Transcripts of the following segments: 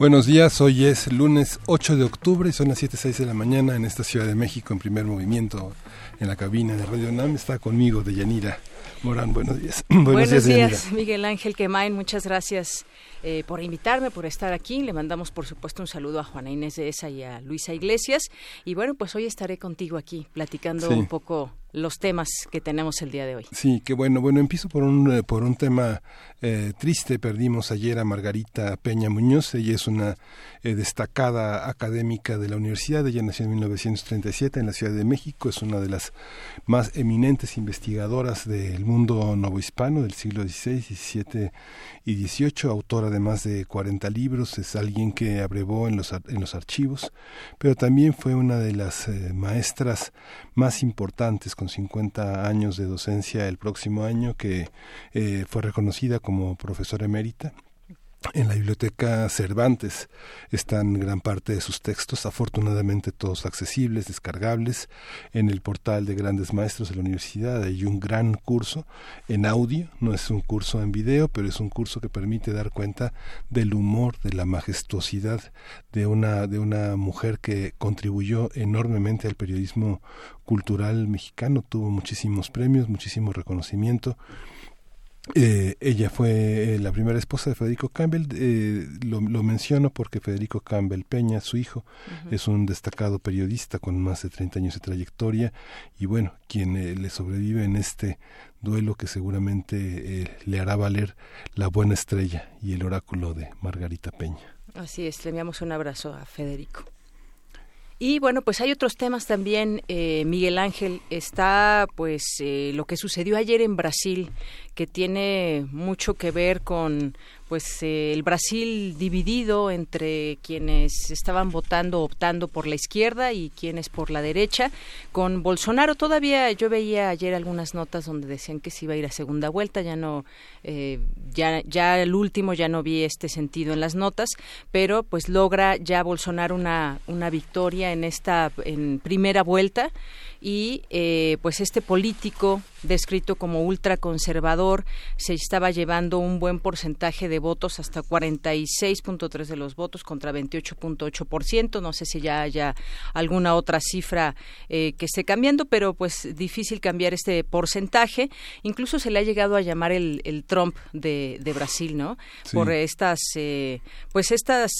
Buenos días, hoy es lunes 8 de octubre y son las 7.06 de la mañana en esta Ciudad de México en primer movimiento en la cabina de Radio UNAM. Está conmigo Deyanira Morán, buenos días. buenos, días, Miguel Ángel Quemain, muchas gracias eh, por invitarme, por estar aquí. Le mandamos, por supuesto, un saludo a Juana Inés de Esa y a Luisa Iglesias. Y bueno, pues hoy estaré contigo aquí platicando un poco los temas que tenemos el día de hoy. Sí, qué bueno. Bueno, empiezo por un, eh, por un tema eh, triste. Perdimos ayer a Margarita Peña Muñoz. Ella es una eh, destacada académica de la universidad. Ella nació en 1937 en la Ciudad de México. Es una de las más eminentes investigadoras del mundo novohispano del siglo XVI, XVII y. Autora de más de 40 libros. Es alguien que abrevó en los, en los archivos, pero también fue una de las maestras más importantes con 50 años de docencia el próximo año, que eh, fue reconocida como profesora emérita en la biblioteca Cervantes. Están gran parte de sus textos, afortunadamente todos accesibles, descargables, en el portal de grandes maestros de la universidad. Hay un gran curso en audio, no es un curso en video, pero es un curso que permite dar cuenta del humor, de la majestuosidad de una, de una mujer que contribuyó enormemente al periodismo cultural mexicano, tuvo muchísimos premios, muchísimo reconocimiento eh, ella fue eh, la primera esposa de Federico Campbell. Eh, lo, menciono porque Federico Campbell Peña, su hijo, es un destacado periodista con más de 30 años de trayectoria y bueno, quien le sobrevive en este duelo que seguramente le hará valer la buena estrella y el oráculo de Margarita Peña. Así es, le enviamos un abrazo a Federico. Y bueno, pues hay otros temas también, eh, Miguel Ángel. Está pues eh, lo que sucedió ayer en Brasil, que tiene mucho que ver con pues eh, el Brasil dividido entre quienes estaban votando optando por la izquierda y quienes por la derecha. Con Bolsonaro todavía yo veía ayer algunas notas donde decían que se iba a ir a segunda vuelta ya no eh, ya ya el último ya no vi este sentido en las notas pero pues logra ya Bolsonaro una una victoria en esta en primera vuelta y eh, pues este político descrito como ultraconservador se estaba llevando un buen porcentaje de votos hasta 46.3 de los votos contra 28.8%. No sé si ya haya alguna otra cifra eh, que esté cambiando, pero pues difícil cambiar este porcentaje. Incluso se le ha llegado a llamar el, Trump de, Brasil, ¿no? Por estas, eh, pues estas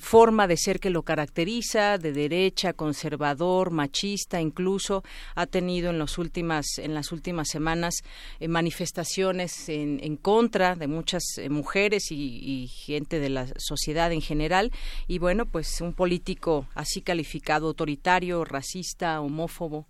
forma de ser que lo caracteriza, de derecha, conservador, machista, incluso ha tenido en, los últimas, en las últimas semanas eh, manifestaciones en, en, contra de muchas eh, mujeres y, gente de la sociedad en general. Y bueno, pues un político así calificado autoritario, racista, homófobo.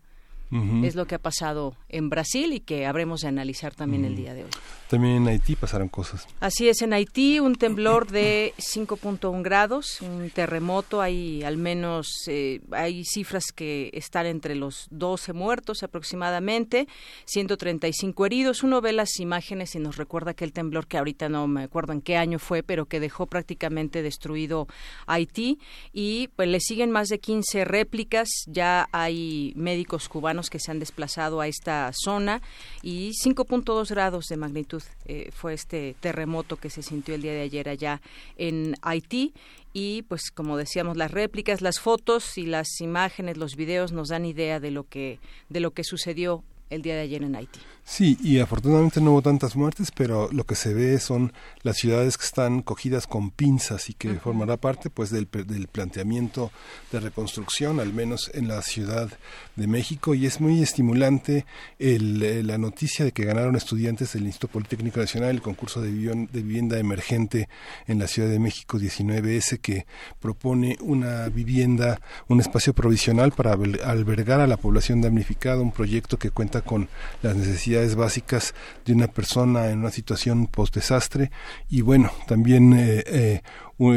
Es lo que ha pasado en Brasil y que habremos de analizar también el día de hoy. También en Haití pasaron cosas. Así es, en Haití un temblor de 5.1 grados, un terremoto, hay al menos, eh, hay cifras que están entre los 12 muertos aproximadamente, 135 heridos. Uno ve las imágenes y nos recuerda que el temblor que ahorita no me acuerdo en qué año fue, pero que dejó prácticamente destruido Haití y pues le siguen más de 15 réplicas, ya hay médicos cubanos que se han desplazado a esta zona y 5.2 grados de magnitud eh, fue este terremoto que se sintió el día de ayer allá en Haití. Y pues como decíamos las réplicas, las fotos y las imágenes, los videos nos dan idea de lo que de lo que sucedió el día de ayer en Haití. Sí, y afortunadamente no hubo tantas muertes, pero lo que se ve son las ciudades que están cogidas con pinzas y que formará parte pues del, del, planteamiento de reconstrucción, al menos en la Ciudad de México, y es muy estimulante el, eh, la noticia de que ganaron estudiantes del Instituto Politécnico Nacional el concurso de, de vivienda emergente en la Ciudad de México 19S que propone una vivienda, un espacio provisional para albergar a la población damnificada, un proyecto que cuenta con las necesidades básicas de una persona en una situación post-desastre. Y bueno, también eh, eh, no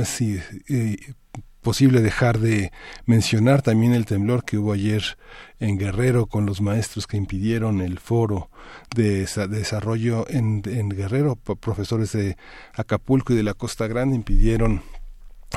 es eh, posible dejar de mencionar también el temblor que hubo ayer en Guerrero con los maestros que impidieron el foro de, desarrollo en Guerrero, profesores de Acapulco y de la Costa Grande impidieron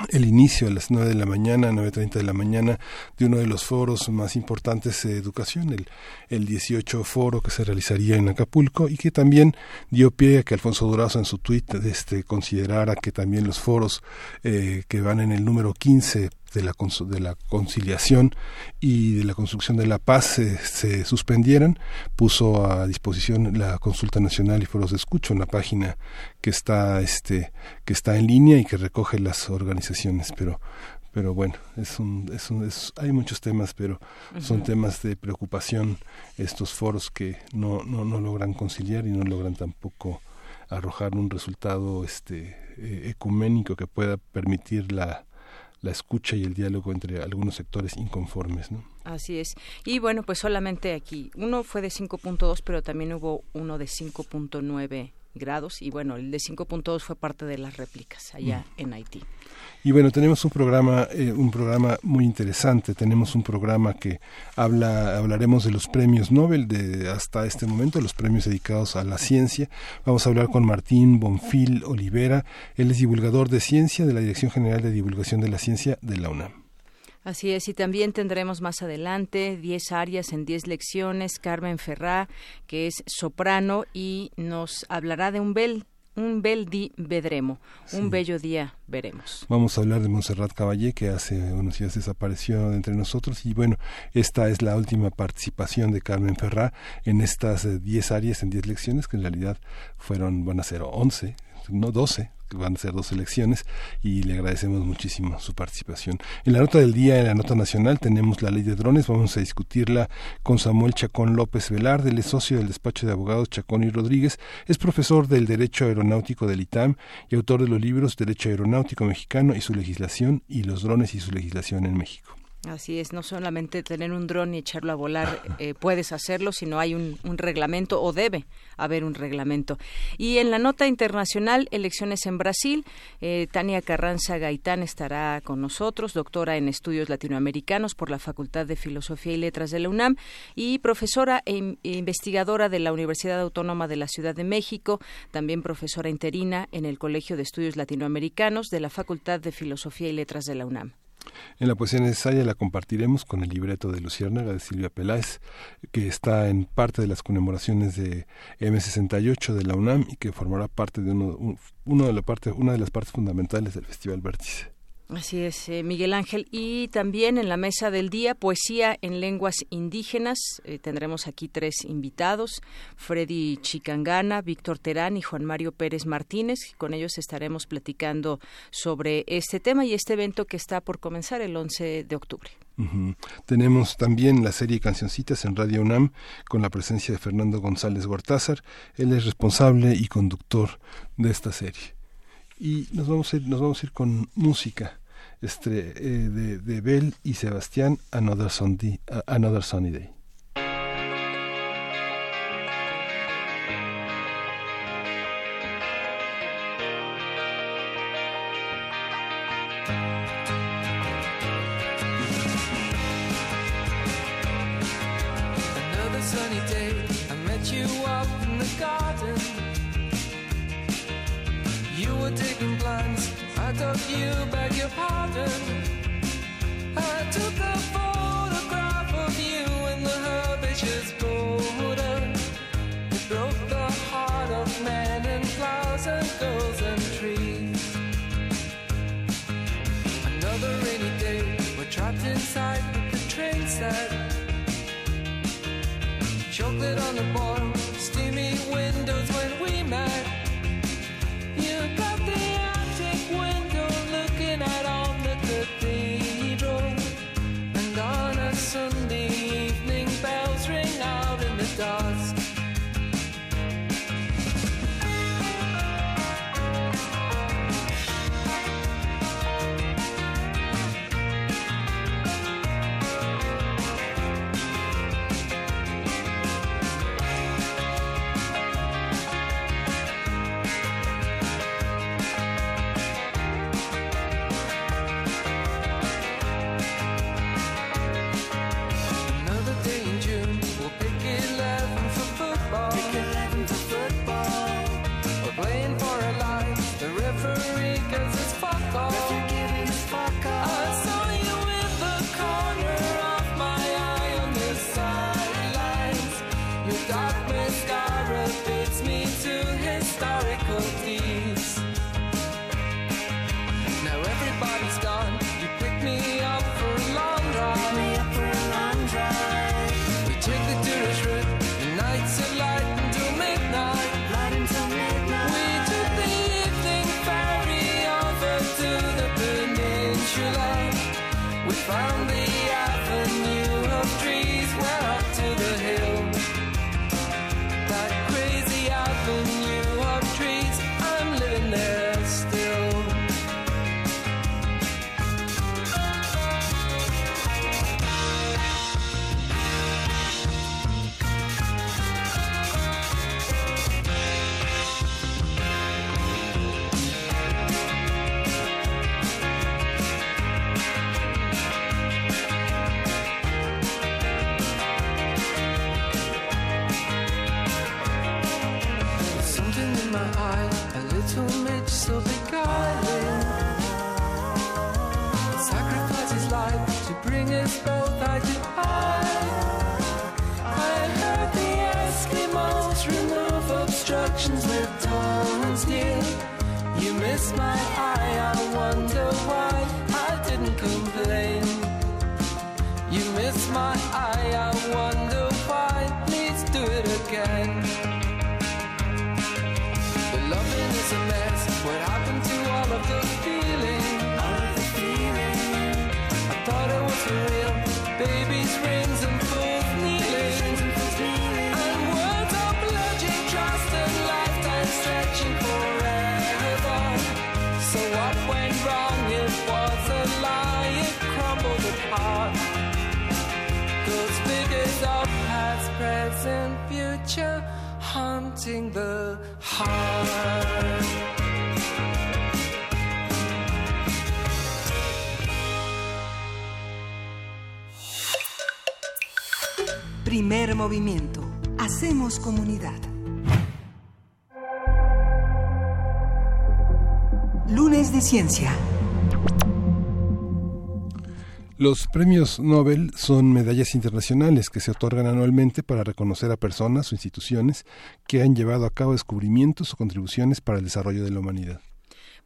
el inicio a las 9 de la mañana, 9.30 de la mañana, de uno de los foros más importantes de educación, el, el 18 foro que se realizaría en Acapulco y que también dio pie a que Alfonso Durazo en su tuit este, considerara que también los foros eh, que van en el número 15 de la, de la conciliación y de la construcción de la paz se, suspendieran, puso a disposición la consulta nacional y foros de escucho, una página que está este que está en línea y que recoge las organizaciones, pero pero bueno, es un, es un, hay muchos temas, pero son temas de preocupación estos foros que no, no, no logran conciliar y no logran tampoco arrojar un resultado este eh, ecuménico que pueda permitir la la escucha y el diálogo entre algunos sectores inconformes. ¿no? Así es. Y bueno, pues solamente aquí, uno fue de 5.2, pero también hubo uno de 5.9 grados y bueno, el de 5.2 fue parte de las réplicas allá mm. en Haití. Y bueno, tenemos un programa, eh, un programa muy interesante. Tenemos un programa que habla, hablaremos de los premios Nobel de hasta este momento, los premios dedicados a la ciencia. Vamos a hablar con Martín Bonfil Olivera. Él es divulgador de ciencia de la Dirección General de Divulgación de la Ciencia de la UNAM. Así es, y también tendremos más adelante 10 áreas en 10 lecciones. Carmen Ferrá, que es soprano y nos hablará de un bel un bel día vedremo, un bello día veremos. Vamos a hablar de Montserrat Caballé, que hace unos días desapareció entre nosotros, y bueno, esta es la última participación de Carmen Ferrá en estas 10 áreas, en 10 lecciones, que en realidad fueron, van a ser 11, no 12, van a ser dos elecciones y le agradecemos muchísimo su participación. En la nota del día, en la nota nacional, tenemos la ley de drones, vamos a discutirla con Samuel Chacón López Velarde, es socio del despacho de abogados Chacón y Rodríguez, es profesor del Derecho Aeronáutico del ITAM y autor de los libros Derecho Aeronáutico Mexicano y su legislación y los drones y su legislación en México. Así es, no solamente tener un dron y echarlo a volar eh, puedes hacerlo, sino hay un, reglamento o debe haber un reglamento. Y en la nota internacional, elecciones en Brasil, eh, Tania Carranza Gaitán estará con nosotros, doctora en estudios latinoamericanos por la Facultad de Filosofía y Letras de la UNAM y profesora e, e investigadora de la Universidad Autónoma de la Ciudad de México, también profesora interina en el Colegio de Estudios Latinoamericanos de la Facultad de Filosofía y Letras de la UNAM. En la poesía necesaria la compartiremos con el libreto de Luciérnaga de Silvia Peláez, que está en parte de las conmemoraciones de M68 de la UNAM y que formará parte de uno, uno de la parte, una de las partes fundamentales del Festival Vértice. Así es, eh, Miguel Ángel. Y también en la mesa del día, poesía en lenguas indígenas. Eh, tendremos aquí tres invitados, Freddy Chicangana, Víctor Terán y Juan Mario Pérez Martínez. Con ellos estaremos platicando sobre este tema y este evento que está por comenzar el 11 de octubre. Tenemos también la serie Cancioncitas en Radio UNAM con la presencia de Fernando González Gortázar. Él es responsable y conductor de esta serie. Y nos vamos a ir, nos vamos a ir con música este, eh, de, de, Bell y Sebastián Another, Sunday, uh, Another Sunny Day. taking blind of you, beg your pardon. I took a photograph of you in the herbaceous border. It broke the heart of men and flowers and girls and trees. Another rainy day, we're trapped inside, but the train said, Chocolate on the board. Ciencia. Los premios Nobel son medallas internacionales que se otorgan anualmente para reconocer a personas o instituciones que han llevado a cabo descubrimientos o contribuciones para el desarrollo de la humanidad.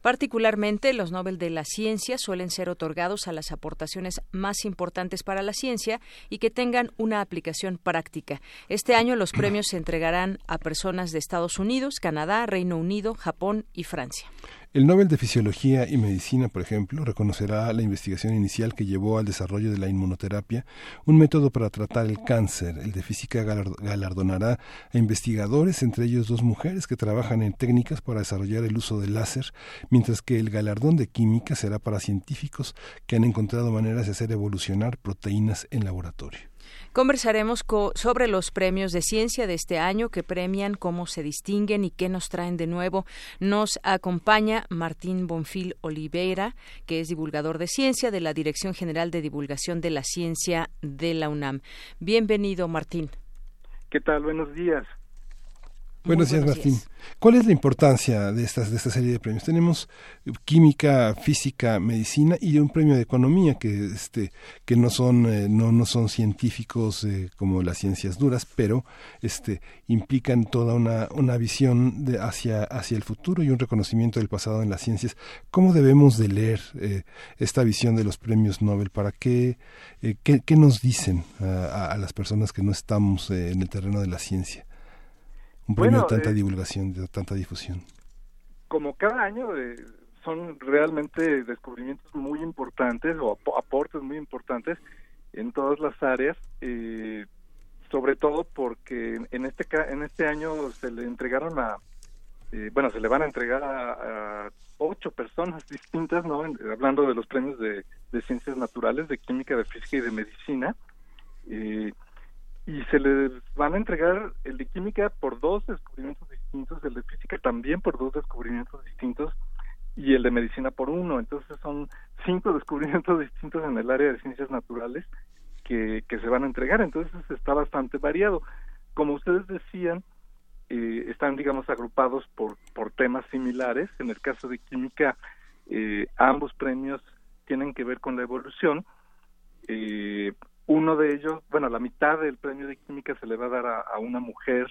Particularmente, los Nobel de la Ciencia suelen ser otorgados a las aportaciones más importantes para la ciencia y que tengan una aplicación práctica. Este año los premios se entregarán a personas de Estados Unidos, Canadá, Reino Unido, Japón y Francia. El Nobel de Fisiología y Medicina, por ejemplo, reconocerá la investigación inicial que llevó al desarrollo de la inmunoterapia, un método para tratar el cáncer. El de Física galardonará a investigadores, entre ellos dos mujeres que trabajan en técnicas para desarrollar el uso del láser, mientras que el galardón de Química será para científicos que han encontrado maneras de hacer evolucionar proteínas en laboratorio. Conversaremos sobre los premios de ciencia de este año que premian, cómo se distinguen y qué nos traen de nuevo. Nos acompaña Martín Bonfil Oliveira, que es divulgador de ciencia de la Dirección General de Divulgación de la Ciencia de la UNAM. Bienvenido, Martín. ¿Qué tal? Buenos días. Buenos días, Martín. ¿Cuál es la importancia de, estas, de esta serie de premios? Tenemos química, física, medicina y un premio de economía que, este, que no, son, eh, no, no son científicos eh, como las ciencias duras, pero este, implican toda una, una visión de hacia, hacia el futuro y un reconocimiento del pasado en las ciencias. ¿Cómo debemos de leer eh, esta visión de los premios Nobel? ¿Para qué, qué, qué, nos dicen a, a las personas que no estamos en el terreno de la ciencia? Un premio de tanta eh, divulgación, de tanta difusión. Como cada año eh, son realmente descubrimientos muy importantes o aportes muy importantes en todas las áreas, eh, sobre todo porque en este en este año se le entregaron a bueno se le van a entregar a, ocho personas distintas, no hablando de los premios de, de, ciencias naturales, de química, de física y de medicina. Eh, y se les van a entregar el de química por dos descubrimientos distintos, el de física también por dos descubrimientos distintos y el de medicina por uno. Entonces son cinco descubrimientos distintos en el área de ciencias naturales que, que se van a entregar. Entonces está bastante variado. Como ustedes decían, eh, están, digamos, agrupados por, por temas similares. En el caso de química, eh, ambos premios tienen que ver con la evolución. Eh, uno de ellos, bueno, la mitad del premio de química se le va a dar a, una mujer,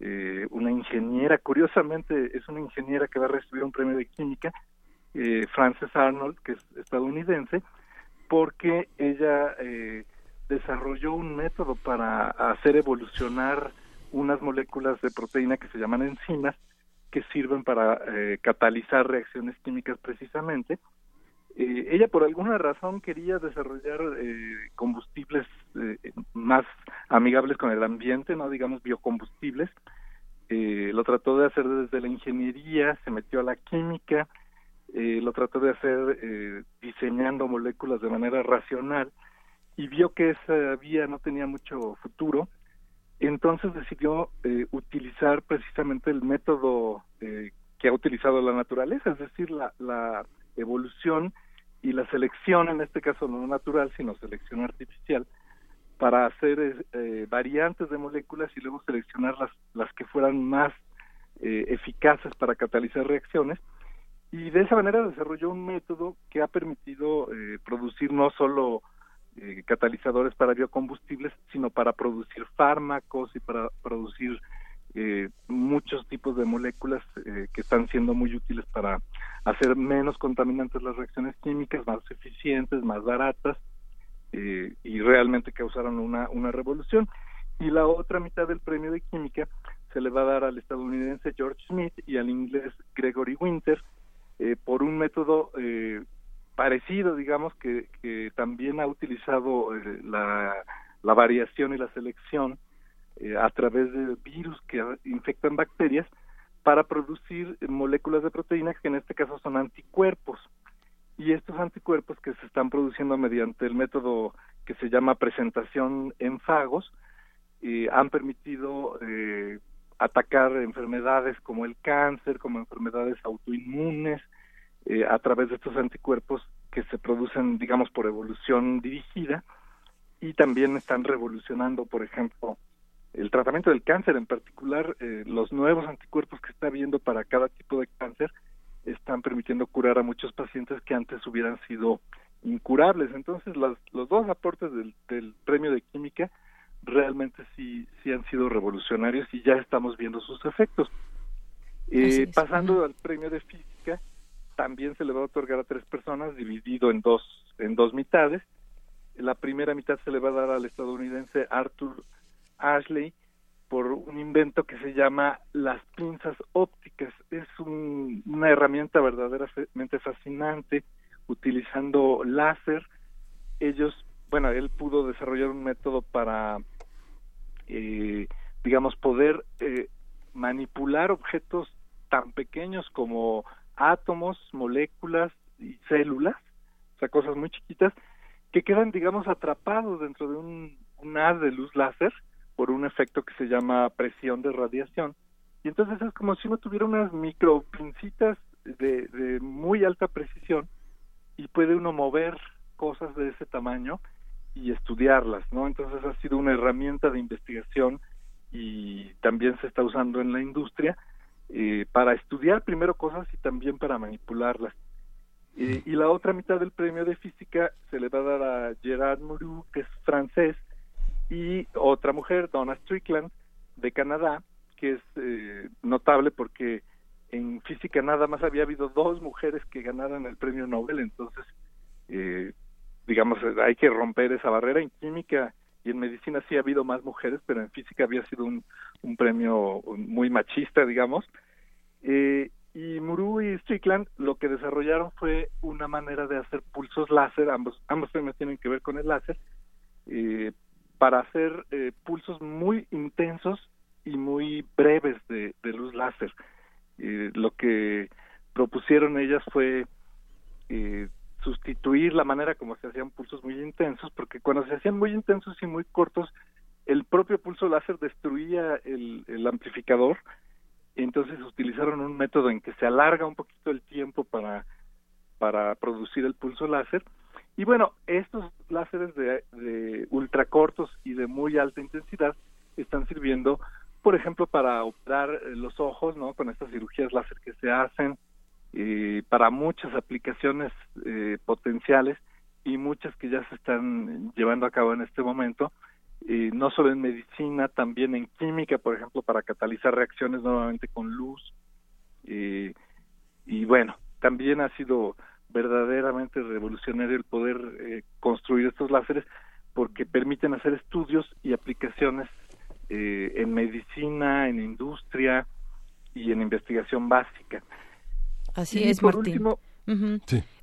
eh, una ingeniera, curiosamente es una ingeniera que va a recibir un premio de química, eh, Frances Arnold, que es estadounidense, porque ella eh, desarrolló un método para hacer evolucionar unas moléculas de proteína que se llaman enzimas, que sirven para catalizar reacciones químicas precisamente, Eh, ella por alguna razón quería desarrollar eh, combustibles eh, más amigables con el ambiente, no digamos biocombustibles. lo trató de hacer desde la ingeniería, se metió a la química, lo trató de hacer diseñando moléculas de manera racional y vio que esa vía no tenía mucho futuro. Entonces decidió utilizar precisamente el método que ha utilizado la naturaleza, es decir, la evolución y la selección, en este caso no natural, sino selección artificial, para hacer eh, variantes de moléculas y luego seleccionar las, las que fueran más eh, eficaces para catalizar reacciones. Y de esa manera desarrolló un método que ha permitido eh, producir no solo catalizadores para biocombustibles, sino para producir fármacos y para producir eh, muchos tipos de moléculas eh, que están siendo muy útiles para hacer menos contaminantes las reacciones químicas, más eficientes, más baratas eh, y realmente causaron una, una revolución. Y la otra mitad del premio de química se le va a dar al estadounidense George Smith y al inglés Gregory Winter por un método parecido, digamos, que, que también ha utilizado la, la variación y la selección eh, a través de virus que infectan bacterias para producir moléculas de proteínas que en este caso son anticuerpos. Y estos anticuerpos que se están produciendo mediante el método que se llama presentación en fagos eh, han permitido eh, atacar enfermedades como el cáncer, como enfermedades autoinmunes, a través de estos anticuerpos que se producen, digamos, por evolución dirigida y también están revolucionando, por ejemplo, el tratamiento del cáncer, en particular eh, los nuevos anticuerpos que está habiendo para cada tipo de cáncer, están permitiendo curar a muchos pacientes que antes hubieran sido incurables. Entonces, los dos aportes del, del, premio de química realmente sí, sí han sido revolucionarios y ya estamos viendo sus efectos. Eh, pasando al premio de física, también se le va a otorgar a tres personas, dividido en dos, en dos mitades. La primera mitad se le va a dar al estadounidense Arthur Ashley por un invento que se llama las pinzas ópticas. Es una herramienta verdaderamente fascinante utilizando láser. Ellos, bueno, él pudo desarrollar un método para, eh, digamos, poder eh, manipular objetos tan pequeños como átomos, moléculas y células, o sea, cosas muy chiquitas, que quedan, digamos, atrapados dentro de un, un haz de luz láser por un efecto que se llama presión de radiación. Y entonces es como si uno tuviera unas micropincitas de, de muy alta precisión y puede uno mover cosas de ese tamaño y estudiarlas, ¿no? Entonces ha sido una herramienta de investigación y también se está usando en la industria eh, para estudiar primero cosas y también para manipularlas. Eh, y la otra mitad del premio de física se le va a dar a Gerard Mourou, que es francés, y otra mujer, Donna Strickland, de Canadá, que es eh, notable porque en física nada más había habido dos mujeres que ganaran el premio Nobel, entonces, eh, digamos, hay que romper esa barrera. En química y en medicina sí ha habido más mujeres, pero en física había sido un, un premio muy machista, digamos. Eh, y Muru y Strickland lo que desarrollaron fue una manera de hacer pulsos láser, ambos, ambos premios tienen que ver con el láser, eh, para hacer eh, pulsos muy intensos y muy breves de, luz láser. Eh, lo que propusieron ellas fue eh, sustituir la manera como se hacían pulsos muy intensos, porque cuando se hacían muy intensos y muy cortos, el propio pulso láser destruía el, el amplificador, entonces utilizaron un método en que se alarga un poquito el tiempo para, para producir el pulso láser, y bueno, estos láseres de, de ultracortos y de muy alta intensidad están sirviendo, por ejemplo, para operar eh, los ojos, ¿no? Con estas cirugías láser que se hacen, para muchas aplicaciones eh, potenciales y muchas que ya se están llevando a cabo en este momento, eh, no solo en medicina, también en química, por ejemplo, para catalizar reacciones nuevamente con luz. Y bueno, también ha sido verdaderamente revolucionario el poder eh, construir estos láseres porque permiten hacer estudios y aplicaciones eh, en medicina, en industria y en investigación básica. Así es, por Último,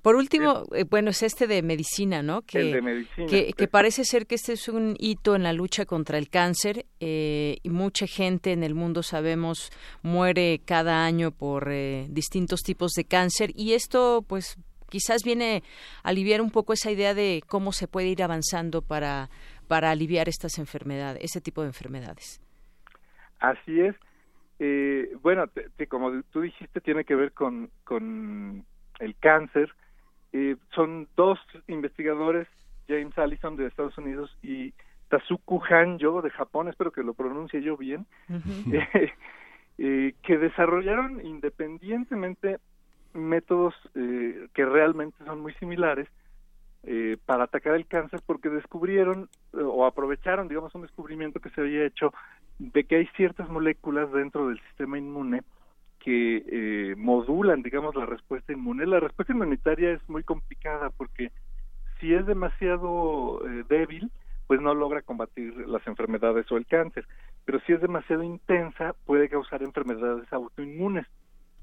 Por último, eh, bueno, es este de medicina, ¿no? Que, el de medicina. Que, que, parece ser que este es un hito en la lucha contra el cáncer eh, y mucha gente en el mundo, sabemos, muere cada año por eh, distintos tipos de cáncer y esto, pues, quizás viene a aliviar un poco esa idea de cómo se puede ir avanzando para, para aliviar estas enfermedades, ese tipo de enfermedades. Así es. Eh, bueno, como tú dijiste, tiene que ver con, con el cáncer. Eh, son dos investigadores, James Allison de Estados Unidos y Tazuku Hanjo de Japón, espero que lo pronuncie yo bien, eh, que desarrollaron independientemente métodos que realmente son muy similares para atacar el cáncer porque descubrieron o aprovecharon, digamos, un descubrimiento que se había hecho de que hay ciertas moléculas dentro del sistema inmune que eh, modulan, digamos, la respuesta inmune. La respuesta inmunitaria es muy complicada porque si es demasiado eh, débil, pues no logra combatir las enfermedades o el cáncer, pero si es demasiado intensa, puede causar enfermedades autoinmunes.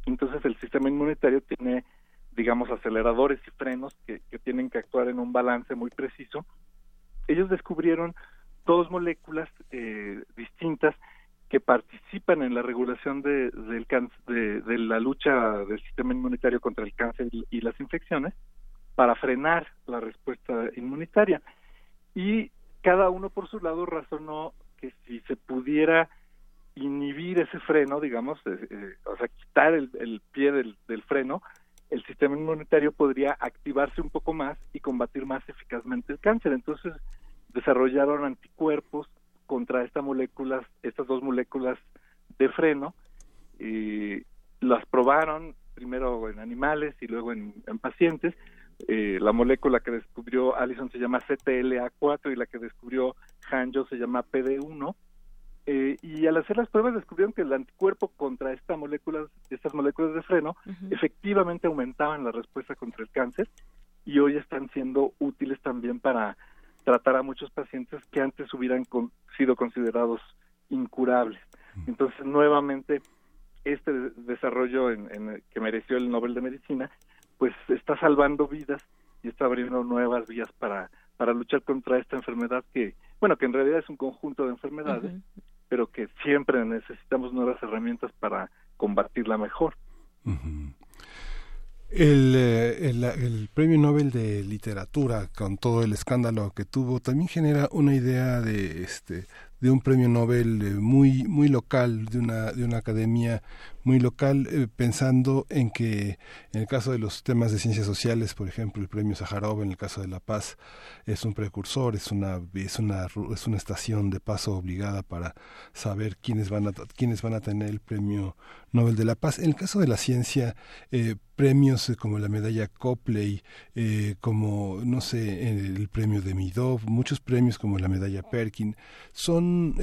Entonces el sistema inmunitario tiene, digamos, aceleradores y frenos que, tienen que actuar en un balance muy preciso. Ellos descubrieron dos moléculas eh, distintas que participan en la regulación de, del de, la lucha del sistema inmunitario contra el cáncer y, las infecciones para frenar la respuesta inmunitaria. Y cada uno por su lado razonó que si se pudiera inhibir ese freno, digamos, eh, o sea, quitar el, pie del, del, freno, el sistema inmunitario podría activarse un poco más y combatir más eficazmente el cáncer. Entonces, desarrollaron anticuerpos contra estas moléculas, estas dos moléculas de freno, y las probaron primero en animales y luego en, pacientes. Eh, la molécula que descubrió Allison se llama CTLA4 y la que descubrió Hanjo se llama PD1. Eh, y al hacer las pruebas descubrieron que el anticuerpo contra esta molécula, estas moléculas de freno efectivamente aumentaban la respuesta contra el cáncer y hoy están siendo útiles también para tratar a muchos pacientes que antes hubieran sido considerados incurables. Entonces, nuevamente, este desarrollo en, que mereció el Nobel de Medicina, pues está salvando vidas y está abriendo nuevas vías para, para luchar contra esta enfermedad que, bueno, que en realidad es un conjunto de enfermedades, pero que siempre necesitamos nuevas herramientas para combatirla mejor. El, eh, el, el, Premio Nobel de Literatura, con todo el escándalo que tuvo, también genera una idea de, este, de un premio Nobel eh, muy, muy local, de una, de una academia muy local, eh, pensando en que en el caso de los temas de ciencias sociales, por ejemplo, el premio Sájarov, en el caso de la paz, es un precursor, es una, es una, es una estación de paso obligada para saber quiénes van a, quiénes van a tener el premio Nobel de la Paz. En el caso de la ciencia, eh, premios como la medalla Copley, eh, como, no sé, el premio de Midov, muchos premios como la medalla Perkin, son,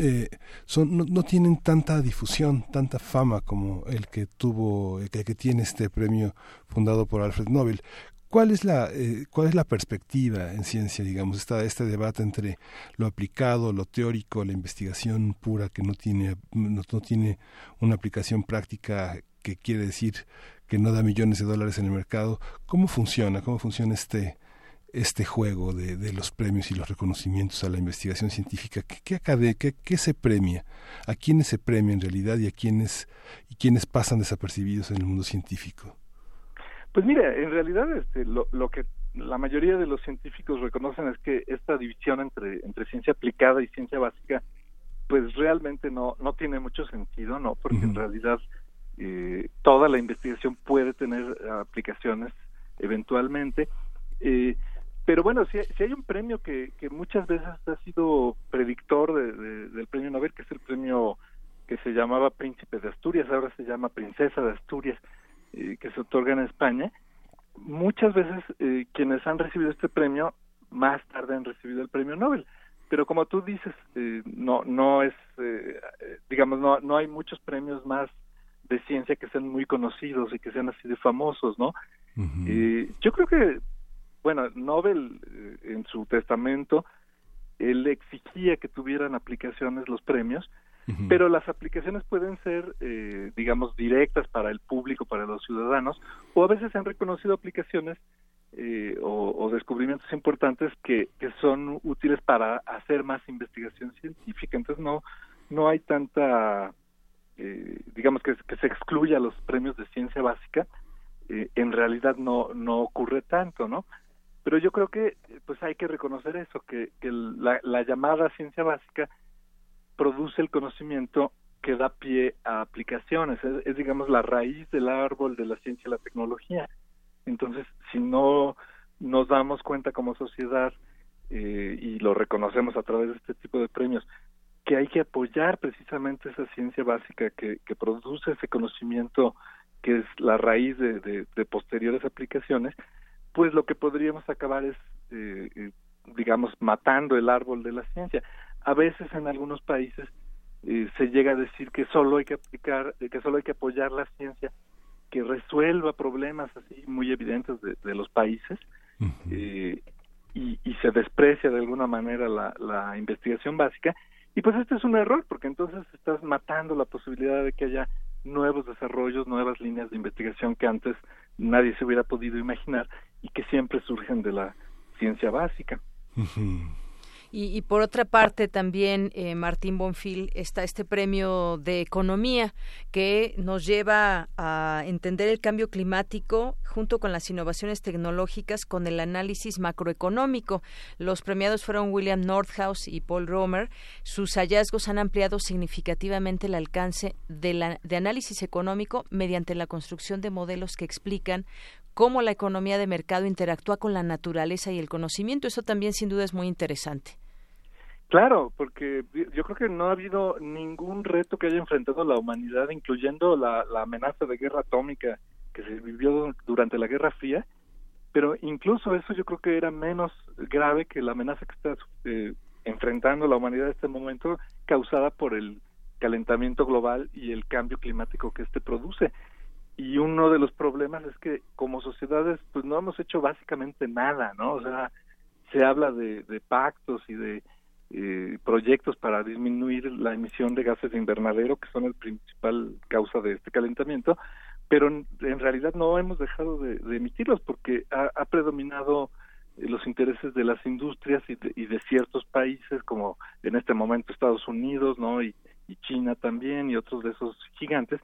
son no tienen tanta difusión, tanta fama como el que tuvo, el que, tiene este premio fundado por Alfred Nobel. ¿Cuál es la eh, cuál es la perspectiva en ciencia, digamos, está este debate entre lo aplicado, lo teórico, la investigación pura que no tiene no, tiene una aplicación práctica que quiere decir que no da millones de dólares en el mercado? ¿Cómo funciona? ¿Cómo funciona este este juego de, de, los premios y los reconocimientos a la investigación científica? ¿Qué, qué, qué, se premia? ¿A quiénes se premia en realidad y a quiénes, y quiénes pasan desapercibidos en el mundo científico? Pues mira, en realidad este, lo, lo que la mayoría de los científicos reconocen es que esta división entre, entre ciencia aplicada y ciencia básica, pues realmente no, no tiene mucho sentido, ¿no? Porque en realidad eh, toda la investigación puede tener aplicaciones eventualmente. Eh, pero bueno, si, si hay un premio que, que, muchas veces ha sido predictor de, del premio Nobel, que es el premio que se llamaba Príncipe de Asturias, ahora se llama Princesa de Asturias, eh, que se otorga en España, muchas veces eh, quienes han recibido este premio más tarde han recibido el premio Nobel. Pero como tú dices, eh, no no es, digamos, no, no hay muchos premios más de ciencia que sean muy conocidos y que sean así de famosos, ¿no? yo creo que bueno, Nobel eh, en su testamento, él exigía que tuvieran aplicaciones los premios, pero las aplicaciones pueden ser, eh, digamos, directas para el público, para los ciudadanos, o a veces se han reconocido aplicaciones eh, o, descubrimientos importantes que, que son útiles para hacer más investigación científica. Entonces no, no hay tanta, eh, digamos que, que se excluya los premios de ciencia básica, eh, en realidad no, no ocurre tanto, ¿no? Pero yo creo que pues hay que reconocer eso, que, la, la llamada ciencia básica produce el conocimiento que da pie a aplicaciones, es, digamos la raíz del árbol de la ciencia y la tecnología. Entonces, si no nos damos cuenta como sociedad eh, y lo reconocemos a través de este tipo de premios, que hay que apoyar precisamente esa ciencia básica que, que produce ese conocimiento que es la raíz de, posteriores aplicaciones, pues lo que podríamos acabar es, eh, eh, digamos, matando el árbol de la ciencia. A veces en algunos países eh, se llega a decir que solo hay que aplicar, que solo hay que apoyar la ciencia que resuelva problemas así muy evidentes de, de los países y, y, se desprecia de alguna manera la, la investigación básica y pues este es un error porque entonces estás matando la posibilidad de que haya nuevos desarrollos, nuevas líneas de investigación que antes nadie se hubiera podido imaginar y que siempre surgen de la ciencia básica. Y, por otra parte también, eh, Martín Bonfil, está este premio de economía que nos lleva a entender el cambio climático junto con las innovaciones tecnológicas con el análisis macroeconómico. Los premiados fueron William Nordhaus y Paul Romer. Sus hallazgos han ampliado significativamente el alcance de, la, de análisis económico mediante la construcción de modelos que explican cómo la economía de mercado interactúa con la naturaleza y el conocimiento. Eso también sin duda es muy interesante. Claro, porque yo creo que no ha habido ningún reto que haya enfrentado la humanidad, incluyendo la, amenaza de guerra atómica que se vivió durante la Guerra Fría, pero incluso eso yo creo que era menos grave que la amenaza que está eh, enfrentando la humanidad en este momento causada por el calentamiento global y el cambio climático que este produce y uno de los problemas es que como sociedades pues no hemos hecho básicamente nada, ¿no? O sea, se habla de, de pactos y de eh, proyectos para disminuir la emisión de gases de invernadero, que son el principal causa de este calentamiento, pero en, realidad no hemos dejado de, emitirlos porque ha, predominado eh, los intereses de las industrias y de, y de, ciertos países como en este momento Estados Unidos, ¿no? Y, y China también y otros de esos gigantes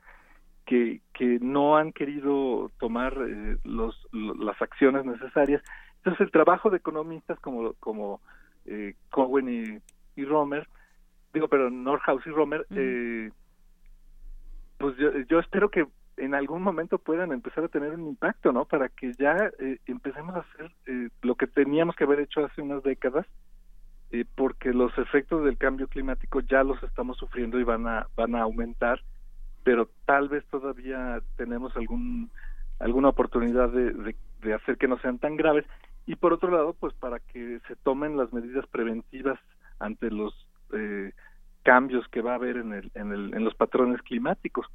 que, que no han querido tomar eh, los, las acciones necesarias. Entonces el trabajo de economistas como, como eh, Cowen y, Romer, digo, pero Nordhaus y Romer, eh, pues yo, yo espero que en algún momento puedan empezar a tener un impacto, ¿no? Para que ya eh, empecemos a hacer eh, lo que teníamos que haber hecho hace unas décadas, eh, porque los efectos del cambio climático ya los estamos sufriendo y van a van a aumentar pero tal vez todavía tenemos algún alguna oportunidad de, de, hacer que no sean tan graves. Y por otro lado pues para que se tomen las medidas preventivas ante los eh, cambios que va a haber en el, en, el, en los patrones climáticos.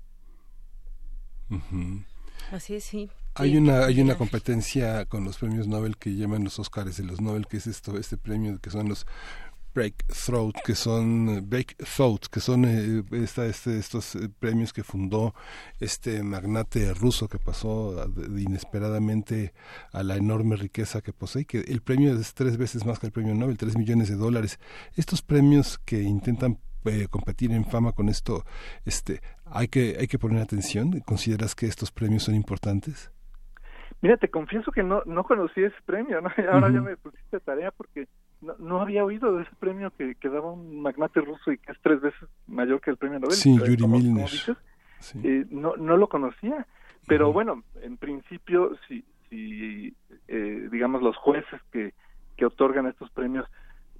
Así es sí. Hay una hay una competencia con los premios Nobel que llaman los Oscars de los Nobel que es esto este premio que son los Breakthrough, que son Breakthrough, que son eh, esta, este, estos eh, premios que fundó este magnate ruso que pasó inesperadamente a la enorme riqueza que posee, que el premio es tres veces más que el premio Nobel, tres millones de dólares. Estos premios que intentan eh, competir en fama con esto, este, hay que hay que poner atención. ¿Consideras que estos premios son importantes? Mira, te confieso que no no conocí ese premio, ¿no? Ahora ya me pusiste tarea porque no, había oído de ese premio que, que, daba un magnate ruso y que es tres veces mayor que el premio Nobel. Sí, Yuri Milner. Eh, no, no lo conocía, pero bueno, en principio, si, si eh, digamos, los jueces que, que otorgan estos premios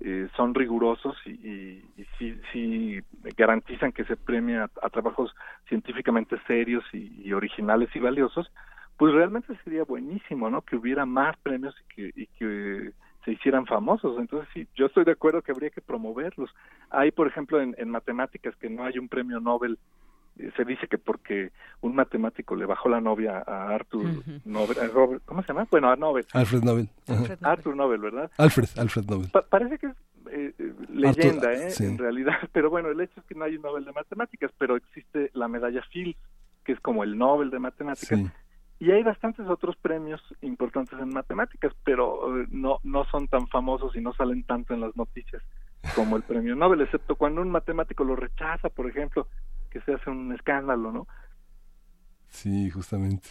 eh, son rigurosos y, y, sí, garantizan que se premia a, trabajos científicamente serios y, originales y valiosos, pues realmente sería buenísimo, ¿no? Que hubiera más premios y que, y que se hicieran famosos. Entonces, sí, yo estoy de acuerdo que habría que promoverlos. Hay, por ejemplo, en, matemáticas que no hay un premio Nobel eh, se dice que porque un matemático le bajó la novia a Arthur Nobel, ¿cómo se llama? Bueno, a Nobel. Alfred Nobel. Arthur Nobel, ¿verdad? Alfred, Alfred Nobel. parece que es eh, eh, leyenda, ¿eh? En realidad, pero bueno, el hecho es que no hay un Nobel de matemáticas, pero existe la medalla Fields, que es como el Nobel de matemáticas, Y hay bastantes otros premios importantes en matemáticas, pero eh, no, no son tan famosos y no salen tanto en las noticias como el premio Nobel, excepto cuando un matemático lo rechaza, por ejemplo, que se hace un escándalo, ¿no? Sí, justamente.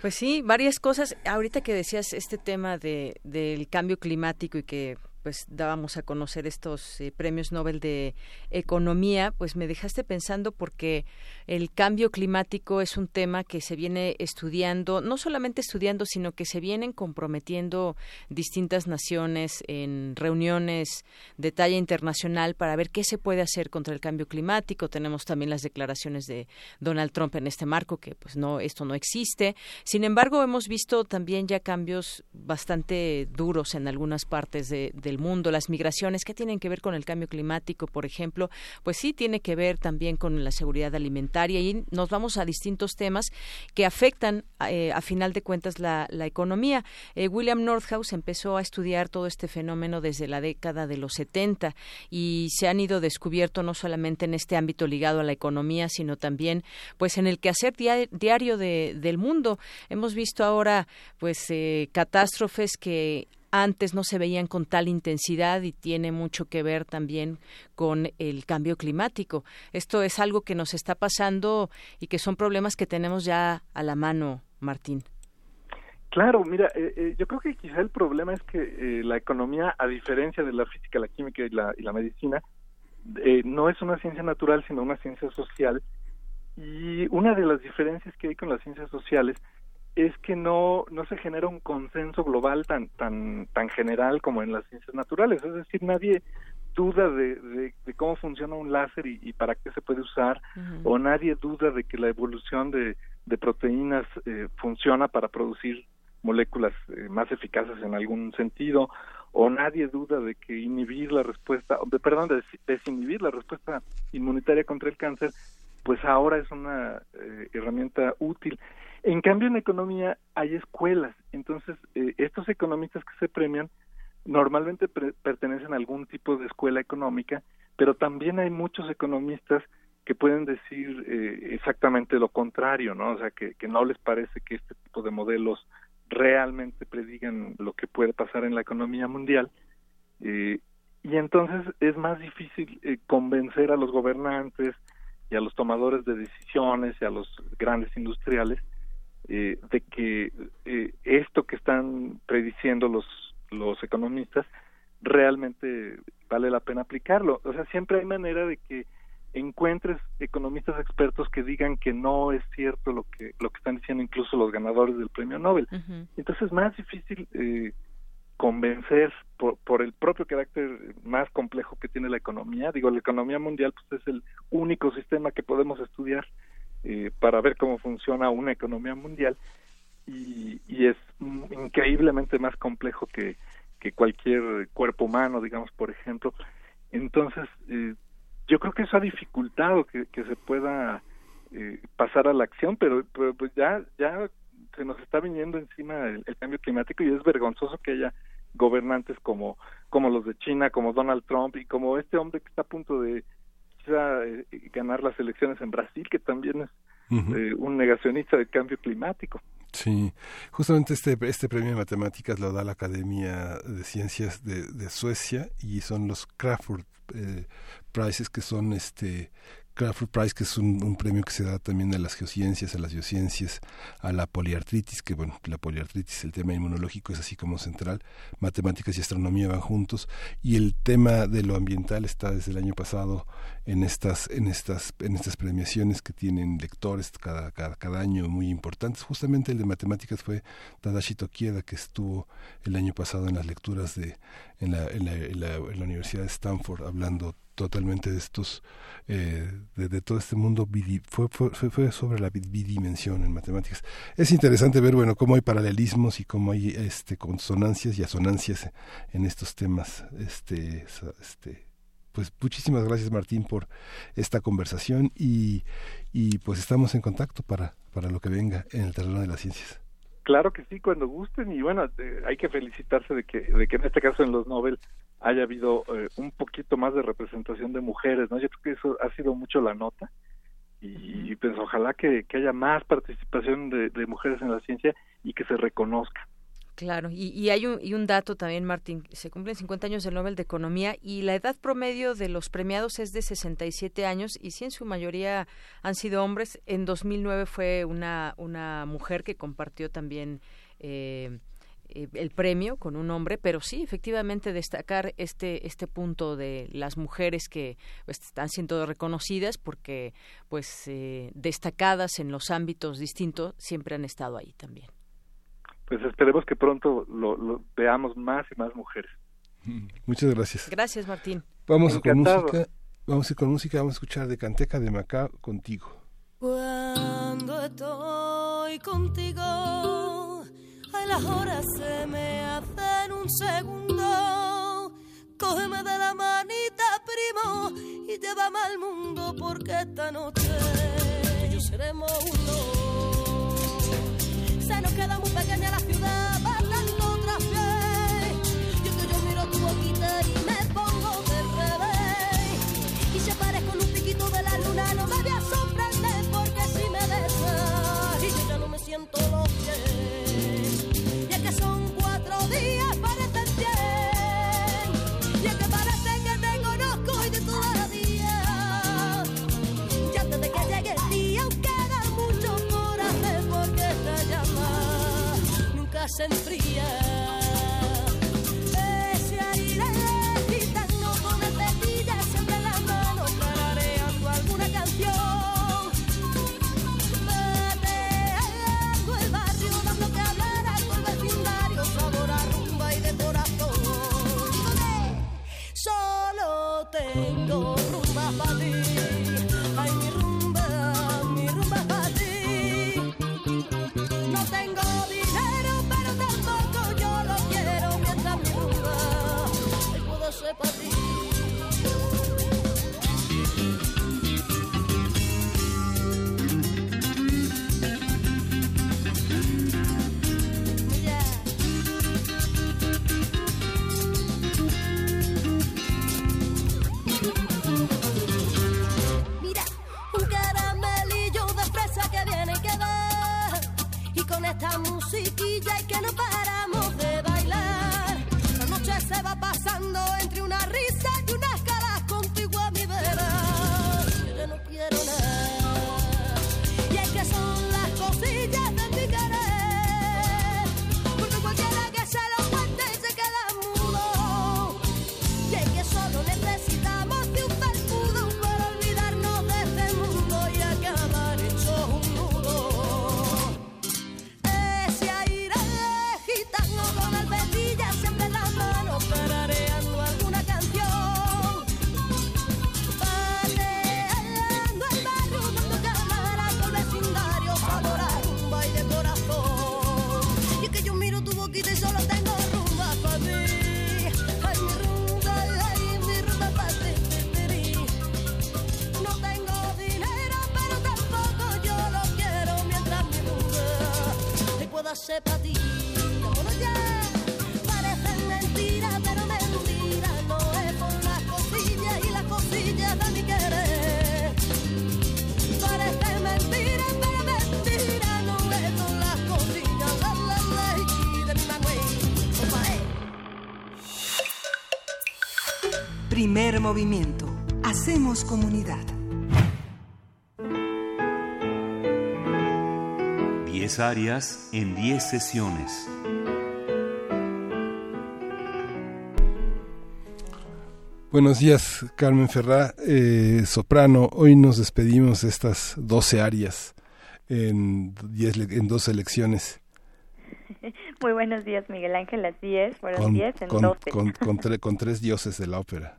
Pues sí, varias cosas. Ahorita que decías este tema de, del cambio climático y que pues dábamos a conocer estos eh, premios Nobel de Economía, pues me dejaste pensando porque el cambio climático es un tema que se viene estudiando, no solamente estudiando, sino que se vienen comprometiendo distintas naciones en reuniones de talla internacional para ver qué se puede hacer contra el cambio climático. Tenemos también las declaraciones de Donald Trump en este marco que pues no esto no existe. Sin embargo, hemos visto también ya cambios bastante duros en algunas partes de, de mundo, las migraciones, ¿qué tienen que ver con el cambio climático, por ejemplo? Pues sí, tiene que ver también con la seguridad alimentaria y nos vamos a distintos temas que afectan, eh, a final de cuentas, la, economía. Eh, William Nordhaus empezó a estudiar todo este fenómeno desde la década de los 70 y se han ido descubierto no solamente en este ámbito ligado a la economía, sino también pues en el quehacer diario de, del mundo. Hemos visto ahora pues eh, catástrofes que antes no se veían con tal intensidad y tiene mucho que ver también con el cambio climático. Esto es algo que nos está pasando y que son problemas que tenemos ya a la mano, Martín. Claro, mira, eh, eh, yo creo que quizá el problema es que eh, la economía, a diferencia de la física, la química y la, y la medicina, no es una ciencia natural, sino una ciencia social. Y una de las diferencias que hay con las ciencias sociales es que no no se genera un consenso global tan tan tan general como en las ciencias naturales. Es decir nadie duda de, de, cómo funciona un láser y, para qué se puede usar o nadie duda de que la evolución de, de proteínas eh, funciona para producir moléculas eh, más eficaces en algún sentido o nadie duda de que inhibir la respuesta de, perdón de desinhibir la respuesta inmunitaria contra el cáncer pues ahora es una eh, herramienta útil en cambio, en economía hay escuelas, entonces eh, estos economistas que se premian normalmente pertenecen a algún tipo de escuela económica, pero también hay muchos economistas que pueden decir eh, exactamente lo contrario, ¿no? O sea, que, no les parece que este tipo de modelos realmente predigan lo que puede pasar en la economía mundial. Eh, y entonces es más difícil eh, convencer a los gobernantes y a los tomadores de decisiones y a los grandes industriales eh, de que eh, esto que están prediciendo los, los economistas realmente vale la pena aplicarlo. O sea, siempre hay manera de que encuentres economistas expertos que digan que no es cierto lo que lo que están diciendo incluso los ganadores del premio Nobel. Entonces es más difícil eh, convencer por, por el propio carácter más complejo que tiene la economía. Digo, la economía mundial pues es el único sistema que podemos estudiar eh, para ver cómo funciona una economía mundial y, y es increíblemente más complejo que, cualquier cuerpo humano, digamos, por ejemplo. Entonces, eh, yo creo que eso ha dificultado que, se pueda eh, pasar a la acción, pero, pues ya, ya se nos está viniendo encima el, cambio climático y es vergonzoso que haya gobernantes como, como los de China, como Donald Trump y como este hombre que está a punto de eh, ganar las elecciones en Brasil, que también es eh, un negacionista del cambio climático. Sí, justamente este, este premio de matemáticas lo da la Academia de Ciencias de, de Suecia y son los Crawford eh, Prizes que son este Crawford Prize, que es un, premio que se da también a las geociencias, a las biociencias, a la poliartritis, que bueno, la poliartritis, el tema inmunológico es así como central, matemáticas y astronomía van juntos, y el tema de lo ambiental está desde el año pasado en estas, en estas, en estas premiaciones que tienen lectores cada, cada, cada año muy importantes. Justamente el de matemáticas fue Tadashi Tokieda, que estuvo el año pasado en las lecturas de, en la, en la, en la Universidad de Stanford hablando totalmente de estos, eh, de, todo este mundo, fue, fue, fue, sobre la bidimensión en matemáticas. Es interesante ver, bueno, cómo hay paralelismos y cómo hay este, consonancias y asonancias en estos temas. Este, este, pues muchísimas gracias Martín por esta conversación y, y pues estamos en contacto para, para lo que venga en el terreno de las ciencias. Claro que sí, cuando gusten y bueno, eh, hay que felicitarse de que, de que en este caso en los Nobel haya habido eh, un poquito más de representación de mujeres, ¿no? Yo creo que eso ha sido mucho la nota y, pues ojalá que, haya más participación de, mujeres en la ciencia y que se reconozca. Claro, y, hay un, y un dato también, Martín, se cumplen 50 años del Nobel de Economía y la edad promedio de los premiados es de 67 años y si en su mayoría han sido hombres. En 2009 fue una, mujer que compartió también eh, eh, el premio con un hombre, pero sí, efectivamente, destacar este, este punto de las mujeres que pues, están siendo reconocidas porque, pues, eh, destacadas en los ámbitos distintos, siempre han estado ahí también. Pues esperemos que pronto lo, veamos más y más mujeres. Muchas gracias. Gracias, Martín. Vamos con música. Vamos a con música, vamos a escuchar de Canteca de Macao contigo. Cuando estoy contigo Ay, las horas se me hacen un segundo. Cógeme de la manita, primo, y llévame al mundo porque esta noche yo seremos uno. Se nos queda muy pequeña la ciudad, bailando otra vez. Yo que yo miro tu boquita y me se enfría. tengo rumba para ti. Esta musiquilla y que no paramos 10 áreas en 10 sesiones. Buenos días, Carmen Ferrá, eh, soprano. Hoy nos despedimos de estas 12 áreas en, en dos elecciones. Muy buenos días, Miguel Ángel. Así es, fueron 10 en con, 12. Con, tres dioses de la ópera.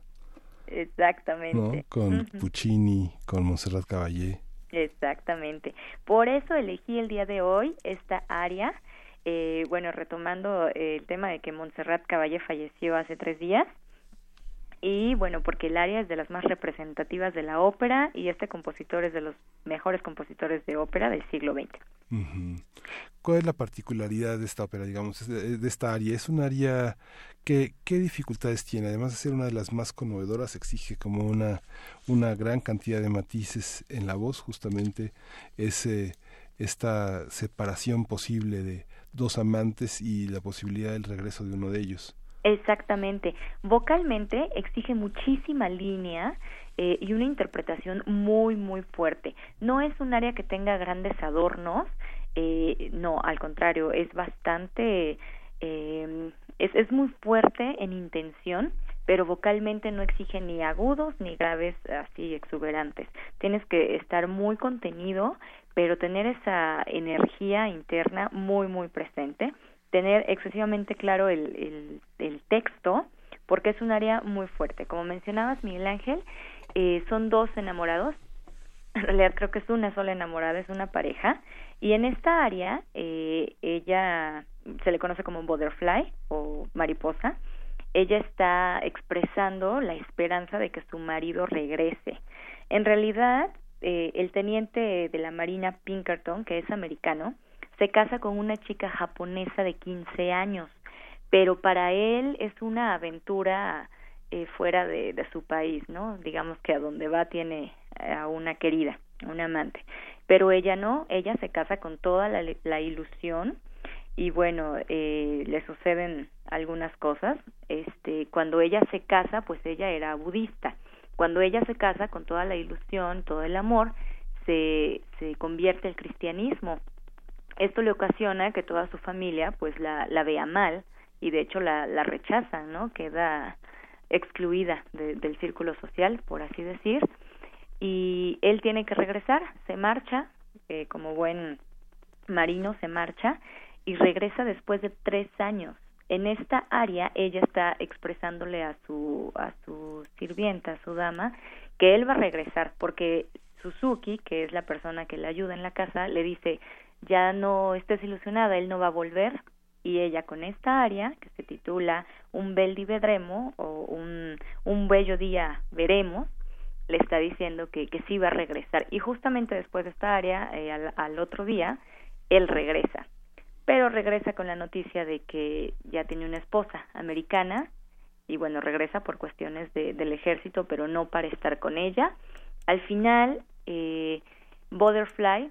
Exactamente. Con Puccini, con Montserrat Caballé. Exactamente. Por eso elegí el día de hoy esta área. Eh, bueno, retomando el tema de que Montserrat Caballé falleció hace tres días. Y bueno, porque el área es de las más representativas de la ópera y este compositor es de los mejores compositores de ópera del siglo XX. ¿Cuál es la particularidad de esta ópera, digamos, de, esta área? ¿Es un área ¿Qué, ¿Qué dificultades tiene? Además de ser una de las más conmovedoras, exige como una, una gran cantidad de matices en la voz, justamente ese, esta separación posible de dos amantes y la posibilidad del regreso de uno de ellos. Exactamente. Vocalmente exige muchísima línea eh, y una interpretación muy, muy fuerte. No es un área que tenga grandes adornos, eh, no, al contrario, es bastante, eh, es, es muy fuerte en intención, pero vocalmente no exige ni agudos ni graves así exuberantes. Tienes que estar muy contenido, pero tener esa energía interna muy, muy presente, tener excesivamente claro el, el, el texto, porque es un área muy fuerte. Como mencionabas, Miguel Ángel, eh, son dos enamorados, en realidad creo que es una sola enamorada, es una pareja, y en esta área eh, ella se le conoce como butterfly o mariposa, ella está expresando la esperanza de que su marido regrese. En realidad, eh, el teniente de la Marina Pinkerton, que es americano, se casa con una chica japonesa de 15 años, pero para él es una aventura eh, fuera de, de, su país, ¿no? Digamos que a donde va tiene a una querida, una amante. Pero ella no, ella se casa con toda la, la ilusión y bueno, eh, le suceden algunas cosas. Este, cuando ella se casa, pues ella era budista. Cuando ella se casa con toda la ilusión, todo el amor, se, se convierte el cristianismo. Esto le ocasiona que toda su familia pues la, la vea mal y de hecho la, la rechazan, ¿no? Queda excluida de, del círculo social, por así decir, y él tiene que regresar, se marcha, eh, como buen marino se marcha y regresa después de tres años. En esta área ella está expresándole a su a su sirvienta, a su dama, que él va a regresar porque Suzuki, que es la persona que le ayuda en la casa, le dice ya no estés ilusionada, él no va a volver y ella con esta área que se titula Un bel di vedremo o un, un bello día veremos le está diciendo que, que sí va a regresar. Y justamente después de esta área eh, al, al otro día él regresa pero regresa con la noticia de que ya tiene una esposa americana y bueno regresa por cuestiones de, del ejército pero no para estar con ella. Al final eh, Butterfly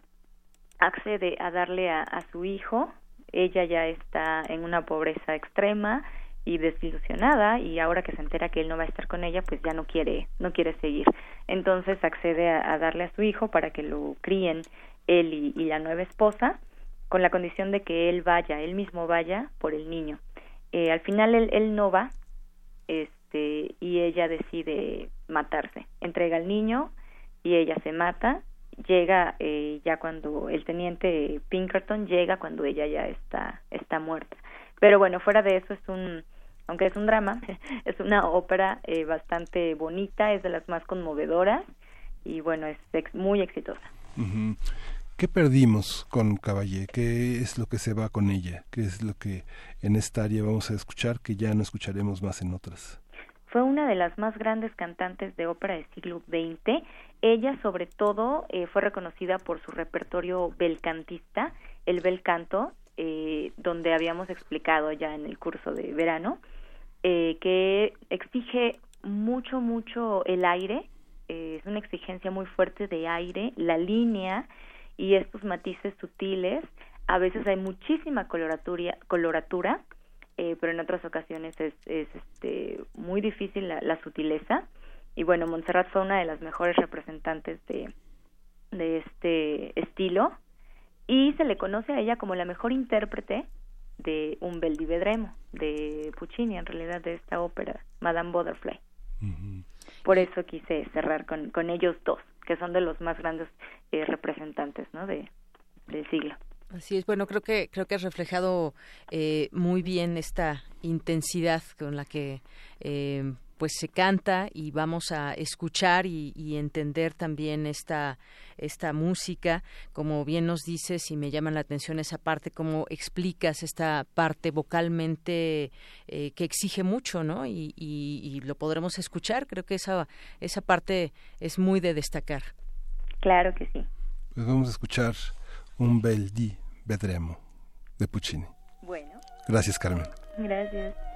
accede a darle a, su hijo. Ella ya está en una pobreza extrema y desilusionada y ahora que se entera que él no va a estar con ella pues ya no quiere no quiere seguir. Entonces accede a, darle a su hijo para que lo críen él y, la nueva esposa con la condición de que él vaya él mismo vaya por el niño. Eh, al final él, él no va este y ella decide matarse. Entrega al niño y ella se mata. Llega eh, ya cuando el teniente Pinkerton llega cuando ella ya está está muerta. Pero bueno fuera de eso es un aunque es un drama es una ópera eh, bastante bonita es de las más conmovedoras y bueno es ex muy exitosa. Uh. ¿Qué perdimos con Caballé? ¿Qué es lo que se va con ella? ¿Qué es lo que en esta área vamos a escuchar que ya no escucharemos más en otras? fue una de las más grandes cantantes de ópera del siglo XX. Ella, sobre todo, eh, fue reconocida por su repertorio belcantista, el bel canto, eh, donde habíamos explicado ya en el curso de verano, eh, que exige mucho, mucho el aire, eh, es una exigencia muy fuerte de aire, la línea y estos matices sutiles. A veces hay muchísima coloratura, coloratura eh, pero en otras ocasiones es, es este, muy difícil la, la, sutileza. Y bueno, Montserrat fue una de las mejores representantes de, de este estilo y se le conoce a ella como la mejor intérprete de un bel di vedremo de Puccini, en realidad de esta ópera, Madame Butterfly. Uh -huh. Por eso quise cerrar con, con ellos dos, que son de los más grandes eh, representantes ¿no? de, del siglo. Así es, bueno, creo que creo que has reflejado eh, muy bien esta intensidad con la que eh, pues se canta y vamos a escuchar y, y, entender también esta esta música. Como bien nos dices y me llama la atención esa parte cómo explicas esta parte vocalmente eh, que exige mucho no y, y, y, lo podremos escuchar. Creo que esa esa parte es muy de destacar. Claro que sí. Pues vamos a escuchar un bel di vedremo de Puccini. Bueno. Gracias Carmen. Gracias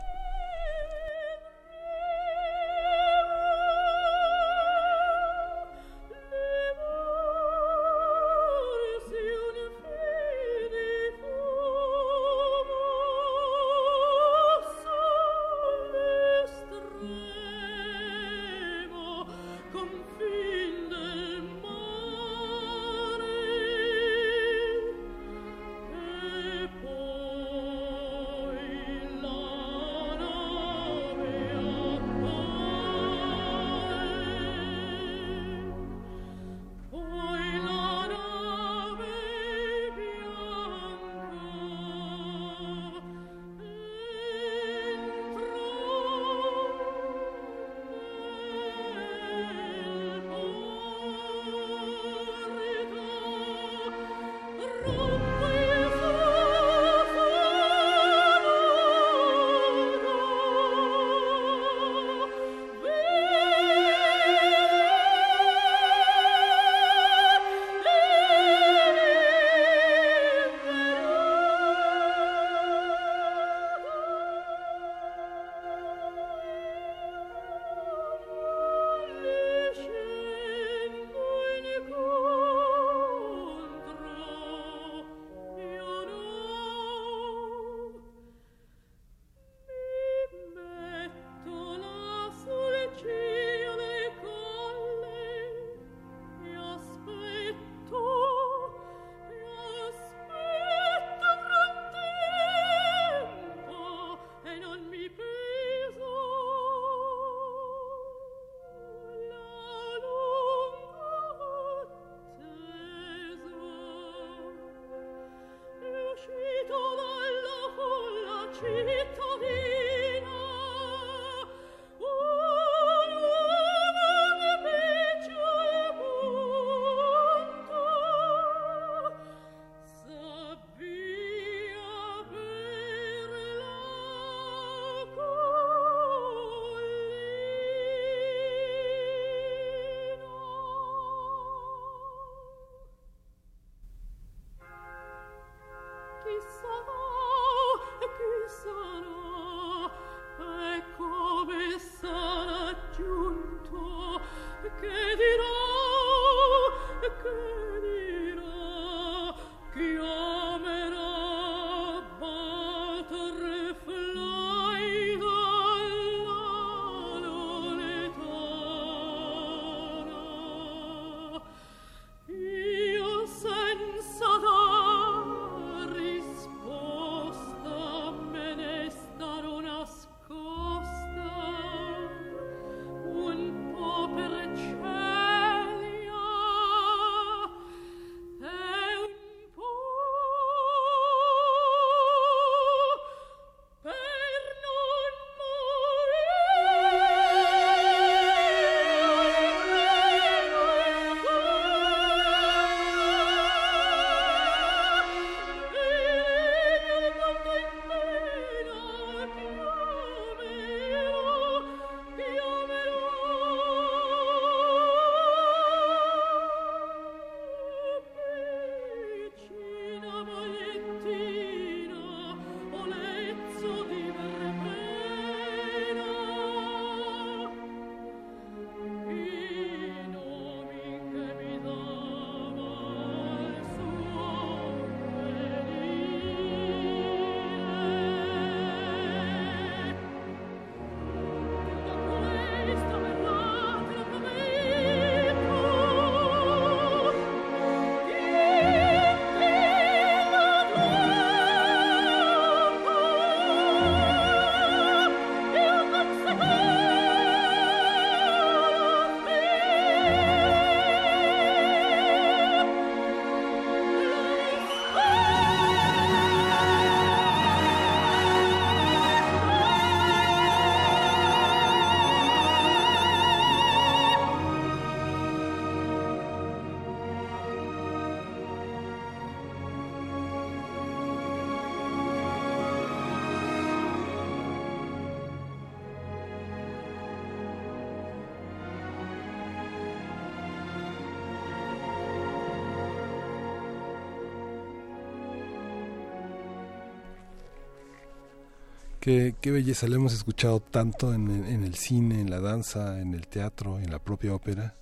Qué, qué belleza, la hemos escuchado tanto en, en el cine, en la danza, en el teatro, en la propia ópera,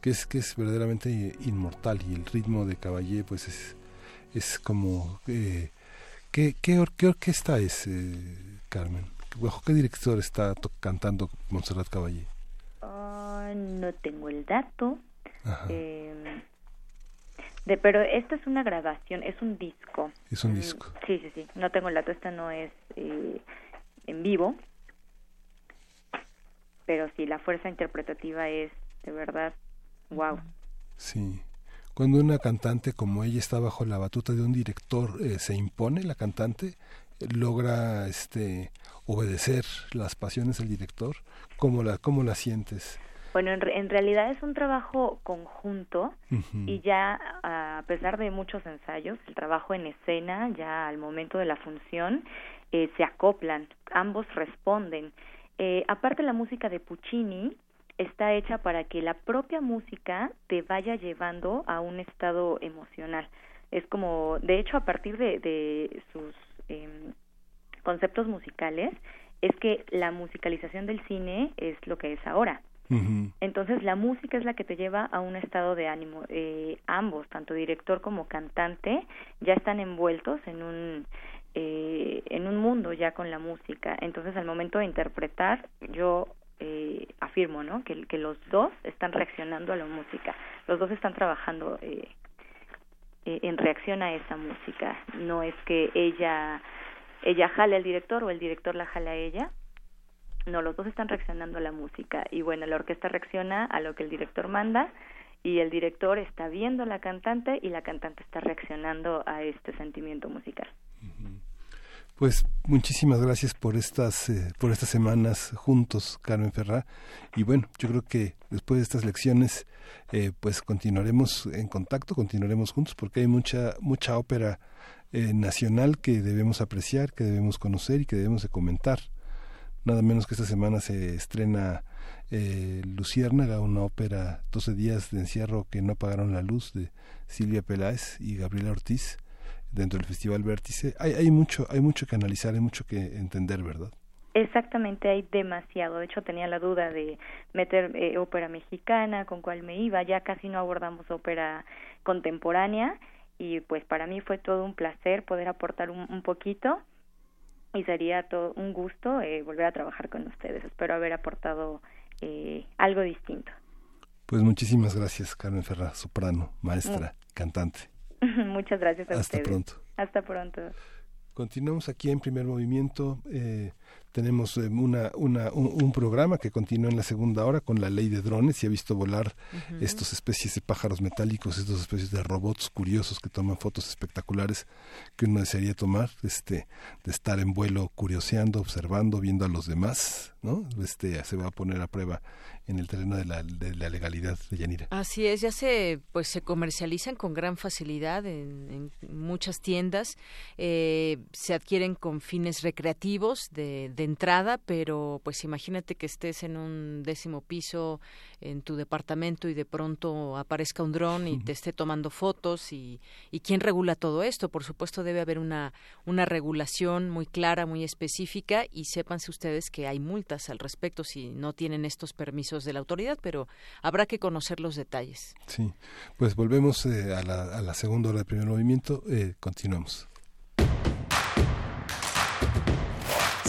que es, que es verdaderamente inmortal y el ritmo de Caballé pues es, es como... Eh, ¿qué, qué, or- qué orquesta es, eh, Carmen? ¿Bajo qué director está cantando Montserrat Caballé? Ah, no tengo el dato. Ajá. Eh, de, pero esta es una grabación, es un disco. Es un Mm, disco. Sí, sí, sí. No tengo el dato, esta no es eh, en vivo. Pero sí, la fuerza interpretativa es de verdad, wow. Sí. Cuando una cantante como ella está bajo la batuta de un director, eh, ¿se impone la cantante? ¿Logra este, obedecer las pasiones del director? ¿Cómo la, cómo la sientes? Bueno, en, re- en realidad es un trabajo conjunto y ya a pesar de muchos ensayos, el trabajo en escena, ya al momento de la función, eh, se acoplan, ambos responden. Eh, aparte la música de Puccini está hecha para que la propia música te vaya llevando a un estado emocional. Es como, de hecho, a partir de, de sus em, conceptos musicales, es que la musicalización del cine es lo que es ahora. Entonces la música es la que te lleva a un estado de ánimo. Eh, ambos, tanto director como cantante, ya están envueltos en un eh, en un mundo ya con la música. Entonces al momento de interpretar, yo eh, afirmo, ¿no? Que, que los dos están reaccionando a la música. Los dos están trabajando eh, eh, en reacción a esa música. No es que ella ella jale al director o el director la jala a ella, no, los dos están reaccionando a la música y bueno, la orquesta reacciona a lo que el director manda y el director está viendo a la cantante y la cantante está reaccionando a este sentimiento musical. Pues muchísimas gracias por estas eh, por estas semanas juntos, Carmen Ferrá. Y bueno, yo creo que después de estas lecciones, eh, pues continuaremos en contacto, continuaremos juntos, porque hay mucha mucha ópera eh, nacional que debemos apreciar, que debemos conocer y que debemos de comentar. Nada menos que esta semana se estrena eh, Luciérnaga, una ópera 12 días de encierro que no apagaron la luz de Silvia Peláez y Gabriela Ortiz dentro del Festival Vértice. Hay, hay mucho, hay mucho que analizar, hay mucho que entender, ¿verdad? Exactamente, hay demasiado. De hecho, tenía la duda de meter eh, ópera mexicana, con cuál me iba. Ya casi no abordamos ópera contemporánea y pues para mí fue todo un placer poder aportar un, un poquito y sería todo un gusto eh, volver a trabajar con ustedes. Espero haber aportado eh, algo distinto. Pues muchísimas gracias, Carmen Ferrá, soprano, maestra, cantante. Muchas gracias a Hasta ustedes. pronto. Hasta pronto. Continuamos aquí en primer movimiento. eh, tenemos eh, una, una, un, un programa que continúa en la segunda hora con la ley de drones y ha visto volar estas especies de pájaros metálicos, estas especies de robots curiosos que toman fotos espectaculares que uno desearía tomar, este, de estar en vuelo curioseando, observando, viendo a los demás, ¿no? Este se va a poner a prueba en el terreno de la, de la legalidad de Yanira. Así es, ya se pues se comercializan con gran facilidad en, en muchas tiendas, eh, se adquieren con fines recreativos de, de entrada, pero pues imagínate que estés en un décimo piso en tu departamento y de pronto aparezca un dron y te esté tomando fotos y, y quién regula todo esto. Por supuesto debe haber una, una regulación muy clara, muy específica y sépanse ustedes que hay multas al respecto si no tienen estos permisos de la autoridad, pero habrá que conocer los detalles. Sí, pues volvemos eh, a, la, a la segunda hora de primer movimiento. Eh, continuamos.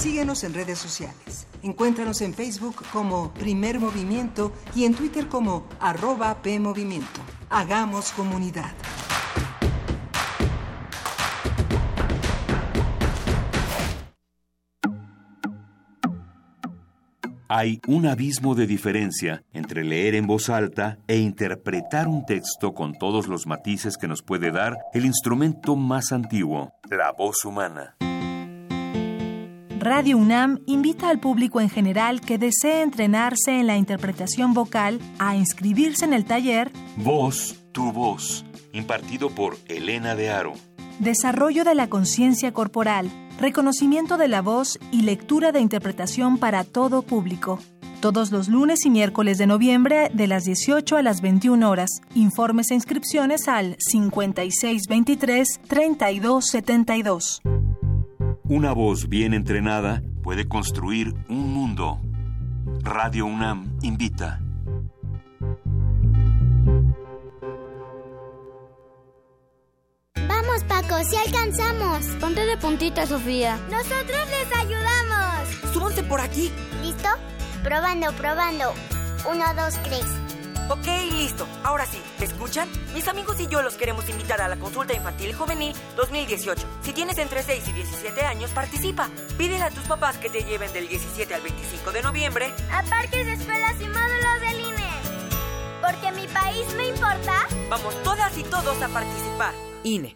Síguenos en redes sociales. Encuéntranos en Facebook como Primer Movimiento y en Twitter como arroba PMovimiento. Hagamos comunidad. Hay un abismo de diferencia entre leer en voz alta e interpretar un texto con todos los matices que nos puede dar el instrumento más antiguo, la voz humana. Radio UNAM invita al público en general que desee entrenarse en la interpretación vocal a inscribirse en el taller Voz, tu voz, impartido por Elena de Aro. Desarrollo de la conciencia corporal, reconocimiento de la voz y lectura de interpretación para todo público. Todos los lunes y miércoles de noviembre de las 18 a las 21 horas. Informes e inscripciones al 5623-3272. Una voz bien entrenada puede construir un mundo. Radio UNAM invita. Vamos, Paco, si alcanzamos. Ponte de puntita, Sofía. Nosotros les ayudamos. Súbanse por aquí. ¿Listo? Probando, probando. Uno, dos, tres. Ok, listo. Ahora sí, ¿me escuchan? Mis amigos y yo los queremos invitar a la consulta infantil juvenil 2018. Si tienes entre 6 y 17 años, participa. Pídele a tus papás que te lleven del 17 al 25 de noviembre a parques, escuelas y módulos del INE. Porque mi país me importa. Vamos todas y todos a participar. INE.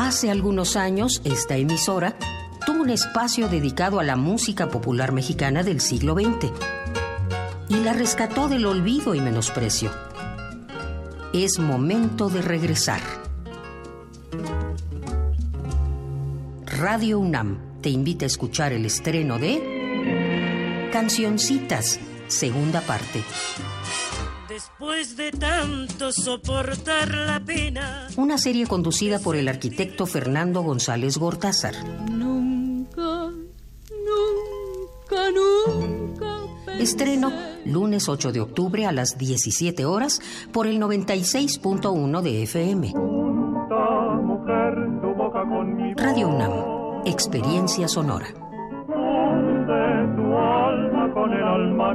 Hace algunos años, esta emisora tuvo un espacio dedicado a la música popular mexicana del siglo XX y la rescató del olvido y menosprecio. Es momento de regresar. Radio UNAM te invita a escuchar el estreno de Cancioncitas, segunda parte. Después de tanto soportar la pena. Una serie conducida por el arquitecto Fernando González Gortázar. Nunca, nunca, nunca. Estreno lunes 8 de octubre a las 17 horas por el 96.1 de FM. Radio UNAM, experiencia sonora. tu alma con el alma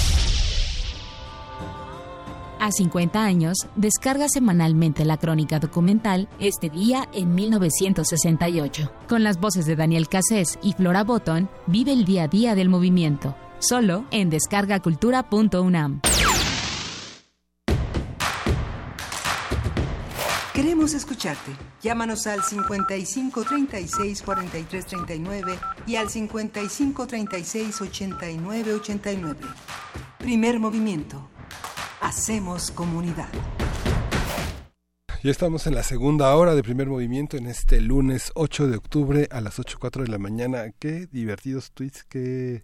A 50 años, descarga semanalmente la crónica documental Este día en 1968. Con las voces de Daniel Cassés y Flora Botton, vive el día a día del movimiento. Solo en descargacultura.unam. Queremos escucharte. Llámanos al 55 36 43 39 y al 55 36 89 89. Primer movimiento. Hacemos comunidad. Ya estamos en la segunda hora de primer movimiento en este lunes 8 de octubre a las 8.04 de la mañana. Qué divertidos tweets, qué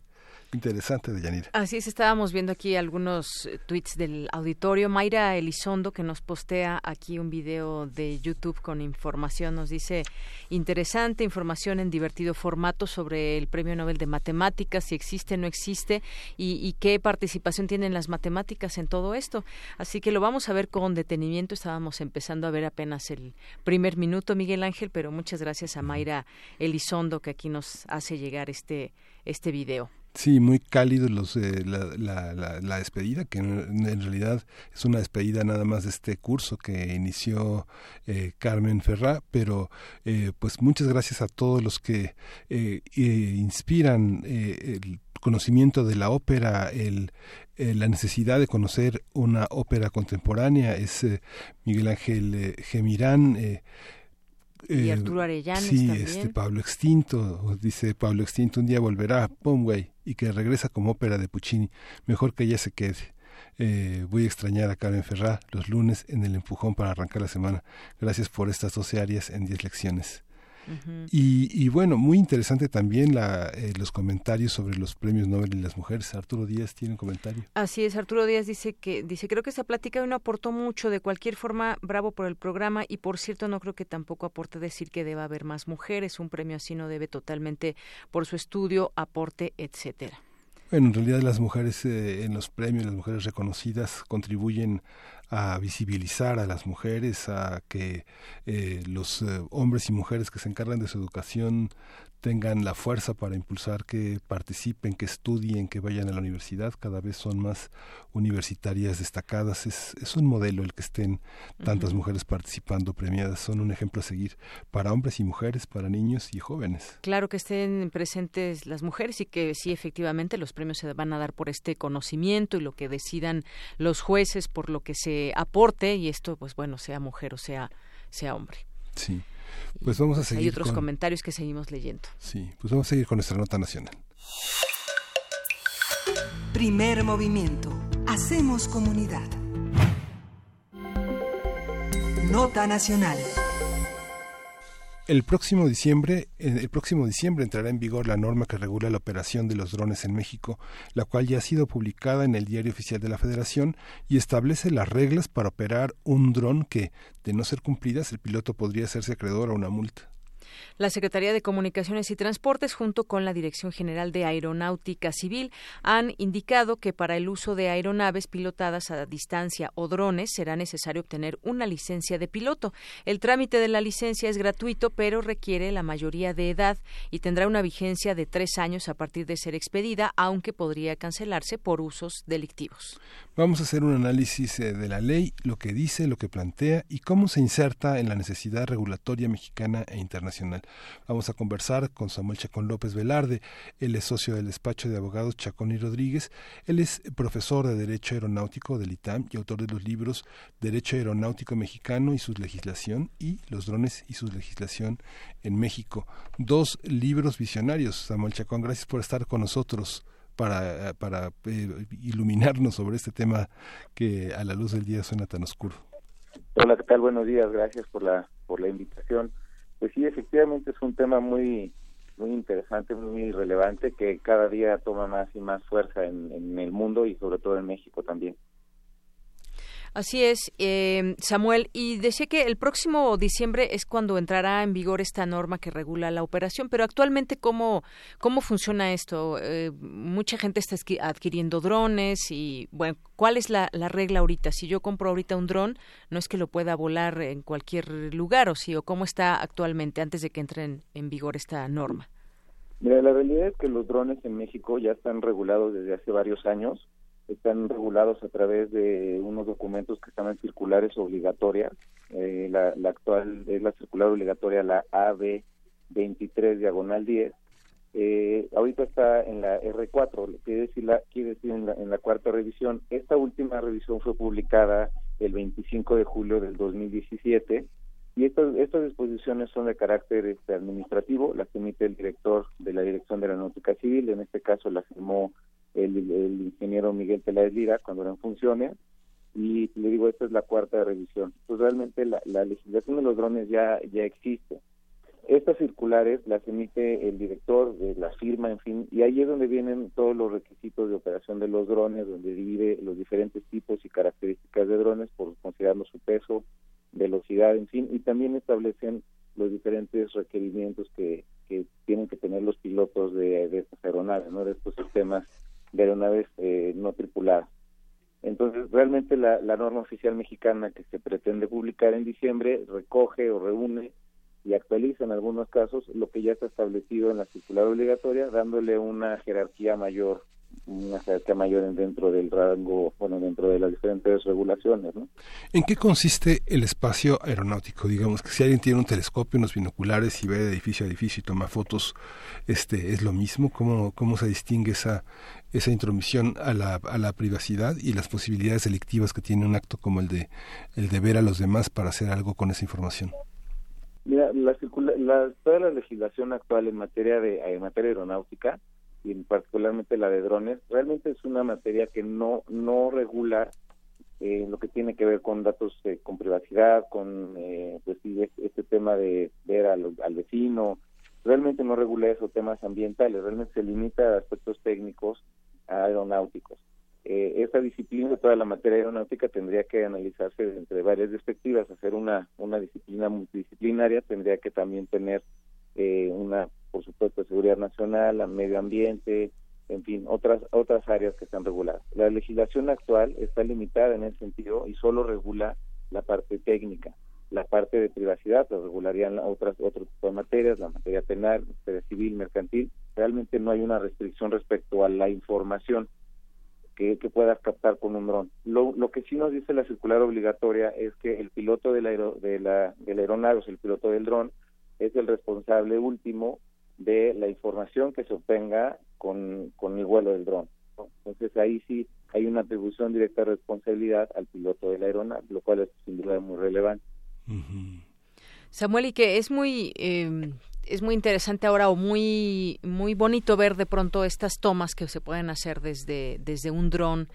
interesante de Yanira. Así es, estábamos viendo aquí algunos eh, tweets del auditorio. Mayra Elizondo, que nos postea aquí un video de YouTube con información, nos dice interesante información en divertido formato sobre el Premio Nobel de Matemáticas, si existe no existe, y, y qué participación tienen las matemáticas en todo esto. Así que lo vamos a ver con detenimiento. Estábamos empezando a ver apenas el primer minuto, Miguel Ángel, pero muchas gracias a Mayra Elizondo que aquí nos hace llegar este, este video. Sí, muy cálido los, eh, la, la, la, la, despedida, que en, realidad es una despedida nada más de este curso que inició eh, Carmen Ferrá, pero eh, pues muchas gracias a todos los que eh, inspiran el conocimiento de la ópera, el, la necesidad de conocer una ópera contemporánea, es Miguel Ángel Gemirán, y Arturo Arellanes sí, también. este Pablo Extinto, dice Pablo Extinto, un día volverá, pum, güey, y que regresa como ópera de Puccini, mejor que ella se quede. Eh, voy a extrañar a Carmen Ferrá los lunes en el empujón para arrancar la semana. Gracias por estas 12 áreas en 10 lecciones. Uh -huh. y, y, bueno, muy interesante también la, eh, los comentarios sobre los premios Nobel y las mujeres. Arturo Díaz tiene un comentario. Así es, Arturo Díaz dice que dice creo que esa plática no aportó mucho. De cualquier forma, bravo por el programa y por cierto no creo que tampoco aporte decir que deba haber más mujeres. Un premio así no debe totalmente por su estudio, aporte, etcétera. Bueno, en realidad las mujeres eh, en los premios, las mujeres reconocidas contribuyen a visibilizar a las mujeres, a que eh, los eh, hombres y mujeres que se encargan de su educación tengan la fuerza para impulsar que participen, que estudien, que vayan a la universidad. Cada vez son más universitarias destacadas. Es, es un modelo el que estén tantas mujeres participando, premiadas. Son un ejemplo a seguir para hombres y mujeres, para niños y jóvenes. Claro que estén presentes las mujeres y que sí, efectivamente, los premios se van a dar por este conocimiento y lo que decidan los jueces por lo que se aporte y esto, pues bueno, sea mujer o sea, sea hombre. Sí. Pues vamos a seguir. Hay otros con- comentarios que seguimos leyendo. Sí, pues vamos a seguir con nuestra nota nacional. Primer movimiento. Hacemos comunidad. Nota nacional. El próximo diciembre, el próximo diciembre entrará en vigor la norma que regula la operación de los drones en México, la cual ya ha sido publicada en el Diario Oficial de la Federación y establece las reglas para operar un dron que, de no ser cumplidas, el piloto podría hacerse acreedor a una multa. La Secretaría de Comunicaciones y Transportes, junto con la Dirección General de Aeronáutica Civil, han indicado que para el uso de aeronaves pilotadas a distancia o drones será necesario obtener una licencia de piloto. El trámite de la licencia es gratuito, pero requiere la mayoría de edad y tendrá una vigencia de tres años a partir de ser expedida, aunque podría cancelarse por usos delictivos. Vamos a hacer un análisis eh, de la ley, lo que dice, lo que plantea y cómo se inserta en la necesidad regulatoria mexicana e internacional. Vamos a conversar con Samuel Chacón López Velarde, él es socio del despacho de abogados Chacón y Rodríguez, él es profesor de Derecho Aeronáutico del ITAM y autor de los libros Derecho Aeronáutico Mexicano y su legislación y Los drones y su legislación en México. Dos libros visionarios. Samuel Chacón, gracias por estar con nosotros para, eh, iluminarnos sobre este tema que a la luz del día suena tan oscuro. Hola, ¿qué tal? Buenos días, gracias por la por la invitación. Pues sí, efectivamente es un tema muy muy interesante, muy relevante que cada día toma más y más fuerza en, en el mundo y sobre todo en México también. Así es, eh, Samuel. Y decía que el próximo diciembre es cuando entrará en vigor esta norma que regula la operación, pero actualmente, ¿cómo, cómo funciona esto? Eh, mucha gente está adquiriendo drones y, bueno, ¿cuál es la, la regla ahorita? Si yo compro ahorita un dron, no es que lo pueda volar en cualquier lugar, ¿o sí? ¿O cómo está actualmente antes de que entre en, en vigor esta norma? Mira, la realidad es que los drones en México ya están regulados desde hace varios años. Están regulados a través de unos documentos que se llaman circulares obligatorias. Eh, la, la actual es la circular obligatoria, la AB 23 diagonal 10. Eh, ahorita está en la R4, quiere decir, la, quiere decir en, la, en la cuarta revisión. Esta última revisión fue publicada el 25 de julio del 2017 y estas, estas disposiciones son de carácter este, administrativo, las emite el director de la Dirección de la Náutica Civil, en este caso la firmó el, ingeniero Miguel Peláez Lira cuando era en funciones, y le digo, esta es la cuarta revisión. Pues realmente la, la legislación de los drones ya, ya existe. Estas circulares las emite el director, de la firma, en fin, y ahí es donde vienen todos los requisitos de operación de los drones, donde divide los diferentes tipos y características de drones por considerarlo su peso, velocidad, en fin, y también establecen los diferentes requerimientos que, que tienen que tener los pilotos de, de estas aeronaves, ¿no? de estos sistemas de aeronaves eh, no tripuladas. Entonces, realmente la, norma oficial mexicana que se pretende publicar en diciembre recoge o reúne y actualiza en algunos casos lo que ya está establecido en la circular obligatoria, dándole una jerarquía mayor, una jerarquía mayor en- dentro del rango, bueno, dentro de las diferentes regulaciones, ¿no? ¿En qué consiste el espacio aeronáutico? Digamos que si alguien tiene un telescopio, unos binoculares y ve de edificio a edificio y toma fotos, este, ¿es lo mismo? ¿Cómo, cómo se distingue esa, esa intromisión a la, a la privacidad y las posibilidades delictivas que tiene un acto como el de, el de ver a los demás para hacer algo con esa información? Mira, la, la- toda la legislación actual en materia de en materia aeronáutica y en particularmente la de drones realmente es una materia que no no regula eh, lo que tiene que ver con datos eh, con privacidad, con eh, pues este tema de ver al, al vecino, realmente no regula eso, temas ambientales, realmente se limita a aspectos técnicos aeronáuticos. Eh, esta disciplina toda la materia aeronáutica tendría que analizarse entre varias perspectivas, hacer una, una disciplina multidisciplinaria, tendría que también tener eh, una, por supuesto, seguridad nacional, medio ambiente, en fin, otras otras áreas que están reguladas. La legislación actual está limitada en ese sentido y solo regula la parte técnica. La parte de privacidad la regularían otras otro tipo de materias, la materia penal, materia civil, mercantil. Realmente no hay una restricción respecto a la información que, que puedas captar con un dron. Lo, lo que sí nos dice la circular obligatoria es que el piloto de la, aero- de la, del aeronave, o el piloto del dron, es el responsable último de la información que se obtenga con, con el vuelo del dron. Entonces ahí sí hay una atribución directa de responsabilidad al piloto de la aeronave, lo cual es sin duda muy relevante. Samuel, y que es muy eh, es muy interesante ahora o muy muy bonito ver de pronto estas tomas que se pueden hacer desde desde un dron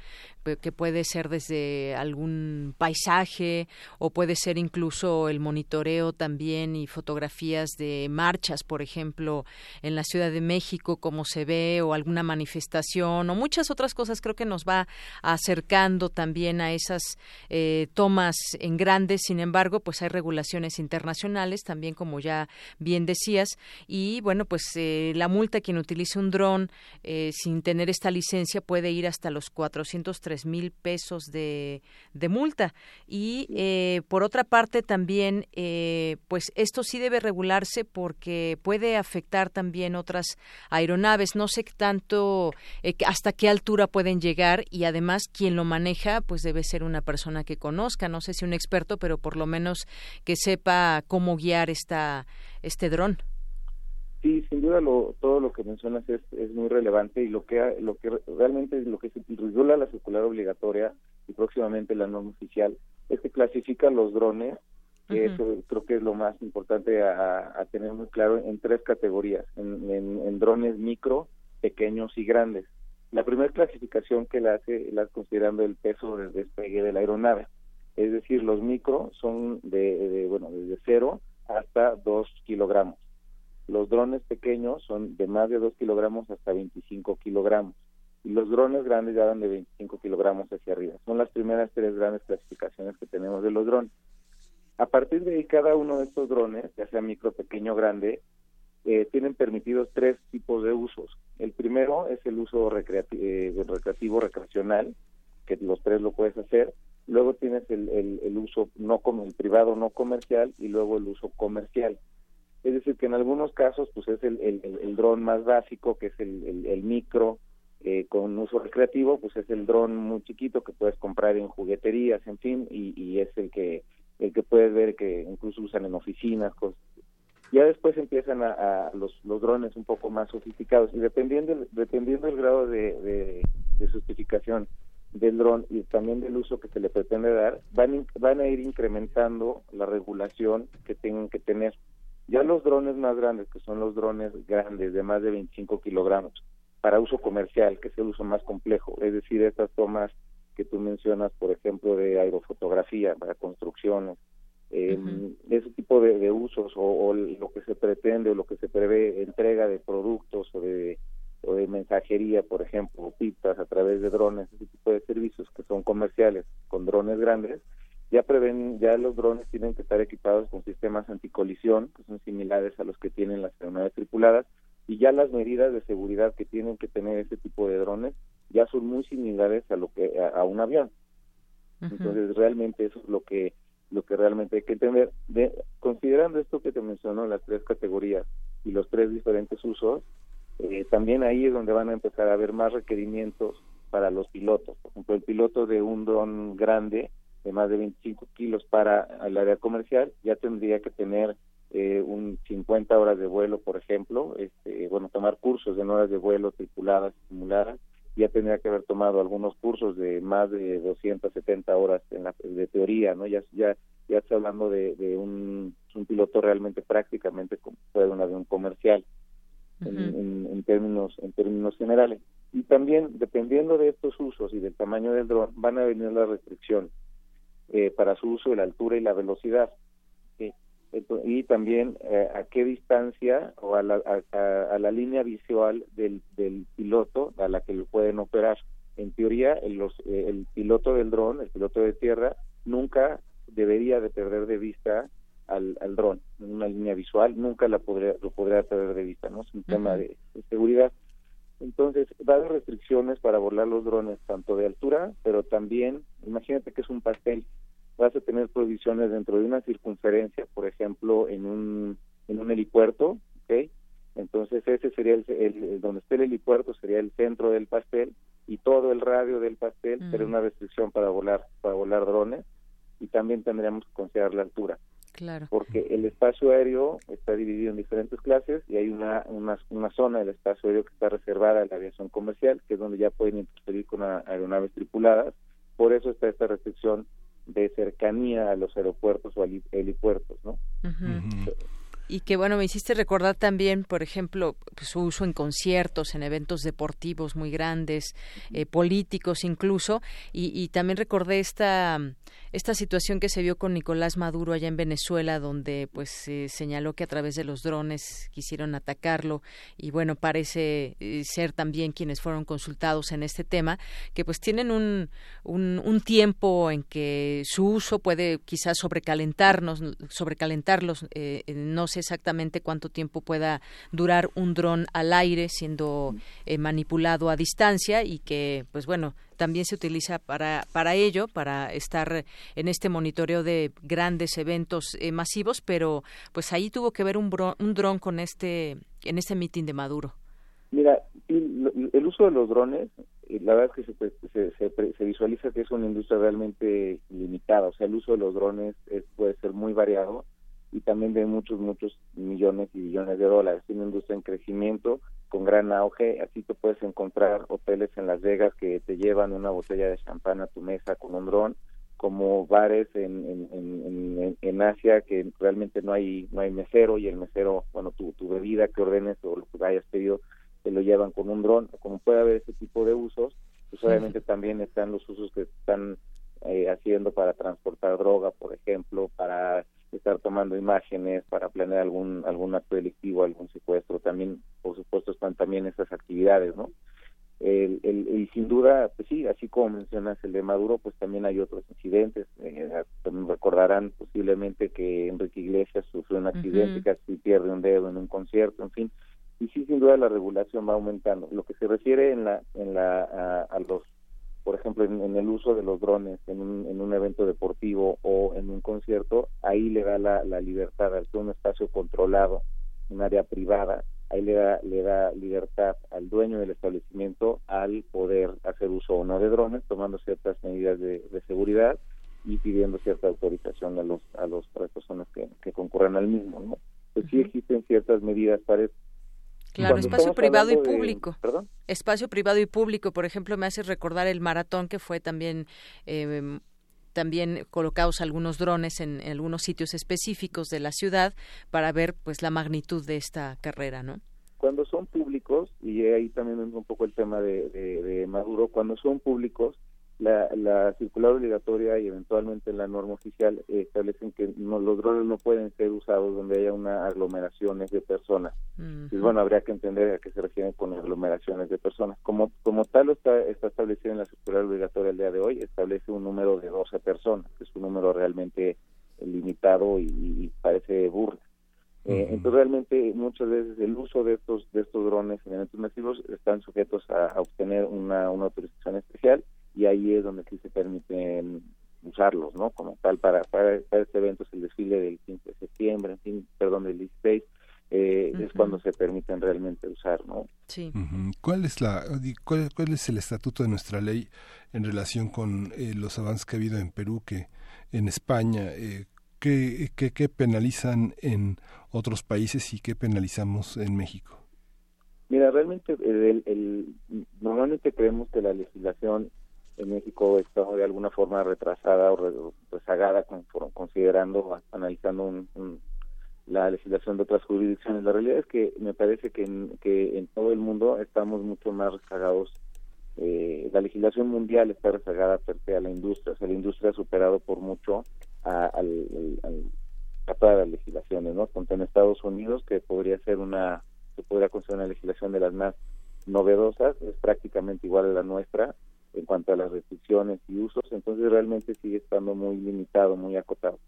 que puede ser desde algún paisaje o puede ser incluso el monitoreo también y fotografías de marchas, por ejemplo, en la Ciudad de México, como se ve, o alguna manifestación, o muchas otras cosas. Creo que nos va acercando también a esas eh, tomas en grandes. Sin embargo, pues hay regulaciones internacionales también, como ya bien Y bueno, pues eh, la multa quien utilice un dron eh, sin tener esta licencia puede ir hasta los 403 mil pesos de, de multa. Y eh, por otra parte también, eh, pues esto sí debe regularse porque puede afectar también otras aeronaves. No sé tanto, eh, hasta qué altura pueden llegar y además quien lo maneja, pues debe ser una persona que conozca, no sé si un experto, pero por lo menos que sepa cómo guiar esta, este dron. Sí, sin duda lo, todo lo que mencionas es, es muy relevante y lo que lo que realmente lo que se regula la circular obligatoria y próximamente la norma oficial es que clasifica los drones, que eso creo que es lo más importante a, a tener muy claro en tres categorías, en, en- en drones micro, pequeños y grandes. La primera clasificación que la hace la considerando el peso del despegue de la aeronave, es decir, los micro son de, de, bueno desde cero hasta dos kilogramos. Los drones pequeños son de más de 2 kilogramos hasta 25 kilogramos. Y los drones grandes ya van de 25 kilogramos hacia arriba. Son las primeras tres grandes clasificaciones que tenemos de los drones. A partir de ahí, cada uno de estos drones, ya sea micro, pequeño grande, eh, tienen permitidos tres tipos de usos. El primero es el uso recreati- eh, recreativo, recreacional, que los tres lo puedes hacer. Luego tienes el, el, el uso no el privado no comercial y luego el uso comercial. Es decir, que en algunos casos pues es el, el, el- dron más básico, que es el, el, micro, eh, con uso recreativo, pues es el dron muy chiquito que puedes comprar en jugueterías, en fin, y, y es el que el que puedes ver que incluso usan en oficinas, cosas. Ya después empiezan a, los, los drones un poco más sofisticados y dependiendo dependiendo del grado de, de, de sofisticación del dron y también del uso que se le pretende dar, van, van a ir incrementando la regulación que tengan que tener. Ya los drones más grandes, que son los drones grandes de más de 25 kilogramos, para uso comercial, que es el uso más complejo, es decir, estas tomas que tú mencionas, por ejemplo, de aerofotografía para construcciones, eh, ese tipo de, de usos o, o lo que se pretende o lo que se prevé, entrega de productos o de, o de mensajería, por ejemplo, o pistas a través de drones, ese tipo de servicios que son comerciales con drones grandes, ya prevén, ya los drones tienen que estar equipados con sistemas anticolisión, que son similares a los que tienen las aeronaves tripuladas, y ya las medidas de seguridad que tienen que tener ese tipo de drones ya son muy similares a lo que a, a un avión. Entonces realmente eso es lo que lo que realmente hay que entender. De, considerando esto que te mencionó, las tres categorías y los tres diferentes usos, eh, también ahí es donde van a empezar a haber más requerimientos para los pilotos. Por ejemplo, el piloto de un dron grande de más de 25 kilos para el área comercial ya tendría que tener eh, un 50 horas de vuelo, por ejemplo, este, bueno, tomar cursos de horas de vuelo tripuladas, simuladas, ya tendría que haber tomado algunos cursos de más de 270 horas en la, de teoría, ¿no? Ya ya ya está hablando de, de un, un piloto realmente prácticamente como fuera un avión comercial en, en, en términos en términos generales. Y también dependiendo de estos usos y del tamaño del dron van a venir las restricciones eh, para su uso de la altura y la velocidad. y también eh, a qué distancia o a la, a, a- a la línea visual del, del piloto a la que lo pueden operar. En teoría, el, los, eh, el piloto del dron, el piloto de tierra, nunca debería de perder de vista al, al dron una línea visual, nunca la podría, lo podría perder de vista, ¿no? Es un tema de, de seguridad. Entonces, va a haber restricciones para volar los drones, tanto de altura, pero también, imagínate que es un pastel, vas a tener prohibiciones dentro de una circunferencia, por ejemplo, en un, en un helipuerto, ¿ok? Entonces, ese sería el, el- donde esté el helipuerto, sería el centro del pastel, y todo el radio del pastel sería una restricción para volar, para volar drones, y también tendríamos que considerar la altura Claro. porque el espacio aéreo está dividido en diferentes clases y hay una, una, una zona del espacio aéreo que está reservada a la aviación comercial, que es donde ya pueden interferir con a- aeronaves tripuladas. Por eso está esta restricción de cercanía a los aeropuertos o heli- helipuertos, ¿no? Ujú. Y que bueno, me hiciste recordar también, por ejemplo, pues, su uso en conciertos, en eventos deportivos muy grandes, eh, políticos incluso, y, y también recordé esta esta situación que se vio con Nicolás Maduro allá en Venezuela, donde pues se señaló que a través de los drones quisieron atacarlo y bueno parece eh, ser también quienes fueron consultados en este tema, que pues tienen un un, un tiempo en que su uso puede quizás sobrecalentarnos, sobrecalentarlos. eh, no sé exactamente cuánto tiempo pueda durar un dron al aire siendo eh, manipulado a distancia y que, pues bueno, también se utiliza para, para ello, para estar en este monitoreo de grandes eventos eh, masivos, pero pues ahí tuvo que ver un, bro- un dron con este, en este mitin de Maduro. Mira, el uso de los drones, eh, la verdad es que se, se, se pre- se visualiza que es una industria realmente limitada, o sea, el uso de los drones es- puede ser muy variado y también de muchos, muchos millones y billones de dólares. Es una industria en crecimiento, con gran auge, así te puedes encontrar hoteles en Las Vegas que te llevan una botella de champán a tu mesa con un dron, como bares en, en, en, en- en Asia que realmente no hay no hay mesero y el mesero, bueno, tu, tu bebida que ordenes o lo que hayas pedido, te lo llevan con un dron. Como puede haber ese tipo de usos, pues obviamente también están los usos que están eh, haciendo para transportar droga, por ejemplo, para estar tomando imágenes, para planear algún algún acto delictivo, algún secuestro. También, por supuesto, están también esas actividades, ¿no? El, el- y sin duda, pues sí, así como mencionas el de Maduro, pues también hay otros incidentes. Eh, también recordarán posiblemente que Enrique Iglesias sufrió un accidente, Ujú. casi pierde un dedo en un concierto, en fin. Y sí, sin duda la regulación va aumentando. Lo que se refiere en la, en la, a, a los, por ejemplo, en, en el uso de los drones en un, en un evento deportivo o en un concierto, ahí le da la, la libertad al ser un espacio controlado, un área privada, ahí le da, le da libertad al dueño del establecimiento al poder hacer uso o no de drones, tomando ciertas medidas de, de seguridad y pidiendo cierta autorización a los a, los, a las personas que, que concurran al mismo, ¿no? Pues sí existen ciertas medidas para. Claro, Cuando espacio privado y de- público. ¿Perdón? Espacio privado y público, por ejemplo, me hace recordar el maratón que fue también eh, también colocados algunos drones en, en algunos sitios específicos de la ciudad para ver pues la magnitud de esta carrera, ¿no? cuando son públicos, y ahí también un poco el tema de, de- de Maduro, cuando son públicos, la, la circular obligatoria y eventualmente la norma oficial eh, establecen que no, los drones no pueden ser usados donde haya una aglomeraciones de personas. Y bueno, habría que entender a qué se refieren con aglomeraciones de personas. Como, como tal está, está establecido en la circular obligatoria el día de hoy, establece un número de 12 personas, que es un número realmente limitado y, y parece burla. Eh, Entonces realmente muchas veces el uso de estos de estos drones en eventos masivos están sujetos a, a obtener una, una autorización especial y ahí es donde sí se permiten usarlos, ¿no? Como tal para para, para este evento es el desfile del 15 de septiembre, en fin, perdón, del 16 eh, es cuando se permiten realmente usar, ¿no? Sí. ¿Cuál es la di- cuál, cuál es el estatuto de nuestra ley en relación con eh, los avances que ha habido en Perú que en España eh, qué, qué, qué penalizan en otros países y qué penalizamos en México? Mira, realmente el, el- normalmente creemos que la legislación en México está de alguna forma retrasada o re- rezagada considerando, analizando un- la legislación de otras jurisdicciones. La realidad es que me parece que en, que en todo el mundo estamos mucho más rezagados. Eh, la legislación mundial está rezagada se a la industria. O sea, la industria ha superado por mucho a, al- al- a todas las legislaciones, ¿no? Tanto en Estados Unidos, que podría ser una, se podría considerar una legislación de las más novedosas, es prácticamente igual a la nuestra en cuanto a las restricciones y usos, entonces realmente sigue estando muy limitado, muy acotado.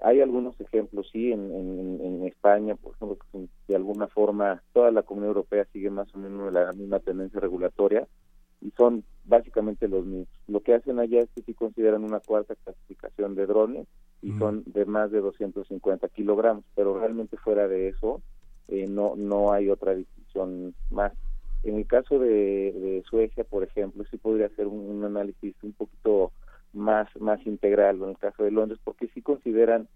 hay algunos ejemplos, sí, en, en, en España, por ejemplo, que de alguna forma toda la Comunidad Europea sigue más o menos la misma tendencia regulatoria y son básicamente los mismos. Lo que hacen allá es que sí consideran una cuarta clasificación de drones y son de más de 250 kilogramos, pero realmente fuera de eso eh, no no hay otra distinción más. En el caso de, Suecia, por ejemplo, sí podría hacer un, análisis un poquito más más integral en el caso de Londres porque sí consideran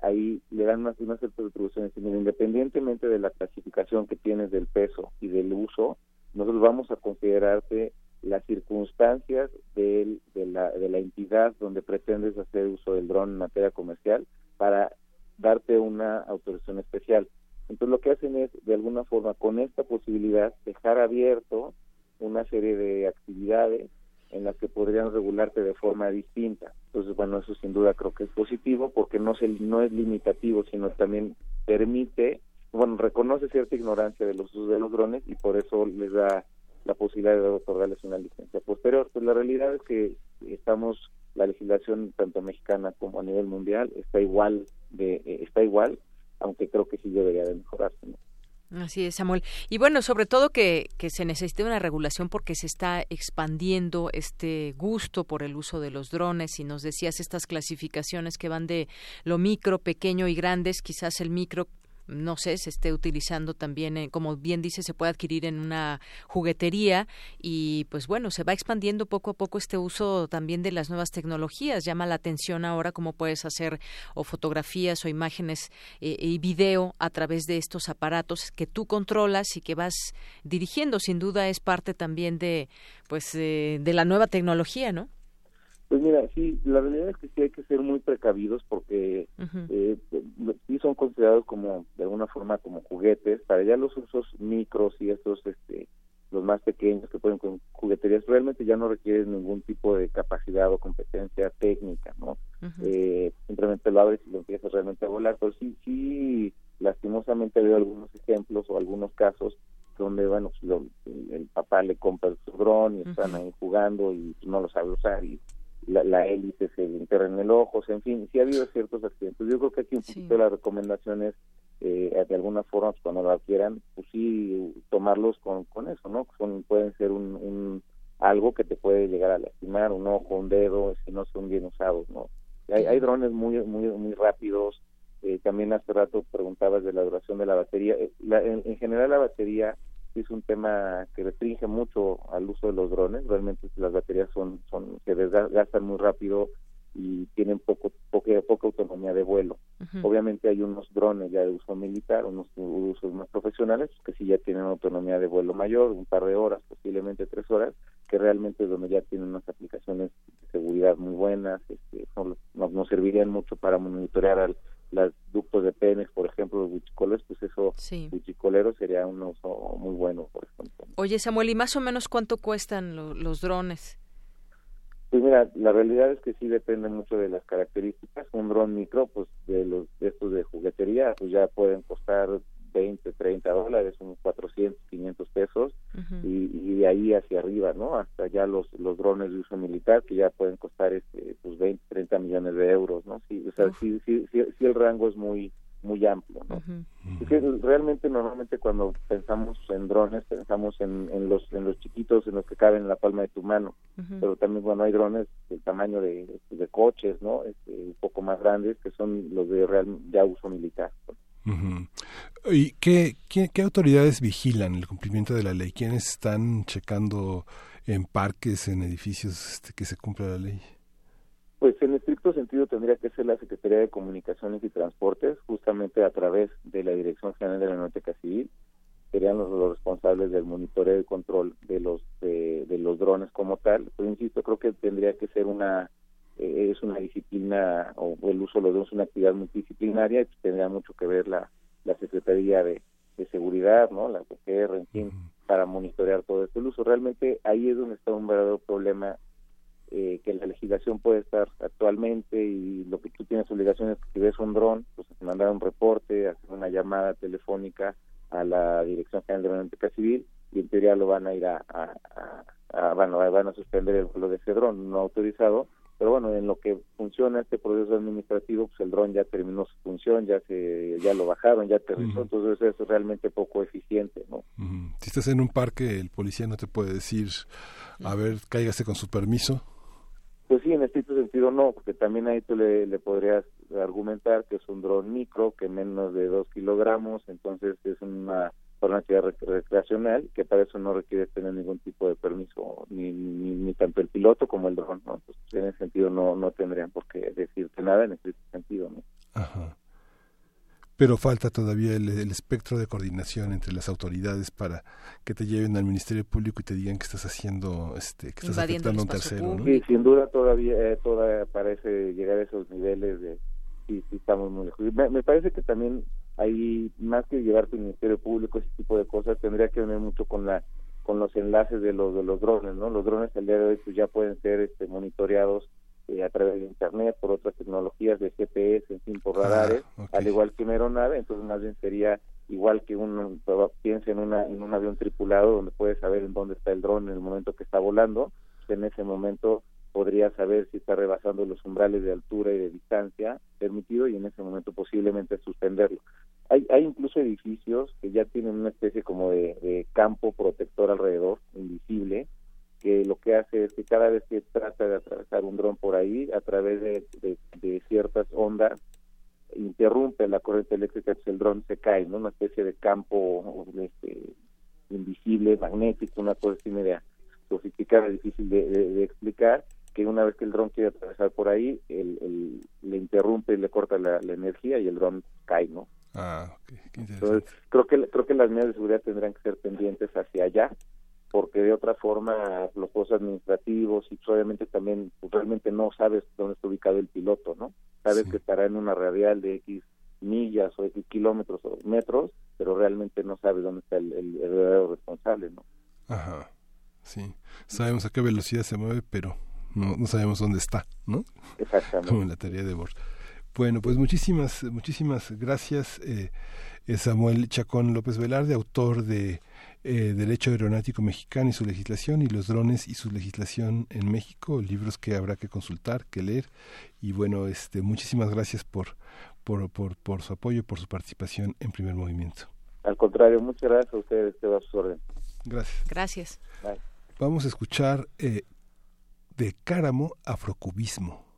ahí le dan unas, unas ciertas atribuciones independientemente de la clasificación que tienes del peso y del uso nosotros vamos a considerarte las circunstancias del, de, la, de la entidad donde pretendes hacer uso del dron en materia comercial para darte una autorización especial. Entonces lo que hacen es, de alguna forma, con esta posibilidad, dejar abierto una serie de actividades en las que podrían regularte de forma distinta. Entonces, bueno, eso sin duda creo que es positivo porque no, se, no es limitativo, sino también permite, bueno, reconoce cierta ignorancia de los usos de los drones y por eso les da la posibilidad de otorgarles una licencia posterior. Pues la realidad es que estamos, la legislación tanto mexicana como a nivel mundial está igual, de eh, está igual, aunque creo que sí debería de mejorarse. ¿no? Así es, Samuel. Y bueno, sobre todo que, que se necesita una regulación porque se está expandiendo este gusto por el uso de los drones y nos decías estas clasificaciones que van de lo micro, pequeño y grandes, quizás el micro no sé, se esté utilizando también, eh, como bien dice, se puede adquirir en una juguetería y pues bueno, se va expandiendo poco a poco este uso también de las nuevas tecnologías. Llama la atención ahora cómo puedes hacer o fotografías o imágenes eh, y video a través de estos aparatos que tú controlas y que vas dirigiendo. Sin duda es parte también de pues eh, de la nueva tecnología, ¿no? Pues mira, sí, la realidad es que sí hay que ser muy precavidos porque eh, sí son considerados como, de alguna forma, como juguetes. Para ya los usos micros y estos, este, los más pequeños que pueden con jugueterías, realmente ya no requieren ningún tipo de capacidad o competencia técnica, ¿no? eh, simplemente lo abres y lo empiezas realmente a volar. Pero sí, sí, lastimosamente veo algunos ejemplos o algunos casos donde, bueno, pues, lo, el papá le compra su dron y están ahí jugando y no lo sabe usar y la, la hélice se le enterra en el ojo, o sea, en fin, sí ha habido ciertos accidentes. Yo creo que aquí un poquito la recomendación es, eh, de alguna forma, pues, cuando lo adquieran, pues sí, tomarlos con, con eso, ¿no? Son, pueden ser un, un algo que te puede llegar a lastimar, un ojo, un dedo, si no son bien usados, ¿no? Hay, hay drones muy, muy, muy rápidos. Eh, también hace rato preguntabas de la duración de la batería. Eh, la, en, en general la batería es un tema que restringe mucho al uso de los drones. Realmente las baterías son, son se desgastan muy rápido y tienen poco, poca, poca autonomía de vuelo. Obviamente hay unos drones ya de uso militar, unos usos más profesionales que sí ya tienen autonomía de vuelo mayor, un par de horas, posiblemente tres horas, que realmente es donde ya tienen unas aplicaciones de seguridad muy buenas, este, nos, nos servirían mucho para monitorear al, los ductos de Pemex, por ejemplo, los buchicoleros, pues eso, sí. sería un uso muy bueno, por ejemplo. Oye, Samuel, ¿y más o menos cuánto cuestan lo, los drones? Pues mira, la realidad es que sí depende mucho de las características. Un dron micro, pues de los de estos de juguetería, pues ya pueden costar 20, 30 dólares, unos 400, 500 pesos, uh -huh. y, y, de ahí hacia arriba, ¿no? Hasta ya los los drones de uso militar, que ya pueden costar este pues 20, 30 millones de euros, ¿no? Sí, o sea, sí, sí, sí, sí, el rango es muy muy amplio, ¿no? Uh -huh. realmente normalmente cuando pensamos en drones pensamos en, en los en los chiquitos en los que caben en la palma de tu mano, uh -huh. pero también bueno hay drones del tamaño de, de coches, ¿no? Este, un poco más grandes que son los de real ya uso militar. Uh. ¿Y qué, qué, qué, autoridades vigilan el cumplimiento de la ley? ¿Quiénes están checando en parques, en edificios este, que se cumpla la ley? Pues en estricto sentido tendría que ser la Secretaría de Comunicaciones y Transportes, justamente a través de la Dirección General de la Aeronáutica Civil, serían los, los, responsables del monitoreo y control de los de, de los drones como tal. Pero insisto, creo que tendría que ser una eh, es una disciplina o el uso de los drones es una actividad multidisciplinaria pues, tendría mucho que ver la, la Secretaría de, de Seguridad, no, la PGR, en fin, para monitorear todo esto. El uso realmente ahí es donde está un verdadero problema eh, que la legislación puede estar actualmente y lo que tú tienes obligación es que si ves un dron, pues mandar un reporte, hacer una llamada telefónica a la Dirección General de la Aeronáutica Civil y en teoría lo van a ir a, a, a, a bueno, van a suspender el vuelo de ese dron no autorizado, pero bueno, en lo que funciona este proceso administrativo, pues el dron ya terminó su función, ya se ya lo bajaron, ya aterrizó, entonces eso es realmente poco eficiente, ¿no? Si estás en un parque, el policía no te puede decir, a ver, cáigase con su permiso. Pues sí, en estricto sentido no, porque también ahí tú le, le podrías argumentar que es un dron micro, que menos de dos kilogramos, entonces es una para una actividad rec- recreacional, que para eso no requiere tener ningún tipo de permiso, ni, ni, ni tanto el piloto como el dron, ¿no? Entonces, en ese sentido no, no tendrían por qué decirte nada en ese sentido, ¿no? Ajá. Pero falta todavía el, el espectro de coordinación entre las autoridades para que te lleven al Ministerio Público y te digan que estás haciendo, este, que estás Invadiendo afectando a un tercero, ¿no? Sí, sin duda todavía, eh, todavía parece llegar a esos niveles de, sí, sí estamos muy lejos. Me, me parece que también hay, más que llevarte al Ministerio Público, ese tipo de cosas, tendría que ver mucho con la con los enlaces de los de los drones, ¿no? Los drones el día de hoy pues, ya pueden ser este, monitoreados eh, a través de internet por otras tecnologías de GPS, en fin, por radares, al igual que una aeronave, entonces más bien sería igual que un piensa en una en un avión tripulado donde puedes saber en dónde está el dron en el momento que está volando, en ese momento podría saber si está rebasando los umbrales de altura y de distancia permitido y en ese momento posiblemente suspenderlo. Hay, hay incluso edificios que ya tienen una especie como de, campo protector alrededor, invisible, que lo que hace es que cada vez que trata de atravesar un dron por ahí, a través de, ciertas ondas, interrumpe la corriente eléctrica, pues el dron se cae, ¿no? Una especie de campo este, invisible, magnético, una cosa así media sofisticada, difícil de explicar, que una vez que el dron quiere atravesar por ahí, el, el, le interrumpe y le corta la, la energía y el dron cae, ¿no? Ah, ok, qué Entonces, creo que creo que las medidas de seguridad tendrán que ser pendientes hacia allá, porque de otra forma los juegos administrativos y obviamente también pues, realmente no sabes dónde está ubicado el piloto, ¿no? Sabes que estará en una radial de X millas o X kilómetros o metros, pero realmente no sabes dónde está el, el, el verdadero responsable, ¿no? Ajá, sí. Sabemos a qué velocidad se mueve, pero no, no sabemos dónde está, ¿no? Exactamente. Como en la teoría de Bohr. Bueno, pues muchísimas, muchísimas gracias, eh, Samuel Chacón López Velarde, autor de eh, Derecho Aeronáutico Mexicano y su legislación y los drones y su legislación en México, libros que habrá que consultar, que leer. Y bueno, este, muchísimas gracias por, por, por, por su apoyo, por su participación en primer movimiento. Al contrario, muchas gracias a ustedes, que va a sus órdenes. Gracias. Gracias. Bye. Vamos a escuchar eh, de Cáramo Afrocubismo.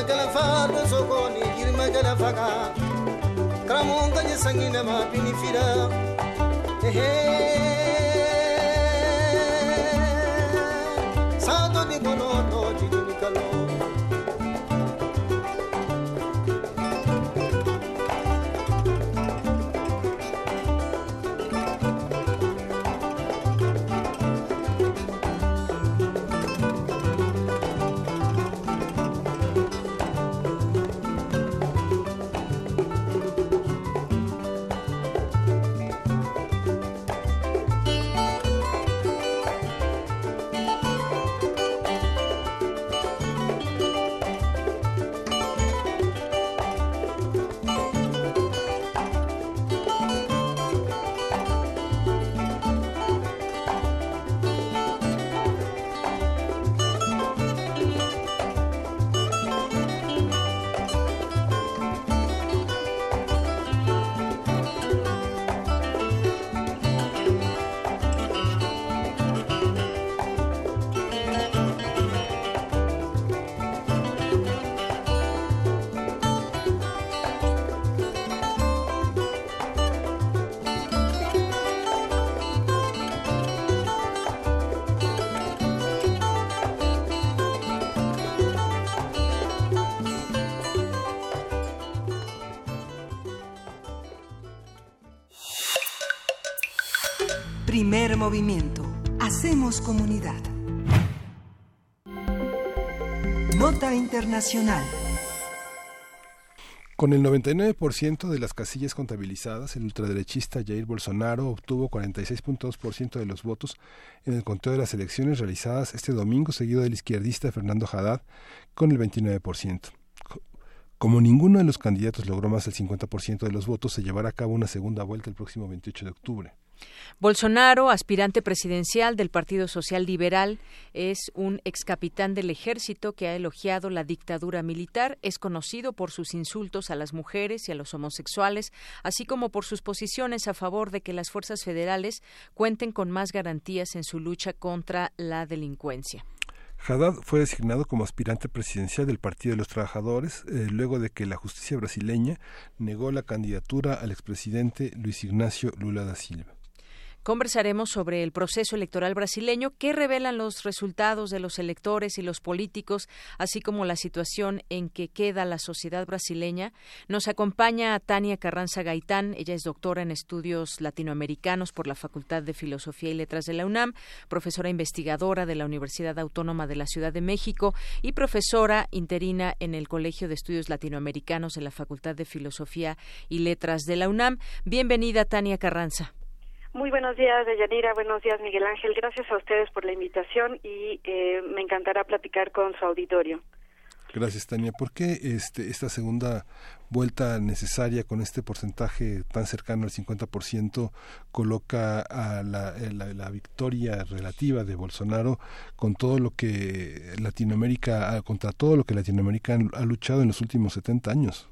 girmagala faɗo sogoni girmagala faga karamongañe sanginama pinifira Nota Internacional. Con el 99% de las casillas contabilizadas, el ultraderechista Jair Bolsonaro obtuvo 46.2% de los votos en el conteo de las elecciones realizadas este domingo, seguido del izquierdista Fernando Haddad con el 29%. Como ninguno de los candidatos logró más del 50% de los votos, se llevará a cabo una segunda vuelta el próximo 28 de octubre. Bolsonaro, aspirante presidencial del Partido Social Liberal, es un ex capitán del ejército que ha elogiado la dictadura militar. Es conocido por sus insultos a las mujeres y a los homosexuales, así como por sus posiciones a favor de que las fuerzas federales cuenten con más garantías en su lucha contra la delincuencia. Haddad fue designado como aspirante presidencial del Partido de los Trabajadores eh, luego de que la justicia brasileña negó la candidatura al expresidente Luis Ignacio Lula da Silva. Conversaremos sobre el proceso electoral brasileño, qué revelan los resultados de los electores y los políticos, así como la situación en que queda la sociedad brasileña. Nos acompaña Tania Carranza Gaitán, ella es doctora en estudios latinoamericanos por la Facultad de Filosofía y Letras de la UNAM, profesora investigadora de la Universidad Autónoma de la Ciudad de México y profesora interina en el Colegio de Estudios Latinoamericanos de la Facultad de Filosofía y Letras de la UNAM. Bienvenida, Tania Carranza. Muy buenos días, Deyanira. Buenos días, Miguel Ángel. Gracias a ustedes por la invitación y eh, me encantará platicar con su auditorio. Gracias, Tania. ¿Por qué este, esta segunda vuelta necesaria con este porcentaje tan cercano al 50% coloca a la, eh, la, la, victoria relativa de Bolsonaro con todo lo que Latinoamérica, contra todo lo que Latinoamérica ha luchado en los últimos 70 años?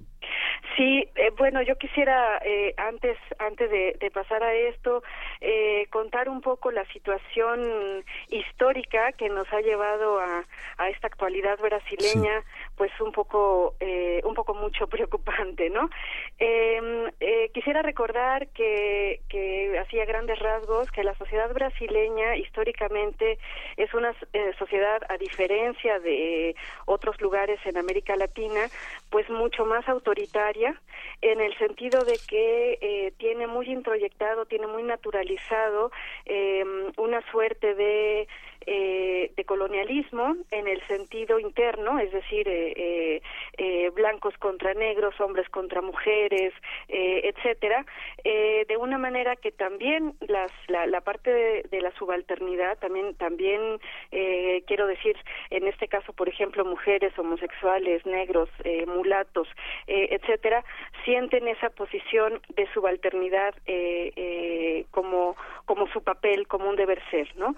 Sí, bueno, yo quisiera eh, antes antes de, pasar a esto eh, contar un poco la situación histórica que nos ha llevado a, a esta actualidad brasileña. Pues un poco eh, un poco mucho preocupante, ¿no? Em, quisiera recordar que que hacía grandes rasgos que la sociedad brasileña históricamente es una sociedad a diferencia de otros lugares en América Latina, pues mucho más autoritaria en el sentido de que eh, tiene muy introyectado, tiene muy naturalizado eh, una suerte de eh, de colonialismo en el sentido interno, es decir, eh, eh, eh blancos contra negros, hombres contra mujeres, etcétera, de una manera que también las, la, la parte de, de, la subalternidad, también, también quiero decir, en este caso, por ejemplo, mujeres, homosexuales, negros, mulatos, etcétera, sienten esa posición de subalternidad como como su papel, como un deber ser, ¿no?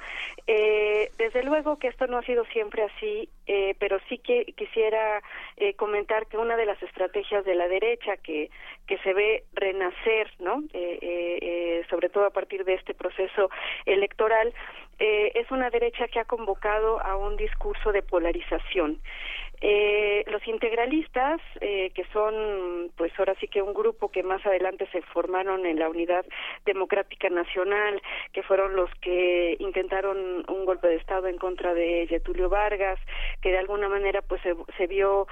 Eh, desde luego que esto no ha sido siempre así, eh, pero sí que quisiera eh, comentar que una de las estrategias de la derecha que que se ve renacer, ¿no? Eh, eh, eh, sobre todo a partir de este proceso electoral, eh, es una derecha que ha convocado a un discurso de polarización. Eh, los integralistas, eh, que son, pues ahora sí que un grupo que más adelante se formaron en la Unidad Democrática Nacional, que fueron los que intentaron un golpe de Estado en contra de Getulio Vargas, que de alguna manera pues se, se vio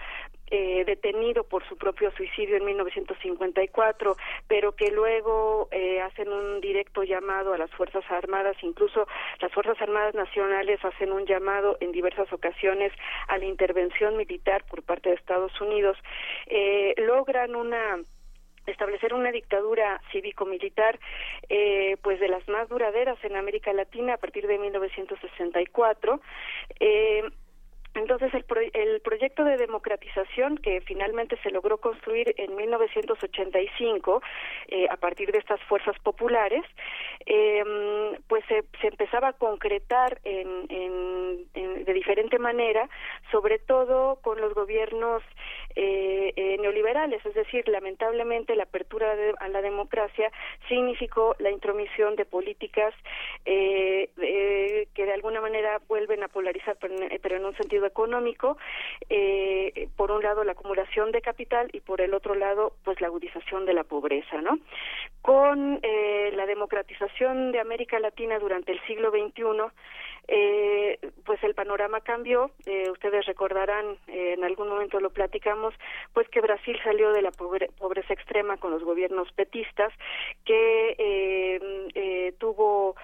eh, detenido por su propio suicidio en 1954, pero que luego eh, hacen un directo llamado a las Fuerzas Armadas, incluso las Fuerzas Armadas Nacionales hacen un llamado en diversas ocasiones a la intervención militar por parte de Estados Unidos, eh, logran una establecer una dictadura cívico-militar eh, pues de las más duraderas en América Latina a partir de 1964 eh, entonces, el, pro el, proyecto de democratización que finalmente se logró construir en 1985 eh, a partir de estas fuerzas populares, eh, pues se, empezaba a concretar en, de diferente manera, sobre todo con los gobiernos eh, eh, neoliberales, es decir, lamentablemente la apertura a la democracia significó la intromisión de políticas eh, que de alguna manera vuelven a polarizar, en, pero en un sentido económico, eh, por un lado la acumulación de capital y por el otro lado pues la agudización de la pobreza, ¿no? Con eh, la democratización de América Latina durante el siglo XXI, eh, pues el panorama cambió. Eh, ustedes recordarán, eh, en algún momento lo platicamos, pues que Brasil salió de la pobre, pobreza extrema con los gobiernos petistas, que eh, tuvo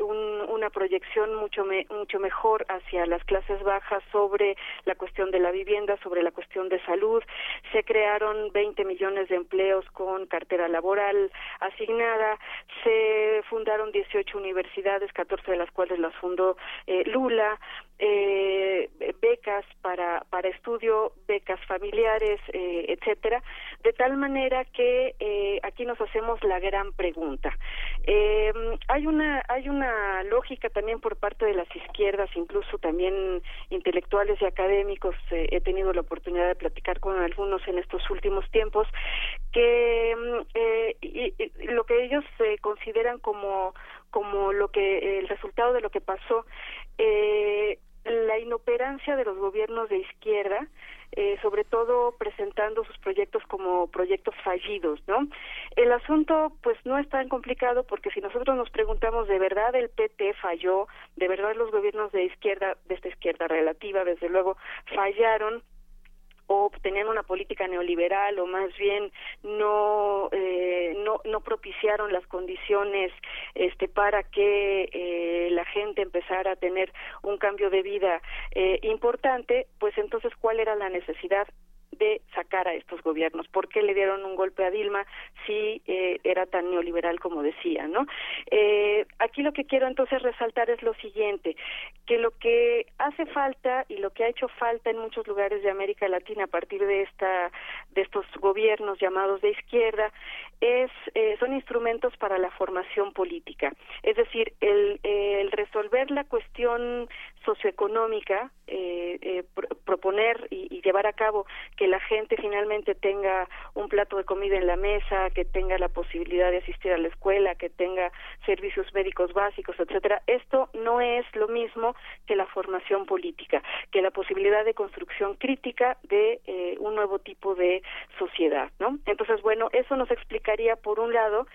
un, una proyección mucho me, mucho mejor hacia las clases bajas sobre la cuestión de la vivienda, sobre la cuestión de salud. Se crearon 20 millones de empleos con cartera laboral asignada. Se fundaron 18 universidades, 14 de las cuales las fundó eh, Lula, eh, becas para, para estudio, becas familiares, eh, etcétera, de tal manera que eh, aquí nos hacemos la gran pregunta. Eh, hay una hay una lógica también por parte de las izquierdas, incluso también intelectuales y académicos. Eh, he tenido la oportunidad de platicar con algunos en estos últimos tiempos que eh, y, y lo que ellos consideran como como lo que el resultado de lo que pasó eh, la inoperancia de los gobiernos de izquierda eh, sobre todo presentando sus proyectos como proyectos fallidos, ¿no? El asunto, pues, no es tan complicado porque si nosotros nos preguntamos de verdad el PT falló, de verdad los gobiernos de izquierda, de esta izquierda relativa, desde luego, fallaron o tenían una política neoliberal o más bien no eh, no no propiciaron las condiciones este para que eh, la gente empezara a tener un cambio de vida eh, importante pues entonces cuál era la necesidad de sacar a estos gobiernos. ¿Por qué le dieron un golpe a Dilma si eh, era tan neoliberal como decía? ¿no? Eh, aquí lo que quiero entonces resaltar es lo siguiente, que lo que hace falta y lo que ha hecho falta en muchos lugares de América Latina a partir de esta de estos gobiernos llamados de izquierda es eh, son instrumentos para la formación política, es decir, el, el resolver la cuestión socioeconómica, eh, eh, pro proponer y, llevar a cabo que la gente finalmente tenga un plato de comida en la mesa, que tenga la posibilidad de asistir a la escuela, que tenga servicios médicos básicos, etcétera. Esto no es lo mismo que la formación política, que la posibilidad de construcción crítica de eh, un nuevo tipo de sociedad, ¿no? Entonces, bueno, eso nos explicaría por un lado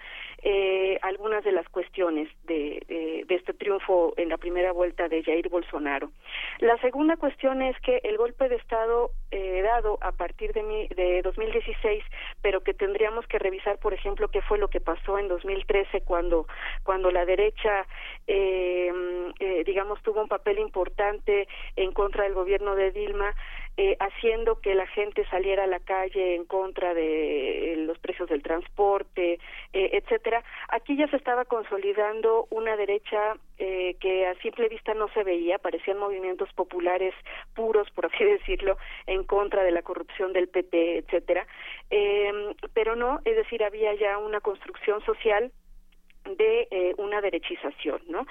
eh, algunas de las cuestiones de, de, de, este triunfo en la primera vuelta de Jair Bolsonaro. La segunda cuestión es que el golpe de Estado eh, dado a partir de, mi, de 2016, pero que tendríamos que revisar, por ejemplo, qué fue lo que pasó en 2013 cuando, cuando la derecha, eh, eh, digamos, tuvo un papel importante en contra del gobierno de Dilma, eh, haciendo que la gente saliera a la calle en contra de eh, los precios del transporte, eh, etcétera. Aquí ya se estaba consolidando una derecha eh, que a simple vista no se veía, parecían movimientos populares puros, por así decirlo, en contra de la corrupción del PP, etcétera. Eh, pero no, es decir, había ya una construcción social de eh, una derechización, ¿no?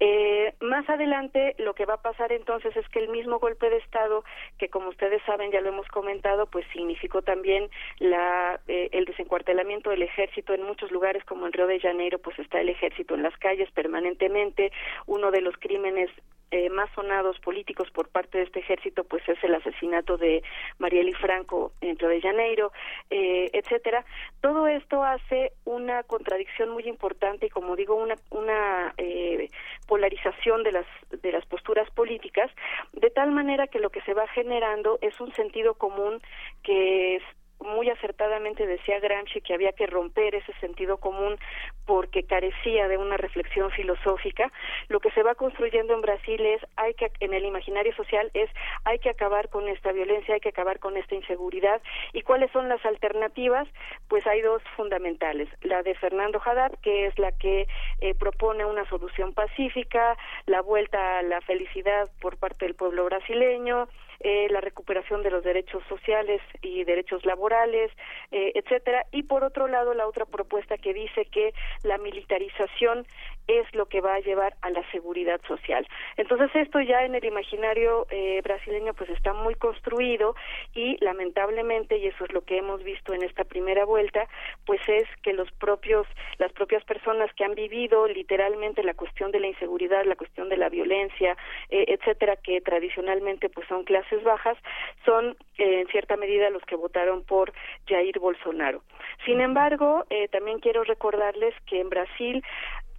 Eh, más adelante lo que va a pasar entonces es que el mismo golpe de Estado, que como ustedes saben ya lo hemos comentado, pues significó también la, eh, el desencuartelamiento del ejército en muchos lugares como en Río de Janeiro, pues está el ejército en las calles permanentemente. Uno de los crímenes eh, más sonados políticos por parte de este ejército pues es el asesinato de Marieli Franco en Río de Janeiro, eh, etcétera. Todo esto hace una contradicción muy importante y como digo una una eh, polarización de las de las posturas políticas de tal manera que lo que se va generando es un sentido común que es muy acertadamente decía Gramsci que había que romper ese sentido común porque carecía de una reflexión filosófica. Lo que se va construyendo en Brasil es hay que en el imaginario social es hay que acabar con esta violencia, hay que acabar con esta inseguridad y cuáles son las alternativas? Pues hay dos fundamentales, la de Fernando Haddad que es la que eh, propone una solución pacífica, la vuelta a la felicidad por parte del pueblo brasileño, eh, la recuperación de los derechos sociales y derechos laborales, eh, etcétera, y por otro lado la otra propuesta que dice que la militarización es lo que va a llevar a la seguridad social. Entonces esto ya en el imaginario eh, brasileño pues está muy construido y lamentablemente y eso es lo que hemos visto en esta primera vuelta pues es que los propios las propias personas que han vivido literalmente la cuestión de la inseguridad, la cuestión de la violencia, eh, etcétera que tradicionalmente pues son clases bajas son eh, en cierta medida los que votaron por Jair Bolsonaro. Sin embargo, eh, también quiero recordarles que en Brasil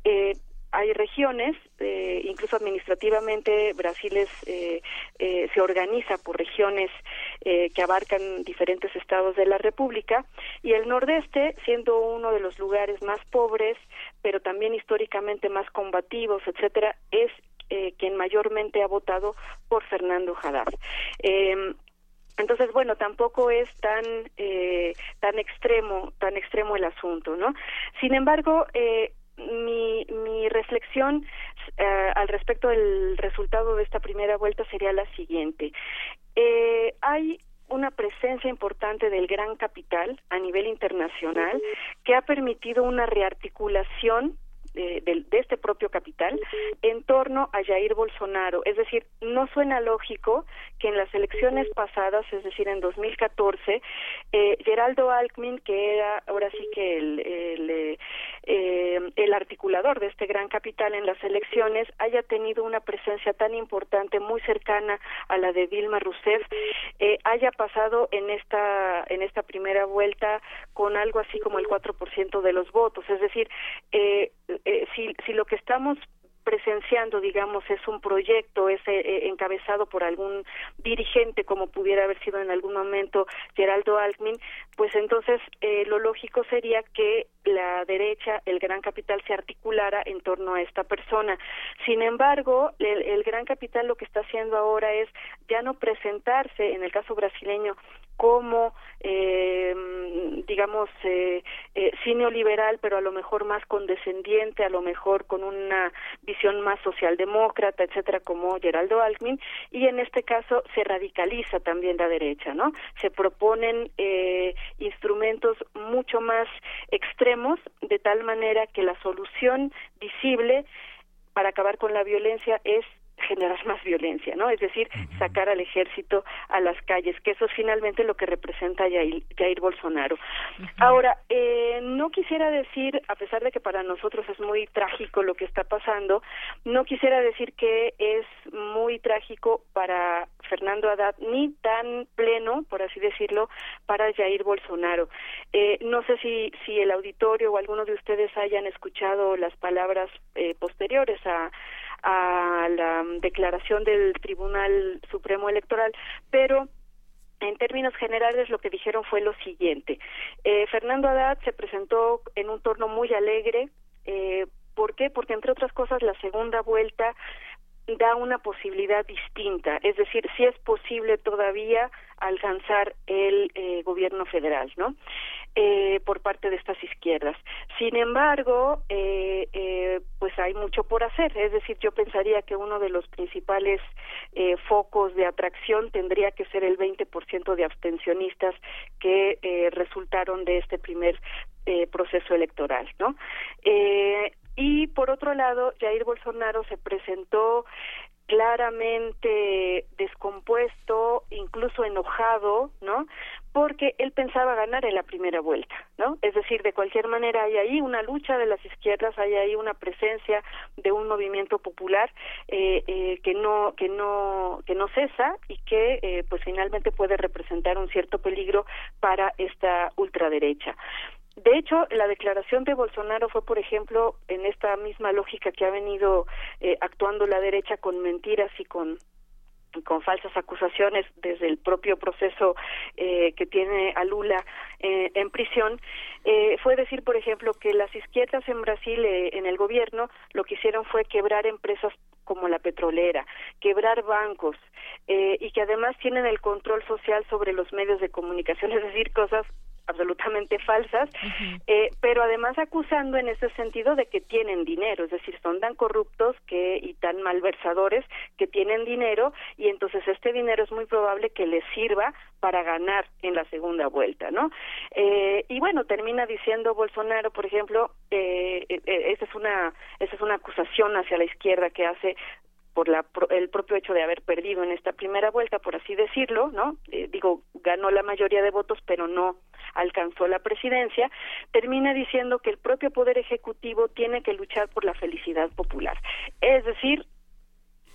eh, hay regiones, eh, incluso administrativamente Brasil es, eh, eh, se organiza por regiones que abarcan diferentes estados de la República y el Nordeste, siendo uno de los lugares más pobres, pero también históricamente más combativos, etcétera, es quien mayormente ha votado por Fernando Haddad. Eh, entonces, bueno, tampoco es tan eh, tan extremo, tan extremo el asunto, ¿no? Sin embargo, eh, mi, mi reflexión eh, al respecto del resultado de esta primera vuelta sería la siguiente. Eh, hay una presencia importante del gran capital a nivel internacional que ha permitido una rearticulación de, este propio capital en torno a Jair Bolsonaro. Es decir, no suena lógico que en las elecciones pasadas, es decir, en 2014, eh, Geraldo Alckmin, que era ahora sí que el, el, eh, el articulador de este gran capital en las elecciones, haya tenido una presencia tan importante, muy cercana a la de Dilma Rousseff, eh, haya pasado en esta, en esta primera vuelta con algo así como el 4% de los votos. Es decir, eh, si, si lo que estamos presenciando, digamos, es un proyecto, es eh, encabezado por algún dirigente, como pudiera haber sido en algún momento Geraldo Alckmin, pues entonces eh, lo lógico sería que la derecha, el gran capital, se articulara en torno a esta persona. Sin embargo, el, gran capital lo que está haciendo ahora es ya no presentarse, en el caso brasileño, como eh, digamos eh, eh, sí neoliberal pero a lo mejor más condescendiente a lo mejor con una visión más socialdemócrata etcétera como Geraldo Alckmin y en este caso se radicaliza también la derecha no se proponen eh, instrumentos mucho más extremos de tal manera que la solución visible para acabar con la violencia es generar más violencia, ¿no? Es decir, sacar al ejército a las calles, que eso es finalmente lo que representa Jair, Jair Bolsonaro. Uh -huh. Ahora, eh, no quisiera decir, a pesar de que para nosotros es muy trágico lo que está pasando, no quisiera decir que es muy trágico para Fernando Haddad, ni tan pleno, por así decirlo, para Jair Bolsonaro. Eh, no sé si, si el auditorio o alguno de ustedes hayan escuchado las palabras eh, posteriores a a la declaración del Tribunal Supremo Electoral, pero en términos generales lo que dijeron fue lo siguiente. Eh, Fernando Haddad se presentó en un torno muy alegre. Eh, ¿Por qué? Porque entre otras cosas la segunda vuelta da una posibilidad distinta, es decir, si es posible todavía alcanzar el eh, gobierno federal, ¿no? Eh, por parte de estas izquierdas. Sin embargo, eh, eh, pues hay mucho por hacer. Es decir, yo pensaría que uno de los principales eh, focos de atracción tendría que ser el 20% de abstencionistas que resultaron de este primer proceso electoral, ¿no? Y por otro lado, Jair Bolsonaro se presentó claramente descompuesto, incluso enojado, ¿no? Porque él pensaba ganar en la primera vuelta, ¿no? Es decir, de cualquier manera hay ahí una lucha de las izquierdas, hay ahí una presencia de un movimiento popular eh, eh, que no que no que no cesa y que eh, pues finalmente puede representar un cierto peligro para esta ultraderecha. De hecho, la declaración de Bolsonaro fue, por ejemplo, en esta misma lógica que ha venido eh, actuando la derecha con mentiras y con falsas acusaciones desde el propio proceso eh, que tiene a Lula eh, en prisión, eh, fue decir, por ejemplo, que las izquierdas en Brasil, eh, en el gobierno, lo que hicieron fue quebrar empresas como la petrolera, quebrar bancos, y que además tienen el control social sobre los medios de comunicación, es decir, cosas absolutamente falsas, eh, pero además acusando en ese sentido de que tienen dinero, es decir, son tan corruptos que y tan malversadores que tienen dinero y entonces este dinero es muy probable que les sirva para ganar en la segunda vuelta, ¿no? Eh, y bueno, termina diciendo Bolsonaro, por ejemplo, eh, eh, esa es una esa es una acusación hacia la izquierda que hace por la, el propio hecho de haber perdido en esta primera vuelta, por así decirlo, ¿no? Eh, digo, ganó la mayoría de votos, pero no alcanzó la presidencia, termina diciendo que el propio Poder Ejecutivo tiene que luchar por la felicidad popular. Es decir,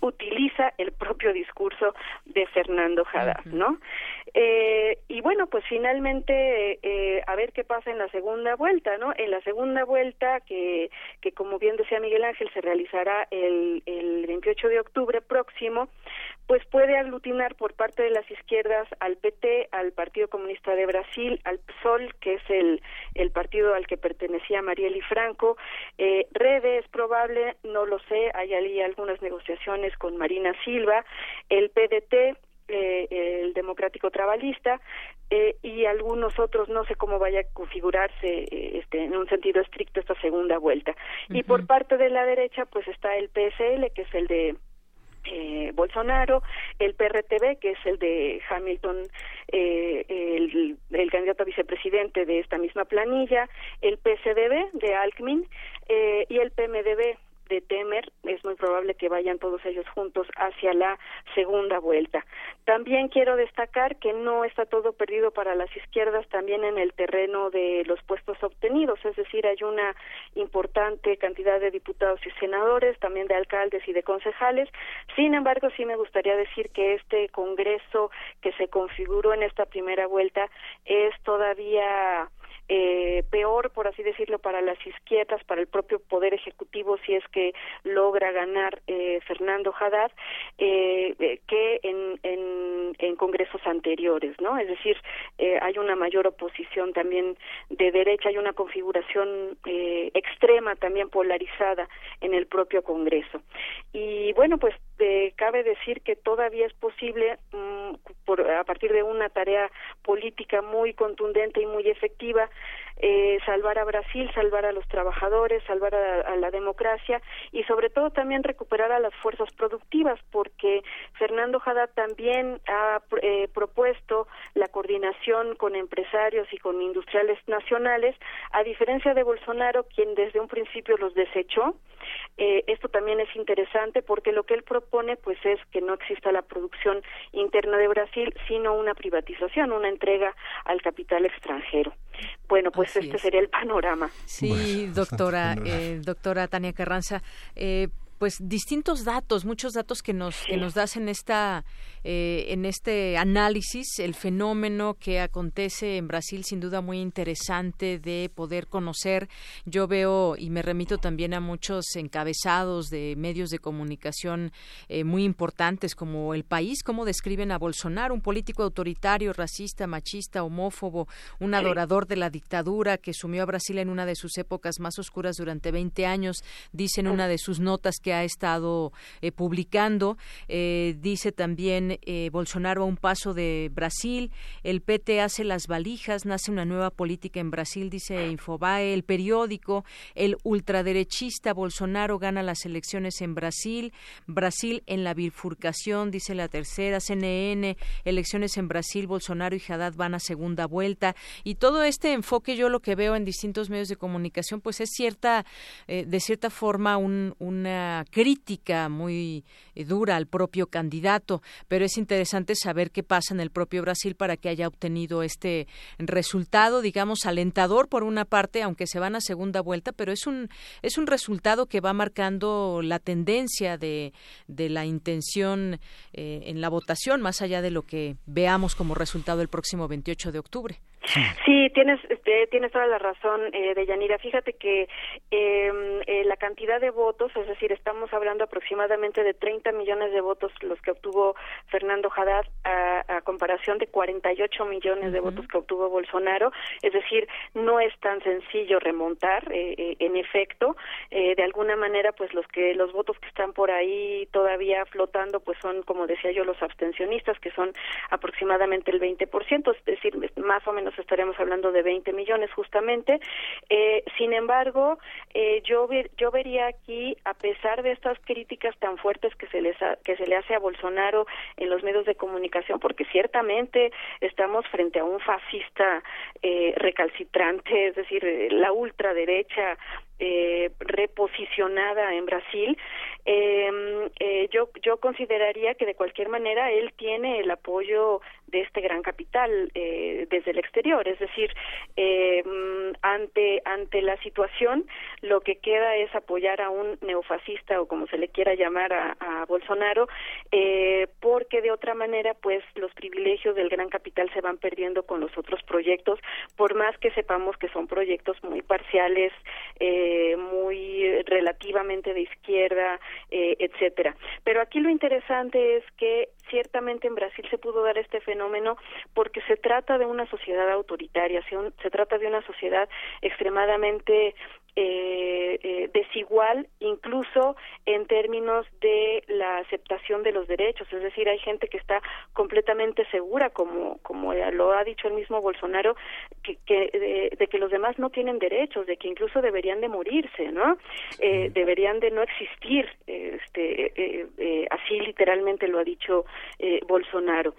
utiliza el propio discurso de Fernando Haddad, ¿no? Eh, y bueno, pues finalmente eh, a ver qué pasa en la segunda vuelta, ¿no? En la segunda vuelta que, que como bien decía Miguel Ángel se realizará el, el 28 de octubre próximo, pues puede aglutinar por parte de las izquierdas al PT, al Partido Comunista de Brasil, al PSOL, que es el, el partido al que pertenecía Marieli Franco, eh, Rede es probable, no lo sé, hay ahí algunas negociaciones con Marina Silva, el PDT, eh, el democrático trabalista eh, y algunos otros no sé cómo vaya a configurarse eh, este en un sentido estricto esta segunda vuelta. Y por parte de la derecha pues está el PSL que es el de eh, Bolsonaro, el PRTB, que es el de Hamilton, eh, el, el, candidato a vicepresidente de esta misma planilla, el PCDB de Alckmin eh, y el PMDB de Temer, es muy probable que vayan todos ellos juntos hacia la segunda vuelta. También quiero destacar que no está todo perdido para las izquierdas también en el terreno de los puestos obtenidos, es decir, hay una importante cantidad de diputados y senadores, también de alcaldes y de concejales. Sin embargo, sí me gustaría decir que este Congreso que se configuró en esta primera vuelta es todavía eh, peor, por así decirlo, para las izquierdas, para el propio Poder Ejecutivo, si es que logra ganar eh, Fernando Haddad, eh, eh, que en, en, en, congresos anteriores, ¿no? Es decir, eh, hay una mayor oposición también de derecha, hay una configuración eh, extrema también polarizada en el propio Congreso. Y bueno, pues cabe decir que todavía es posible, mmm, por, a partir de una tarea política muy contundente y muy efectiva, eh, salvar a Brasil, salvar a los trabajadores, salvar a, la democracia y sobre todo también recuperar a las fuerzas productivas, porque Fernando Haddad también ha eh, propuesto la coordinación con empresarios y con industriales nacionales, a diferencia de Bolsonaro, quien desde un principio los desechó. Eh, esto también es interesante porque lo que él propone pues es que no exista la producción interna de Brasil, sino una privatización, una entrega al capital extranjero. Bueno, pues Así este es. sería el panorama. Sí, bueno, doctora, eh, doctora Tania Carranza. Eh, pues distintos datos, muchos datos que nos que nos das en esta eh, en este análisis, el fenómeno que acontece en Brasil, sin duda muy interesante de poder conocer. Yo veo y me remito también a muchos encabezados de medios de comunicación eh, muy importantes como El País, cómo describen a Bolsonaro, un político autoritario, racista, machista, homófobo, un adorador de la dictadura que sumió a Brasil en una de sus épocas más oscuras durante 20 años. Dice en una de sus notas que que ha estado eh, publicando. Eh, dice también Bolsonaro a un paso de Brasil, el PT hace las valijas, nace una nueva política en Brasil, dice Infobae, el periódico, el ultraderechista Bolsonaro gana las elecciones en Brasil, Brasil en la bifurcación, dice la tercera, CNN, elecciones en Brasil, Bolsonaro y Haddad van a segunda vuelta. Y todo este enfoque yo lo que veo en distintos medios de comunicación pues es cierta eh, de cierta forma una crítica muy eh, dura al propio candidato pero es interesante saber qué pasa en el propio Brasil para que haya obtenido este resultado digamos alentador por una parte aunque se van a segunda vuelta pero es un es un resultado que va marcando la tendencia de, de la intención eh, en la votación más allá de lo que veamos como resultado el próximo 28 de octubre Sí, tienes este, tienes toda la razón, eh, Deyanira. Fíjate que em, eh, la cantidad de votos, es decir, estamos hablando aproximadamente de 30 millones de votos los que obtuvo Fernando Haddad a, comparación de 48 millones de votos que obtuvo Bolsonaro. Es decir, no es tan sencillo remontar. Eh, eh, en efecto, de alguna manera, pues los que los votos que están por ahí todavía flotando, pues son, como decía yo, los abstencionistas, que son aproximadamente el 20%, es decir, más o menos estaremos hablando de 20 millones justamente. Eh, sin embargo, eh, yo, yo vería aquí, a pesar de estas críticas tan fuertes que se, les que se le hace a Bolsonaro en los medios de comunicación, porque ciertamente estamos frente a un fascista eh, recalcitrante, es decir, la ultraderecha eh, reposicionada en Brasil, em, eh, yo, yo consideraría que de cualquier manera él tiene el apoyo de este gran capital eh, desde el exterior, es decir, em, ante ante la situación lo que queda es apoyar a un neofascista o como se le quiera llamar a, Bolsonaro, eh, porque de otra manera pues los privilegios del gran capital se van perdiendo con los otros proyectos, por más que sepamos que son proyectos muy parciales. Eh, eh, muy relativamente de izquierda, eh, etcétera. Pero aquí lo interesante es que ciertamente en Brasil se pudo dar este fenómeno porque se trata de una sociedad autoritaria, se trata de una sociedad extremadamente eh, eh, desigual incluso en términos de la aceptación de los derechos. Es decir hay gente que está completamente segura como como lo ha dicho el mismo Bolsonaro que, que de, que los demás no tienen derechos de que incluso deberían de morirse no eh, deberían de no existir este eh, eh, así literalmente lo ha dicho Bolsonaro.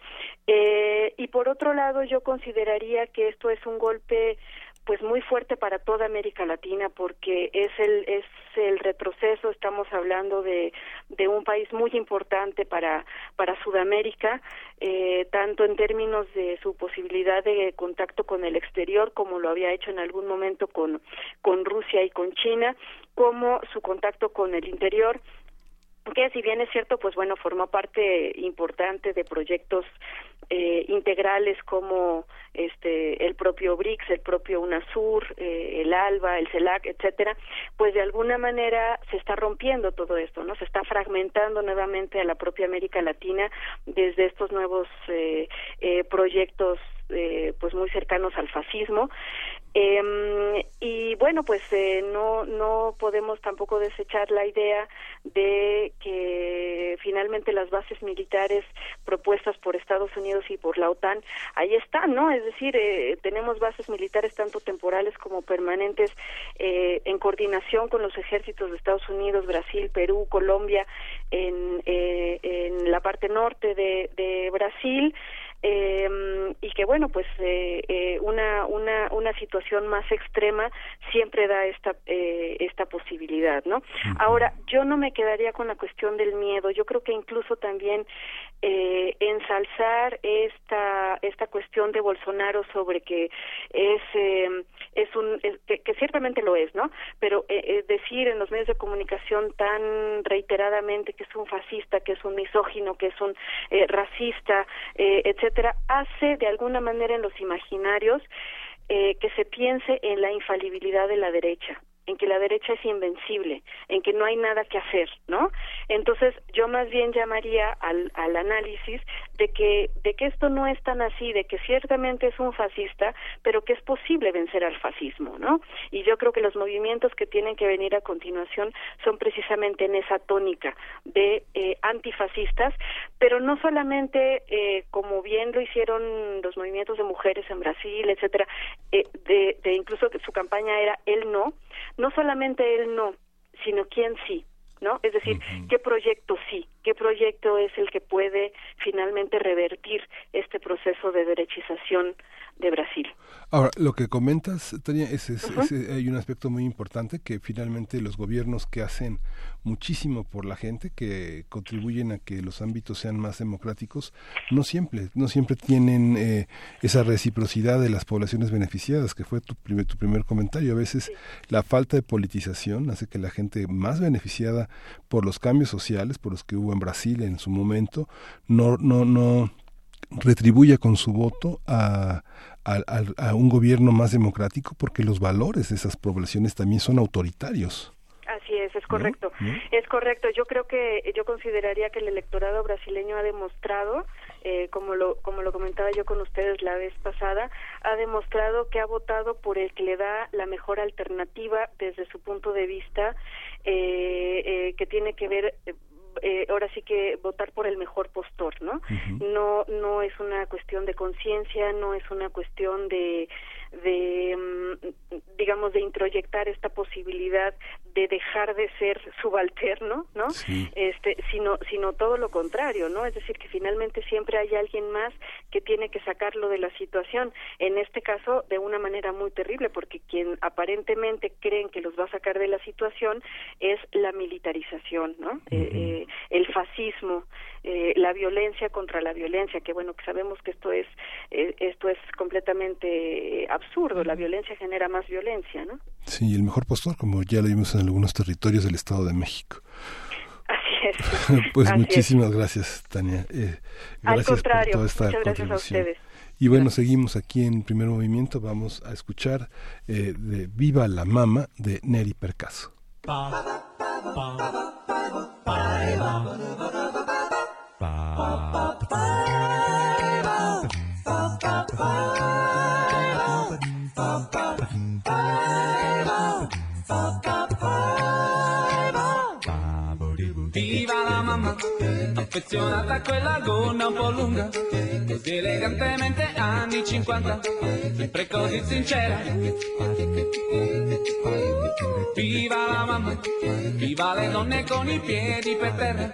Y por otro lado yo consideraría que esto es un golpe pues muy fuerte para toda América Latina porque es el es el retroceso. Estamos hablando de, de un país muy importante para para Sudamérica eh, tanto en términos de su posibilidad de contacto con el exterior como lo había hecho en algún momento con con Rusia y con China como su contacto con el interior que si bien es cierto, pues bueno, formó parte importante de proyectos eh, integrales como este el propio BRICS, el propio UNASUR, eh, el ALBA, el CELAC, etcétera, pues de alguna manera se está rompiendo todo esto, ¿no? Se está fragmentando nuevamente a la propia América Latina desde estos nuevos eh, eh, proyectos eh, pues muy cercanos al fascismo eh, y bueno pues eh, no no podemos tampoco desechar la idea de que finalmente las bases militares propuestas por Estados Unidos y por la OTAN ahí están no es decir eh, tenemos bases militares tanto temporales como permanentes eh, en coordinación con los ejércitos de Estados Unidos Brasil Perú Colombia en eh, en la parte norte de, de Brasil eh, y que bueno pues eh, eh, una una una situación más extrema siempre da esta eh, esta posibilidad no ahora yo no me quedaría con la cuestión del miedo. Yo creo que incluso también eh, ensalzar esta esta cuestión de Bolsonaro sobre que es eh, es un que, ciertamente lo es no pero eh, decir en los medios de comunicación tan reiteradamente que es un fascista que es un misógino que es un racista etcétera hace de alguna manera en los imaginarios eh, que se piense en la infalibilidad de la derecha en que la derecha es invencible, en que no hay nada que hacer, ¿no? Entonces, yo más bien llamaría al, al análisis de que, de que esto no es tan así, de que ciertamente es un fascista, pero que es posible vencer al fascismo, ¿no? Y yo creo que los movimientos que tienen que venir a continuación son precisamente en esa tónica de eh, antifascistas, pero no solamente eh, como bien lo hicieron los movimientos de mujeres en Brasil, etcétera, eh, de, de incluso que su campaña era él no, no solamente él no, sino quién sí, ¿no? Es decir, qué proyecto sí, qué proyecto es el que puede finalmente revertir este proceso de derechización de Brasil. Ahora, lo que comentas, Tania, es, es- es- hay un aspecto muy importante que finalmente los gobiernos que hacen muchísimo por la gente, que contribuyen a que los ámbitos sean más democráticos, no siempre, no siempre tienen eh, esa reciprocidad de las poblaciones beneficiadas, que fue tu primer, tu primer comentario. A veces la falta de politización hace que la gente más beneficiada por los cambios sociales, por los que hubo en Brasil en su momento, no, no, no retribuya con su voto a, a- a- a un gobierno más democrático porque los valores de esas poblaciones también son autoritarios. Así es, es correcto. ¿No? Es correcto. Yo creo que yo consideraría que el electorado brasileño ha demostrado, eh, como lo como lo comentaba yo con ustedes la vez pasada, ha demostrado que ha votado por el que le da la mejor alternativa desde su punto de vista, eh, eh, que tiene que ver. Eh, ahora sí que votar por el mejor postor, ¿no? No no es una cuestión de conciencia, no es una cuestión de de mm, digamos de introyectar esta posibilidad de dejar de ser subalterno, ¿no? Este, sino sino todo lo contrario, ¿no? Es decir, que finalmente siempre hay alguien más que tiene que sacarlo de la situación. En este caso, de una manera muy terrible, porque quien aparentemente creen que los va a sacar de la situación es la militarización, ¿no? Eh, eh, el fascismo, eh, la violencia contra la violencia, que bueno, que sabemos que esto es eh, esto es completamente eh, absurdo. La violencia genera más violencia, ¿no? Sí, el mejor postor, como ya lo vimos en algunos territorios del Estado de México. Así es. pues Así es. muchísimas gracias, Tania. Eh, Al gracias contrario, por toda esta muchas gracias a ustedes. Y bueno, seguimos aquí en Primer Movimiento. Vamos a escuchar eh, de Viva la Mama de Neri Percaso. Affezionata a quella gonna un po' lunga, così elegantemente anni 50, sempre così sincera. Viva la mamma, viva le donne con i piedi per terra,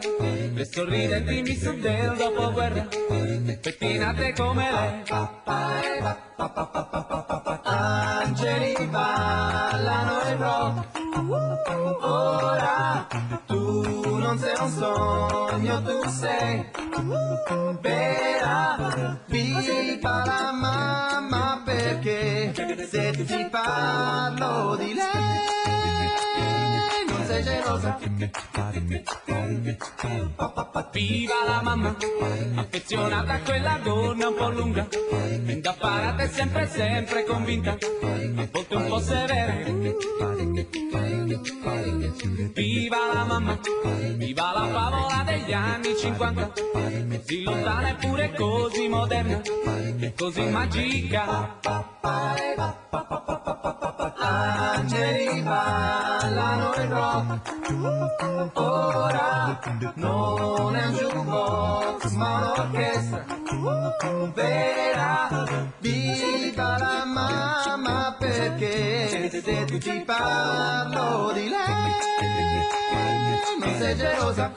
le sorridenti miss del dopoguerra, pettinate come lei. Angeli ballano il rock, ora tu non sei un sogno, tu sei vera. Viva la mamma perché se ti parlo di lei sei gelosa. Viva la mamma, affezionata a quella donna un po' lunga, indaffarata e sempre sempre convinta, a volte un po' severa. Viva la mamma, viva la favola degli anni 50, così lontana eppure così moderna, e così magica. Angeli ballano il rock, ora non è un jukebox ma un'orchestra vera. Viva la mamma perché se ti parlo di lei non sei gelosa.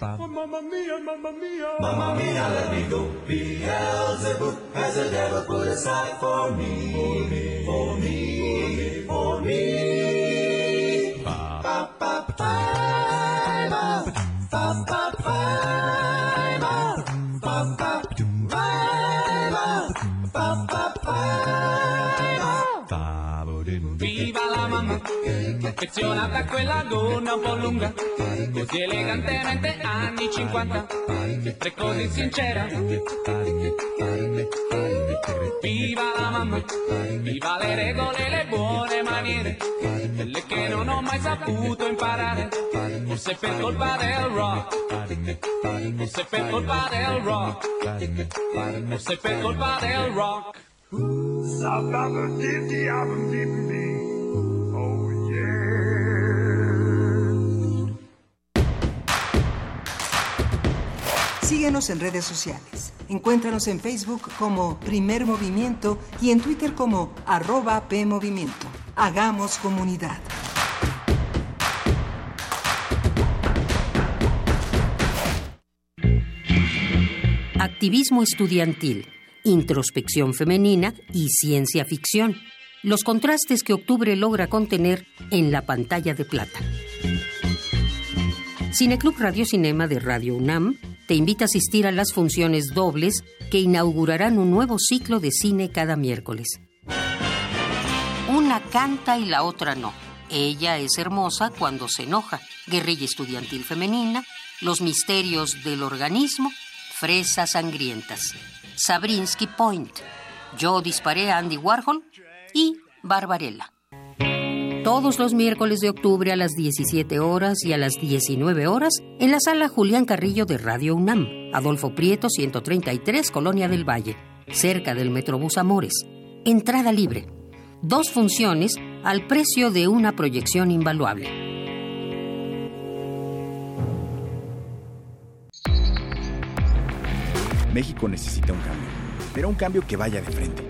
Mamma mia, mamma mia, mamma mia, let me go. Beelzebub has a devil put aside for me, for me, for me. me, for me. Ba, ba, ba, ba, ba, ba, ba, ba. Affezionata a quella donna un po' lunga, così elegantemente anni 50, e così sincera. Viva la mamma, viva le regole e le buone maniere, quelle che non ho mai saputo imparare, forse per colpa del rock, forse per colpa del rock, forse per colpa del rock. Oh Síguenos en redes sociales. Encuéntranos en Facebook como Primer Movimiento y en Twitter como arroba PMovimiento. Hagamos comunidad. Activismo estudiantil, introspección femenina y ciencia ficción. Los contrastes que octubre logra contener en la pantalla de plata. Cineclub Radio Cinema de Radio UNAM te invita a asistir a las funciones dobles que inaugurarán un nuevo ciclo de cine cada miércoles. Una canta y la otra no. Ella es hermosa cuando se enoja. Guerrilla estudiantil femenina, los misterios del organismo, fresas sangrientas. Sabrinsky Point. Yo disparé a Andy Warhol y Barbarella. Todos los miércoles de octubre a las 17 horas y a las 19 horas en la sala Julián Carrillo de Radio UNAM, Adolfo Prieto 133, Colonia del Valle, cerca del Metrobús Amores. Entrada libre. Dos funciones al precio de una proyección invaluable. México necesita un cambio, pero un cambio que vaya de frente.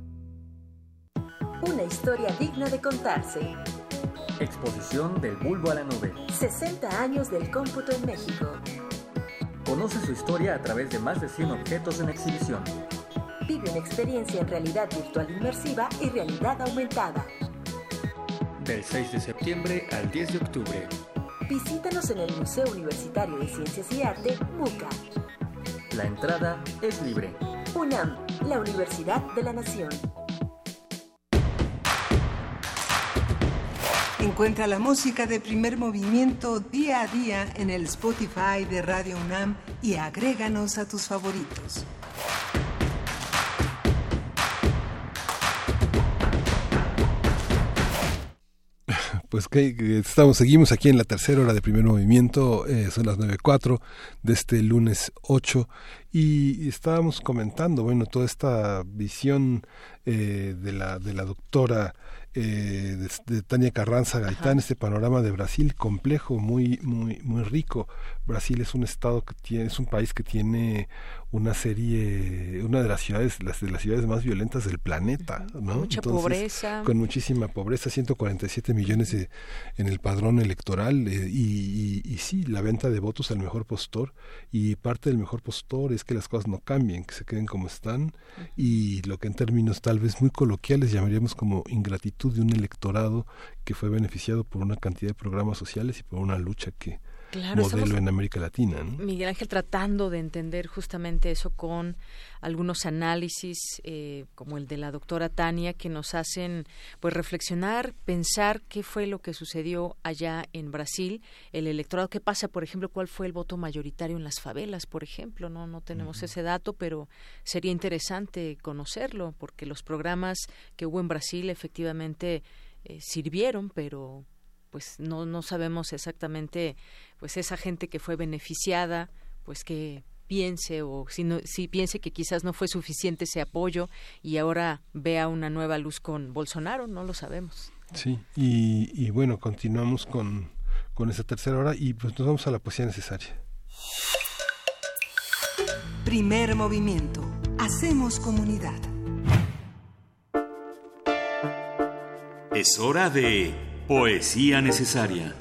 Una historia digna de contarse. Exposición del bulbo a la nube. 60 años del cómputo en México. Conoce su historia a través de más de 100 objetos en exhibición. Vive una experiencia en realidad virtual inmersiva y realidad aumentada. Del 6 de septiembre al 10 de octubre. Visítanos en el Museo Universitario de Ciencias y Arte, MUCA. La entrada es libre. UNAM, la Universidad de la Nación. Encuentra la música de primer movimiento día a día en el Spotify de Radio UNAM y agréganos a tus favoritos. Pues que estamos, seguimos aquí en la tercera hora de primer movimiento, eh, son las 9.04 de este lunes 8 y estábamos comentando, bueno, toda esta visión eh, de, la, de la doctora eh, de, de Tania Carranza Gaitán, este panorama de Brasil complejo, muy, muy, muy rico. Brasil es un estado que tiene, es un país que tiene una serie, una de las ciudades, las de las ciudades más violentas del planeta, ¿no? Mucha pobreza. Con muchísima pobreza, 147 millones de, en el padrón electoral eh, y, y, y sí, la venta de votos al mejor postor y parte del mejor postor es que las cosas no cambien, que se queden como están y lo que en términos tal vez muy coloquiales llamaríamos como ingratitud de un electorado que fue beneficiado por una cantidad de programas sociales y por una lucha que modelo en América Latina. Miguel Ángel tratando de entender justamente eso con algunos análisis eh, como el de la doctora Tania que nos hacen pues reflexionar, pensar qué fue lo que sucedió allá en Brasil, el electorado, qué pasa, por ejemplo, cuál fue el voto mayoritario en las favelas, por ejemplo, no no tenemos ese dato, pero sería interesante conocerlo porque los programas que hubo en Brasil efectivamente eh, sirvieron, pero pues no no sabemos exactamente pues esa gente que fue beneficiada, pues que piense o si, no, si piense que quizás no fue suficiente ese apoyo y ahora vea una nueva luz con Bolsonaro, no lo sabemos. Sí, y, y bueno, continuamos con, con esta tercera hora y pues nos vamos a la poesía necesaria. Primer movimiento. Hacemos comunidad. Es hora de poesía necesaria.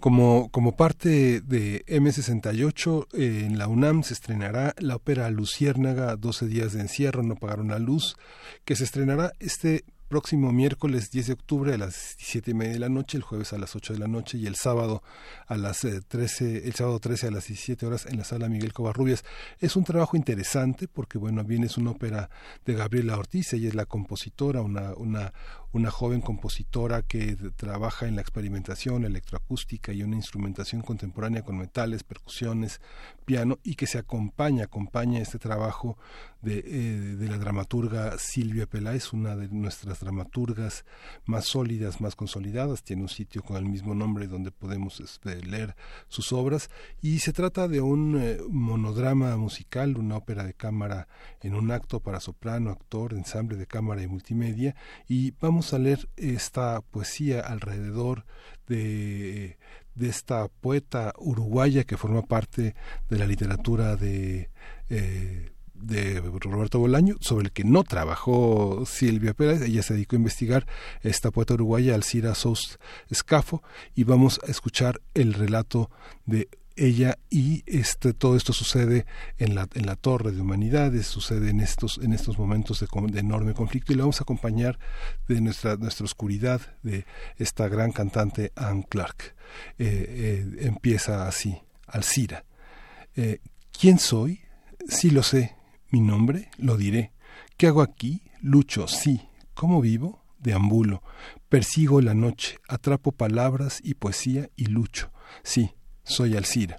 Como, como parte de M68, eh, en la UNAM se estrenará la ópera Luciérnaga, 12 días de encierro, no pagaron la luz, que se estrenará este próximo miércoles 10 de octubre a las 17 y media de la noche, el jueves a las 8 de la noche y el sábado a las 13, eh, el sábado 13 a las 17 horas en la sala Miguel Covarrubias. Es un trabajo interesante porque, bueno, bien es una ópera de Gabriela Ortiz, ella es la compositora, una, una, una joven compositora que trabaja en la experimentación electroacústica y una instrumentación contemporánea con metales, percusiones, piano y que se acompaña, acompaña este trabajo de, eh, de la dramaturga Silvia Peláez, una de nuestras dramaturgas más sólidas, más consolidadas, tiene un sitio con el mismo nombre donde podemos este, leer sus obras. Y se trata de un eh, monodrama musical, una ópera de cámara en un acto para soprano, actor, ensamble de cámara y multimedia. Y vamos a leer esta poesía alrededor de, esta poeta uruguaya que forma parte de la literatura de, eh, de Roberto Bolaño, sobre el que no trabajó Silvia Pérez. Ella se dedicó a investigar esta poeta uruguaya, Alcira Sous Escafo, y vamos a escuchar el relato de ella y este todo esto sucede en la en la torre de humanidades sucede en estos en estos momentos de, enorme conflicto y le vamos a acompañar de nuestra nuestra oscuridad de esta gran cantante Anne Clark. Eh, eh, empieza así Alcira. Eh, quién soy sí lo sé mi nombre lo diré. Qué hago aquí lucho sí. Cómo vivo deambulo. Persigo la noche atrapo palabras y poesía y lucho. Sí soy Alcira.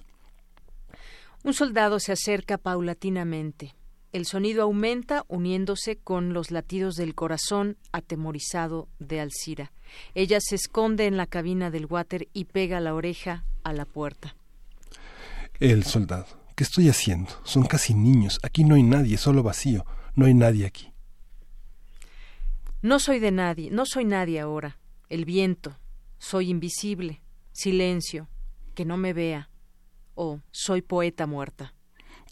Un soldado se acerca paulatinamente. El sonido aumenta uniéndose con los latidos del corazón atemorizado de Alcira. Ella se esconde en la cabina del water y pega la oreja a la puerta. El soldado. ¿Qué estoy haciendo? Son casi niños. Aquí no hay nadie, solo vacío. No hay nadie aquí. No soy de nadie, no soy nadie ahora. El viento. Soy invisible. Silencio que no me vea, o soy poeta muerta.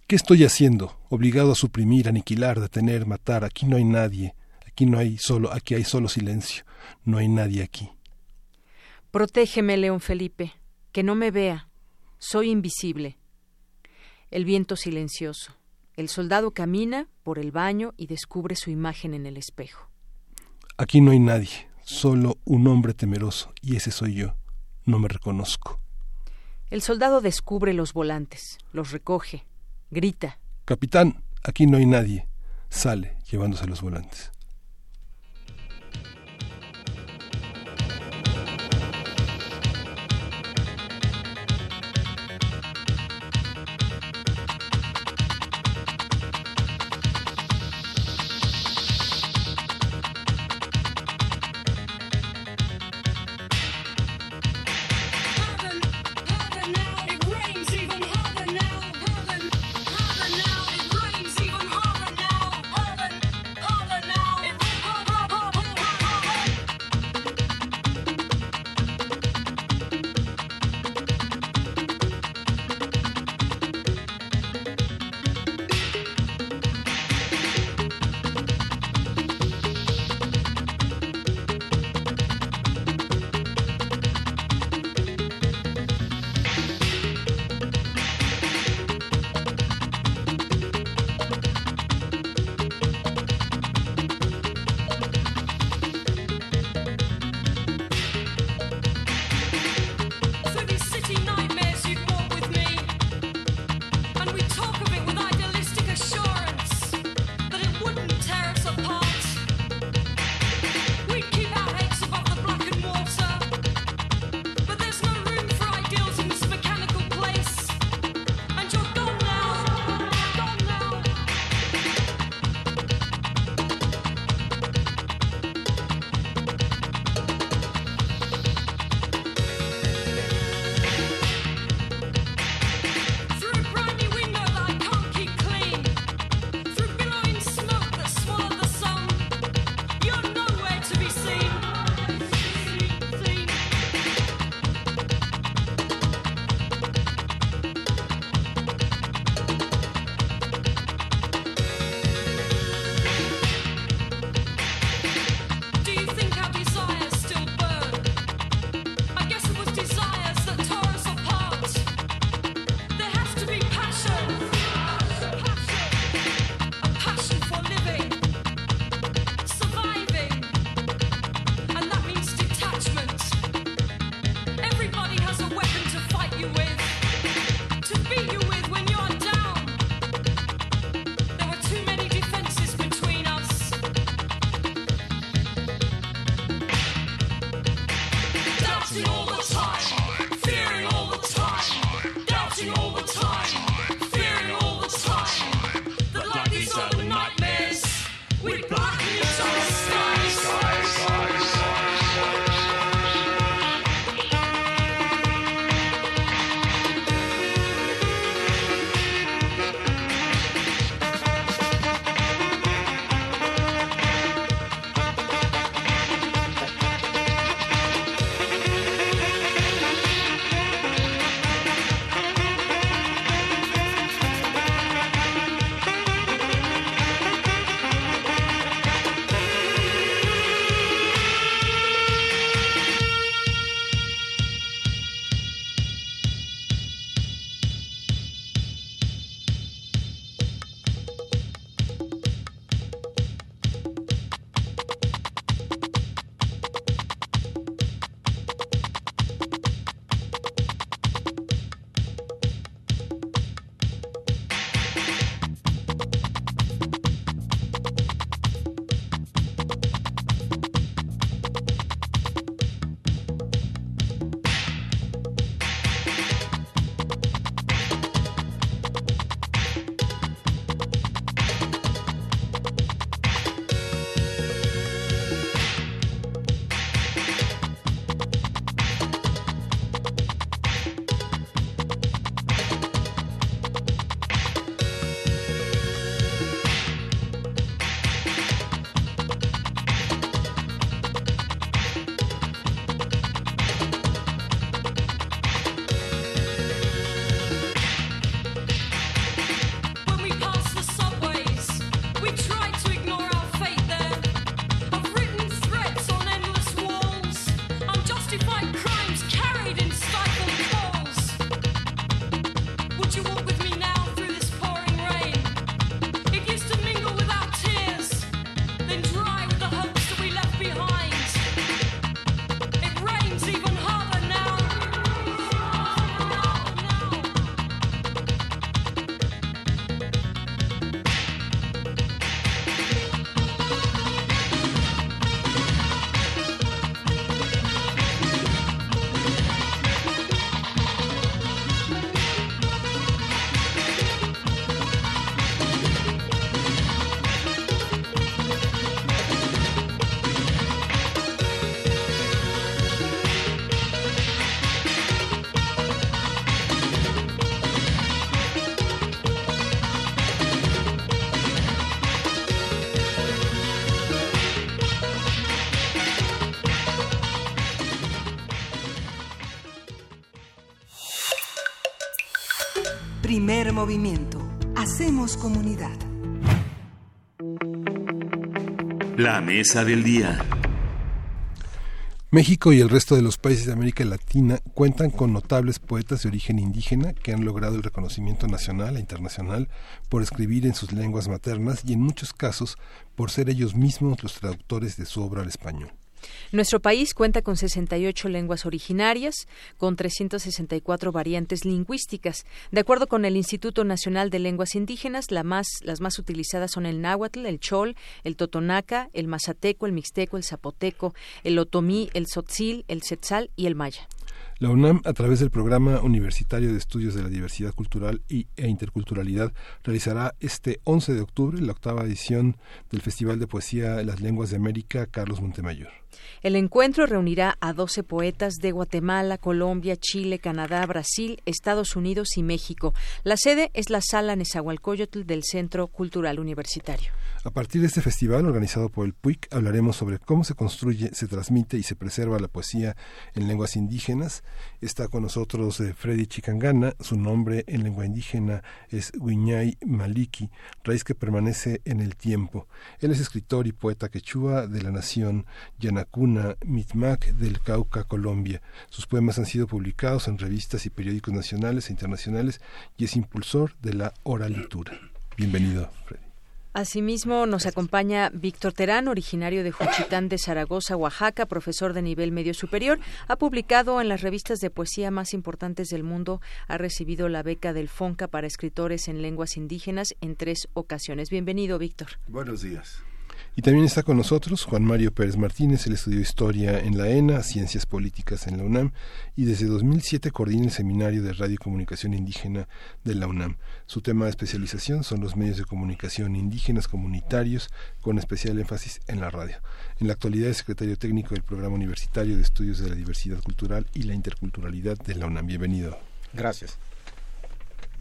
¿Qué estoy haciendo? Obligado a suprimir, aniquilar, detener, matar. Aquí no hay nadie. Aquí no hay solo, aquí hay solo silencio. No hay nadie aquí. Protégeme, León Felipe, que no me vea. Soy invisible. El viento silencioso. El soldado camina por el baño y descubre su imagen en el espejo. Aquí no hay nadie, solo un hombre temeroso, y ese soy yo. No me reconozco. El soldado descubre los volantes, los recoge, grita. Capitán, aquí no hay nadie. Sale llevándose los volantes. Primer movimiento. Hacemos comunidad. La mesa del día. México y el resto de los países de América Latina cuentan con notables poetas de origen indígena que han logrado el reconocimiento nacional e internacional por escribir en sus lenguas maternas y en muchos casos por ser ellos mismos los traductores de su obra al español. Nuestro país cuenta con 68 lenguas originarias, con 364 variantes lingüísticas. De acuerdo con el Instituto Nacional de Lenguas Indígenas, las más utilizadas son el náhuatl, el chol, el totonaca, el mazateco, el mixteco, el zapoteco, el otomí, el tzotzil, el setzal y el maya. La UNAM, a través del Programa Universitario de Estudios de la Diversidad Cultural e Interculturalidad, realizará este 11 de octubre la octava edición del Festival de Poesía Las Lenguas de América Carlos Montemayor. El encuentro reunirá a 12 poetas de Guatemala, Colombia, Chile, Canadá, Brasil, Estados Unidos y México. La sede es la Sala Nezahualcóyotl del Centro Cultural Universitario. A partir de este festival organizado por el PUIC hablaremos sobre cómo se construye, se transmite y se preserva la poesía en lenguas indígenas. Está con nosotros eh, Freddy Chicangana, su nombre en lengua indígena es Wiñay Maliki, raíz que permanece en el tiempo. Él es escritor y poeta quechua de la nación Yanacuna Mitmac del Cauca, Colombia. Sus poemas han sido publicados en revistas y periódicos nacionales e internacionales y es impulsor de la oralitura. Bienvenido, Freddy. Asimismo, nos acompaña Víctor Terán, originario de Juchitán de Zaragoza, Oaxaca, profesor de nivel medio superior. Ha publicado en las revistas de poesía más importantes del mundo. Ha recibido la beca del FONCA para escritores en lenguas indígenas en tres ocasiones. Bienvenido, Víctor. Buenos días. Y también está con nosotros Juan Mario Pérez Martínez, él estudió Historia en la ENA, Ciencias Políticas en la UNAM y desde 2007 coordina el Seminario de Radio y Comunicación Indígena de la UNAM. Su tema de especialización son los medios de comunicación indígenas comunitarios con especial énfasis en la radio. En la actualidad es secretario técnico del Programa Universitario de Estudios de la Diversidad Cultural y la Interculturalidad de la UNAM. Bienvenido. Gracias.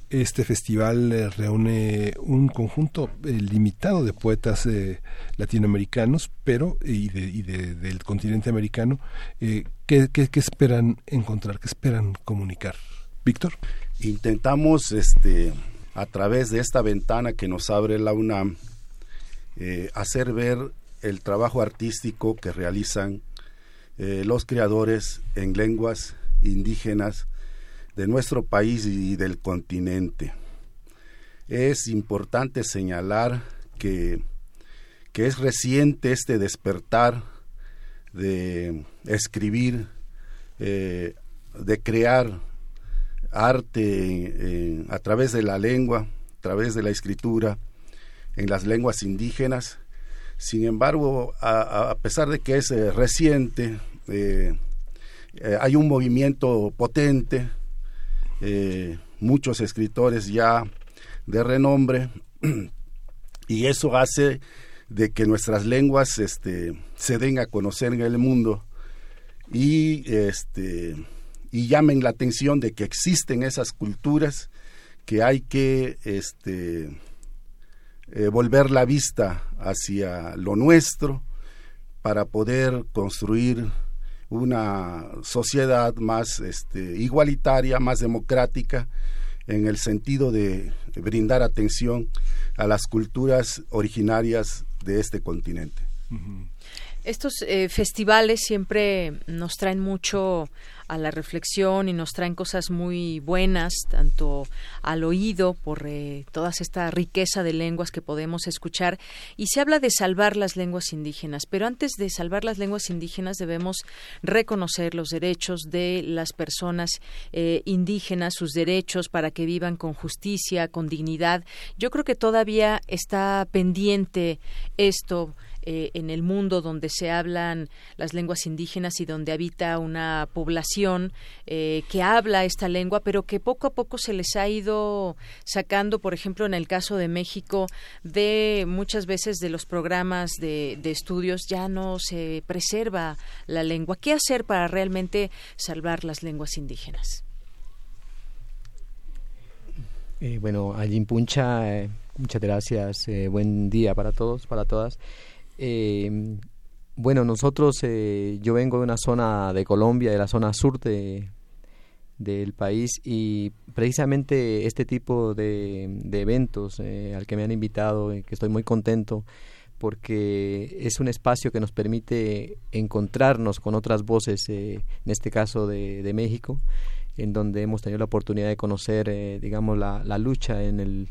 Este festival eh, reúne un conjunto eh, limitado de poetas eh, latinoamericanos, pero y, de, del continente americano. ¿qué, qué, esperan encontrar? ¿Qué esperan comunicar? Víctor. Intentamos, este, a través de esta ventana que nos abre la UNAM, hacer ver el trabajo artístico que realizan los creadores en lenguas indígenas de nuestro país y del continente. Es importante señalar que, que es reciente este despertar de escribir, eh, de crear arte a través de la lengua, a través de la escritura, en las lenguas indígenas. Sin embargo, a, pesar de que es eh, reciente, eh, hay un movimiento potente eh, muchos escritores ya de renombre y eso hace de que nuestras lenguas este, se den a conocer en el mundo y, este, y llamen la atención de que existen esas culturas que hay que este, eh, volver la vista hacia lo nuestro para poder construir una sociedad más este, igualitaria, más democrática, en el sentido de brindar atención a las culturas originarias de este continente. Estos eh, festivales siempre nos traen mucho a la reflexión y nos traen cosas muy buenas, tanto al oído por eh, toda esta riqueza de lenguas que podemos escuchar. Y se habla de salvar las lenguas indígenas, pero antes de salvar las lenguas indígenas debemos reconocer los derechos de las personas eh, indígenas, sus derechos para que vivan con justicia, con dignidad. Yo creo que todavía está pendiente esto eh, en el mundo donde se hablan las lenguas indígenas y donde habita una población eh, que habla esta lengua, pero que poco a poco se les ha ido sacando, por ejemplo, en el caso de México, de muchas veces de los programas de, estudios ya no se preserva la lengua. ¿Qué hacer para realmente salvar las lenguas indígenas? Eh, bueno, Allí Puncha, muchas gracias. buen día para todos, para todas. Eh, bueno, nosotros, eh, yo vengo de una zona de Colombia, de la zona sur de, del país y precisamente este tipo de, de eventos eh, al que me han invitado, que estoy muy contento porque es un espacio que nos permite encontrarnos con otras voces, en este caso de, de México, en donde hemos tenido la oportunidad de conocer, eh, digamos, la, la, lucha en el,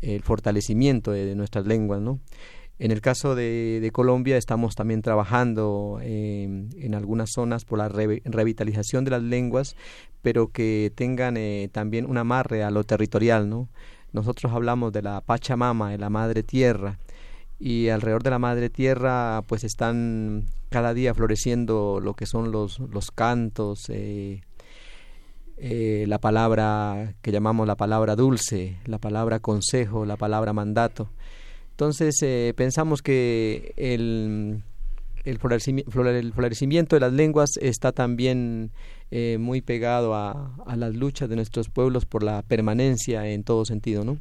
el fortalecimiento de, nuestras lenguas, ¿no? En el caso de, Colombia estamos también trabajando eh, en algunas zonas por la revitalización de las lenguas, pero que tengan eh, también un amarre a lo territorial, ¿no? Nosotros hablamos de la Pachamama, de la Madre Tierra, y alrededor de la Madre Tierra pues están cada día floreciendo lo que son los, los cantos, eh, eh, la palabra que llamamos la palabra dulce, la palabra consejo, la palabra mandato. Entonces eh, pensamos que el, el, florecimiento de las lenguas está también eh, muy pegado a, a, las luchas de nuestros pueblos por la permanencia en todo sentido, ¿no?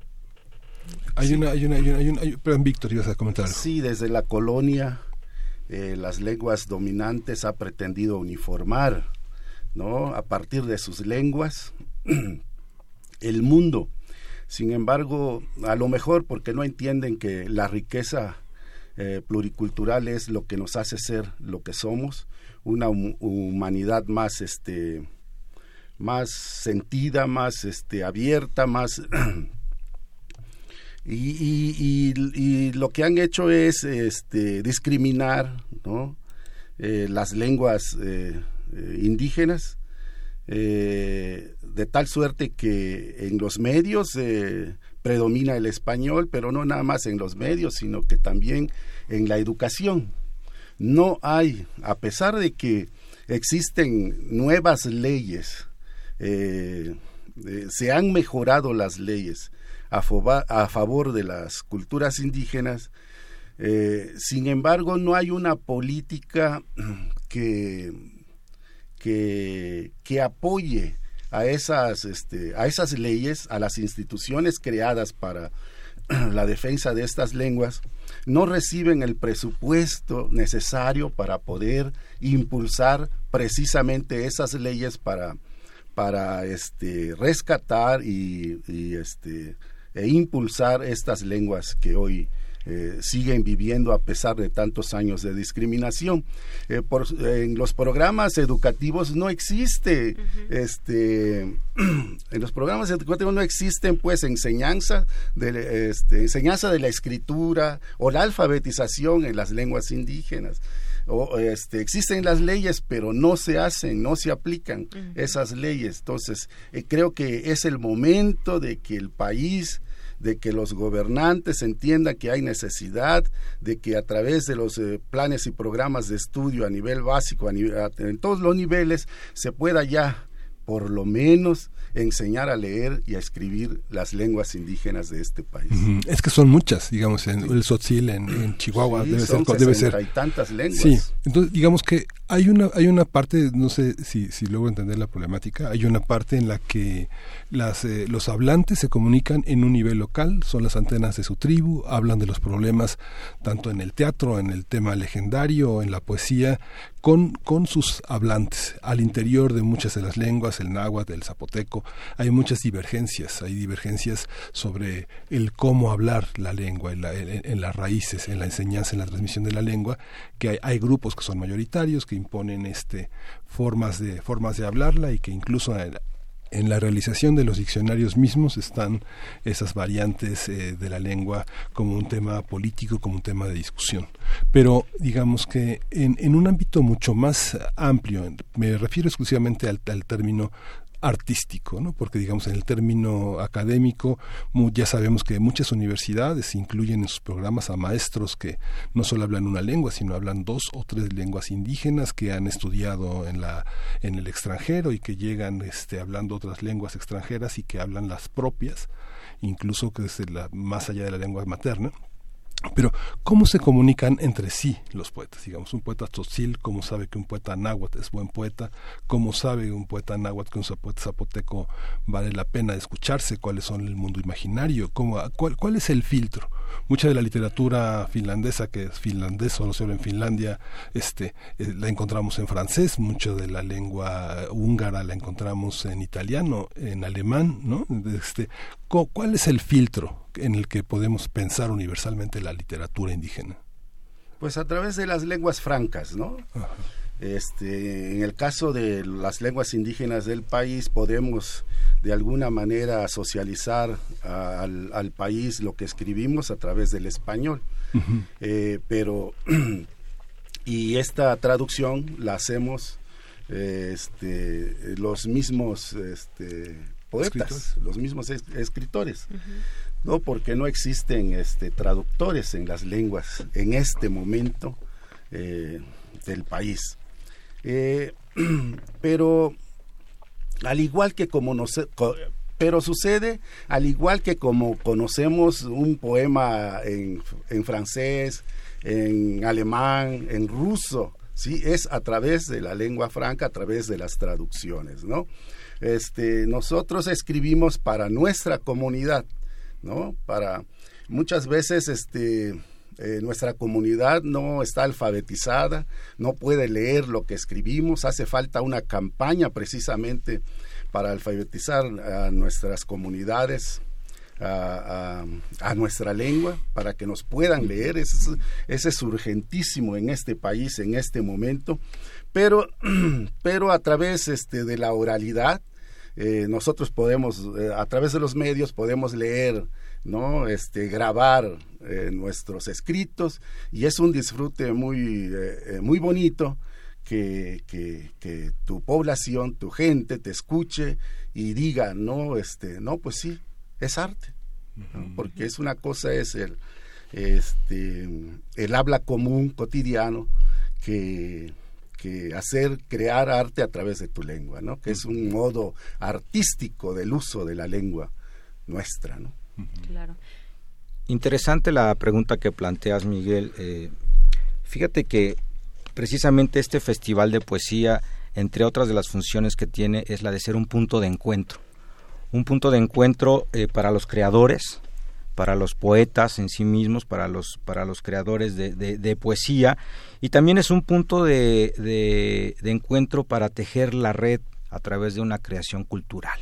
Hay una, hay una, hay una, hay una perdón, Víctor, ibas a comentar. Sí, desde la colonia eh, las lenguas dominantes ha pretendido uniformar ¿no? A partir de sus lenguas, el mundo. Sin embargo, a lo mejor porque no entienden que la riqueza eh, pluricultural es lo que nos hace ser lo que somos, una humanidad más este más sentida, más este abierta, más y, y, lo que han hecho es este discriminar ¿no? Eh, las lenguas eh, indígenas, de tal suerte que en los medios eh, predomina el español, pero no nada más en los medios, sino que también en la educación. No hay, a pesar de que existen nuevas leyes, se han mejorado las leyes a, a, favor de las culturas indígenas, sin embargo no hay una política que que, que apoye a esas, este, a esas leyes, a las instituciones creadas para la defensa de estas lenguas, no reciben el presupuesto necesario para poder impulsar precisamente esas leyes para, para este, rescatar y, este, e impulsar estas lenguas que hoy eh, siguen viviendo a pesar de tantos años de discriminación. Eh, por, en los programas educativos no existe, este, en los programas educativos no existen pues enseñanza de, este, enseñanza de la escritura o la alfabetización en las lenguas indígenas. O, este, existen las leyes, pero no se hacen, no se aplican esas leyes. Entonces, eh, creo que es el momento de que el país de que los gobernantes entiendan que hay necesidad de que a través de los eh, planes y programas de estudio a nivel básico, a nivel, en todos los niveles, se pueda ya por lo menos enseñar a leer y a escribir las lenguas indígenas de este país. Es que son muchas, digamos, en el Sotzil, en, Chihuahua, debe ser. Debe ser. Hay tantas lenguas. Sí, entonces digamos que hay una, hay una parte, no sé si, si luego entender la problemática, hay una parte en la que las, eh, los hablantes se comunican en un nivel local, son las antenas de su tribu, hablan de los problemas tanto en el teatro, en el tema legendario, en la poesía, con, con sus hablantes. Al interior de muchas de las lenguas, el náhuatl, el zapoteco, hay muchas divergencias, hay divergencias sobre el cómo hablar la lengua, en, la, en, las raíces, en la enseñanza, en la transmisión de la lengua, que hay, hay grupos que son mayoritarios, que imponen este formas de formas de hablarla y que incluso en la realización de los diccionarios mismos están esas variantes eh, de la lengua como un tema político, como un tema de discusión. Pero digamos que en, en un ámbito mucho más amplio, me refiero exclusivamente al, al término artístico, ¿no? porque digamos en el término académico ya sabemos que muchas universidades incluyen en sus programas a maestros que no solo hablan una lengua, sino hablan dos o tres lenguas indígenas que han estudiado en la en el extranjero y que llegan este hablando otras lenguas extranjeras y que hablan las propias, incluso que es la, más allá de la lengua materna Pero, ¿cómo se comunican entre sí los poetas? Digamos, un poeta tzotzil, ¿cómo sabe que un poeta náhuatl es buen poeta? ¿Cómo sabe un poeta náhuatl que un zapoteco vale la pena escucharse? ¿Cuáles son el mundo imaginario? ¿Cómo, cuál, ¿Cuál es el filtro? Mucha de la literatura finlandesa, que es finlandés, solo se habla en Finlandia, este, eh, la encontramos en francés, mucha de la lengua húngara la encontramos en italiano, en alemán, ¿no? Este, ¿Cuál es el filtro en el que podemos pensar universalmente la literatura indígena? Pues a través de las lenguas francas, ¿no? Este, en el caso de las lenguas indígenas del país podemos de alguna manera socializar al, país lo que escribimos a través del español. Eh, pero, y esta traducción la hacemos este, los mismos este, poetas, los mismos escritores, ¿no? Porque no existen este, traductores en las lenguas en este momento eh, del país. Eh, pero al igual que como nos, pero sucede al igual que como conocemos un poema en, en francés, en alemán, en ruso, sí, es a través de la lengua franca, a través de las traducciones, ¿no? Este, nosotros escribimos para nuestra comunidad, ¿no? Para muchas veces este eh, nuestra comunidad no está alfabetizada, no puede leer lo que escribimos, hace falta una campaña precisamente para alfabetizar a nuestras comunidades, a, nuestra lengua, para que nos puedan leer. Ese es, urgentísimo en este país, en este momento. Pero, pero a través este, de la oralidad, eh, nosotros podemos, eh, a través de los medios, podemos leer, ¿no? Este, grabar eh, nuestros escritos y es un disfrute muy, muy bonito que, que, tu población, tu gente te escuche y diga, no, este, no, pues sí, es arte, porque es una cosa es el, este, el habla común cotidiano que que hacer, crear arte a través de tu lengua, ¿no? Que es un modo artístico del uso de la lengua nuestra, ¿no? Claro. Interesante la pregunta que planteas, Miguel. Eh, fíjate que precisamente este festival de poesía, entre otras de las funciones que tiene, es la de ser un punto de encuentro. Un punto de encuentro eh, para los creadores, para los poetas en sí mismos, para los, para los creadores de, de, poesía, y también es un punto de, de, encuentro para tejer la red a través de una creación cultural.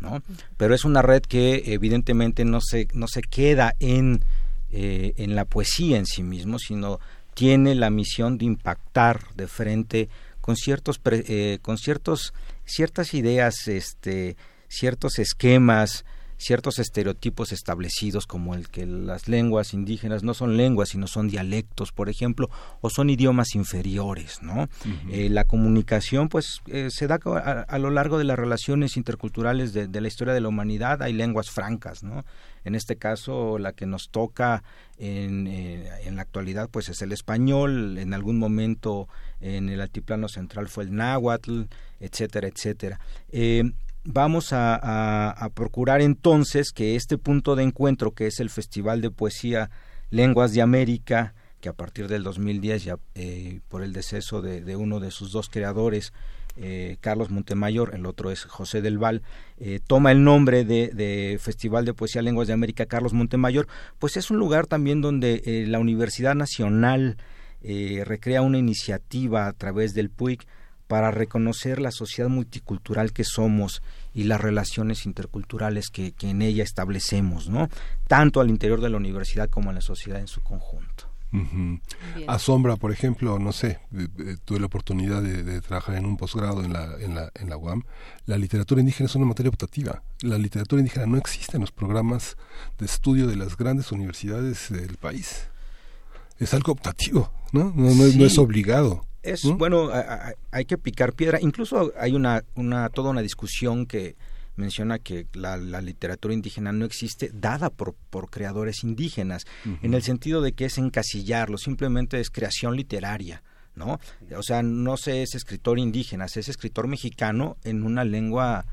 ¿No? Pero es una red que evidentemente no se, no se queda en, eh, en la poesía en sí mismo, sino tiene la misión de impactar de frente con ciertos, eh, con ciertos, ciertas ideas, este, ciertos esquemas, ciertos estereotipos establecidos como el que las lenguas indígenas no son lenguas sino son dialectos por ejemplo o son idiomas inferiores no eh, la comunicación pues eh, se da a, lo largo de las relaciones interculturales de, la historia de la humanidad. Hay lenguas francas no en este caso la que nos toca en, eh, en la actualidad pues es el español. En algún momento en el altiplano central fue el náhuatl etcétera etcétera vamos a, procurar entonces que este punto de encuentro, que es el Festival de Poesía Lenguas de América, que a partir del 2010, ya eh, por el deceso de, uno de sus dos creadores, eh, Carlos Montemayor, el otro es José del Val, eh, toma el nombre de, Festival de Poesía Lenguas de América Carlos Montemayor, pues es un lugar también donde la Universidad Nacional recrea una iniciativa a través del PUIC para reconocer la sociedad multicultural que somos y las relaciones interculturales que, en ella establecemos, ¿no? Tanto al interior de la universidad como en la sociedad en su conjunto. Asombra, por ejemplo, no sé, tuve la oportunidad de, trabajar en un posgrado en la, en, la, en la UAM. La literatura indígena es una materia optativa. La literatura indígena no existe en los programas de estudio de las grandes universidades del país. Es algo optativo, ¿no? No, no es obligado es bueno hay que picar piedra. Incluso hay una una toda una discusión que menciona que la, literatura indígena no existe dada por, por creadores indígenas en el sentido de que es encasillarlo simplemente es creación literaria no o sea no se es escritor indígena se es escritor mexicano en una lengua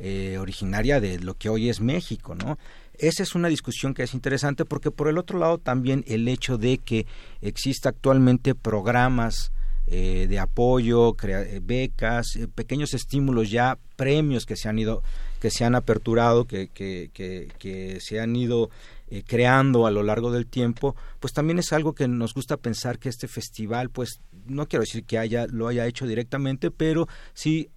eh, originaria de lo que hoy es México, ¿no? Esa es una discusión que es interesante porque por el otro lado también el hecho de que exista actualmente programas eh, de apoyo, eh, becas, eh, pequeños estímulos ya, premios que se han ido, que se han aperturado, que, que, que, que se han ido creando a lo largo del tiempo, pues también es algo que nos gusta pensar que este festival, pues no quiero decir que haya lo haya hecho directamente, pero sí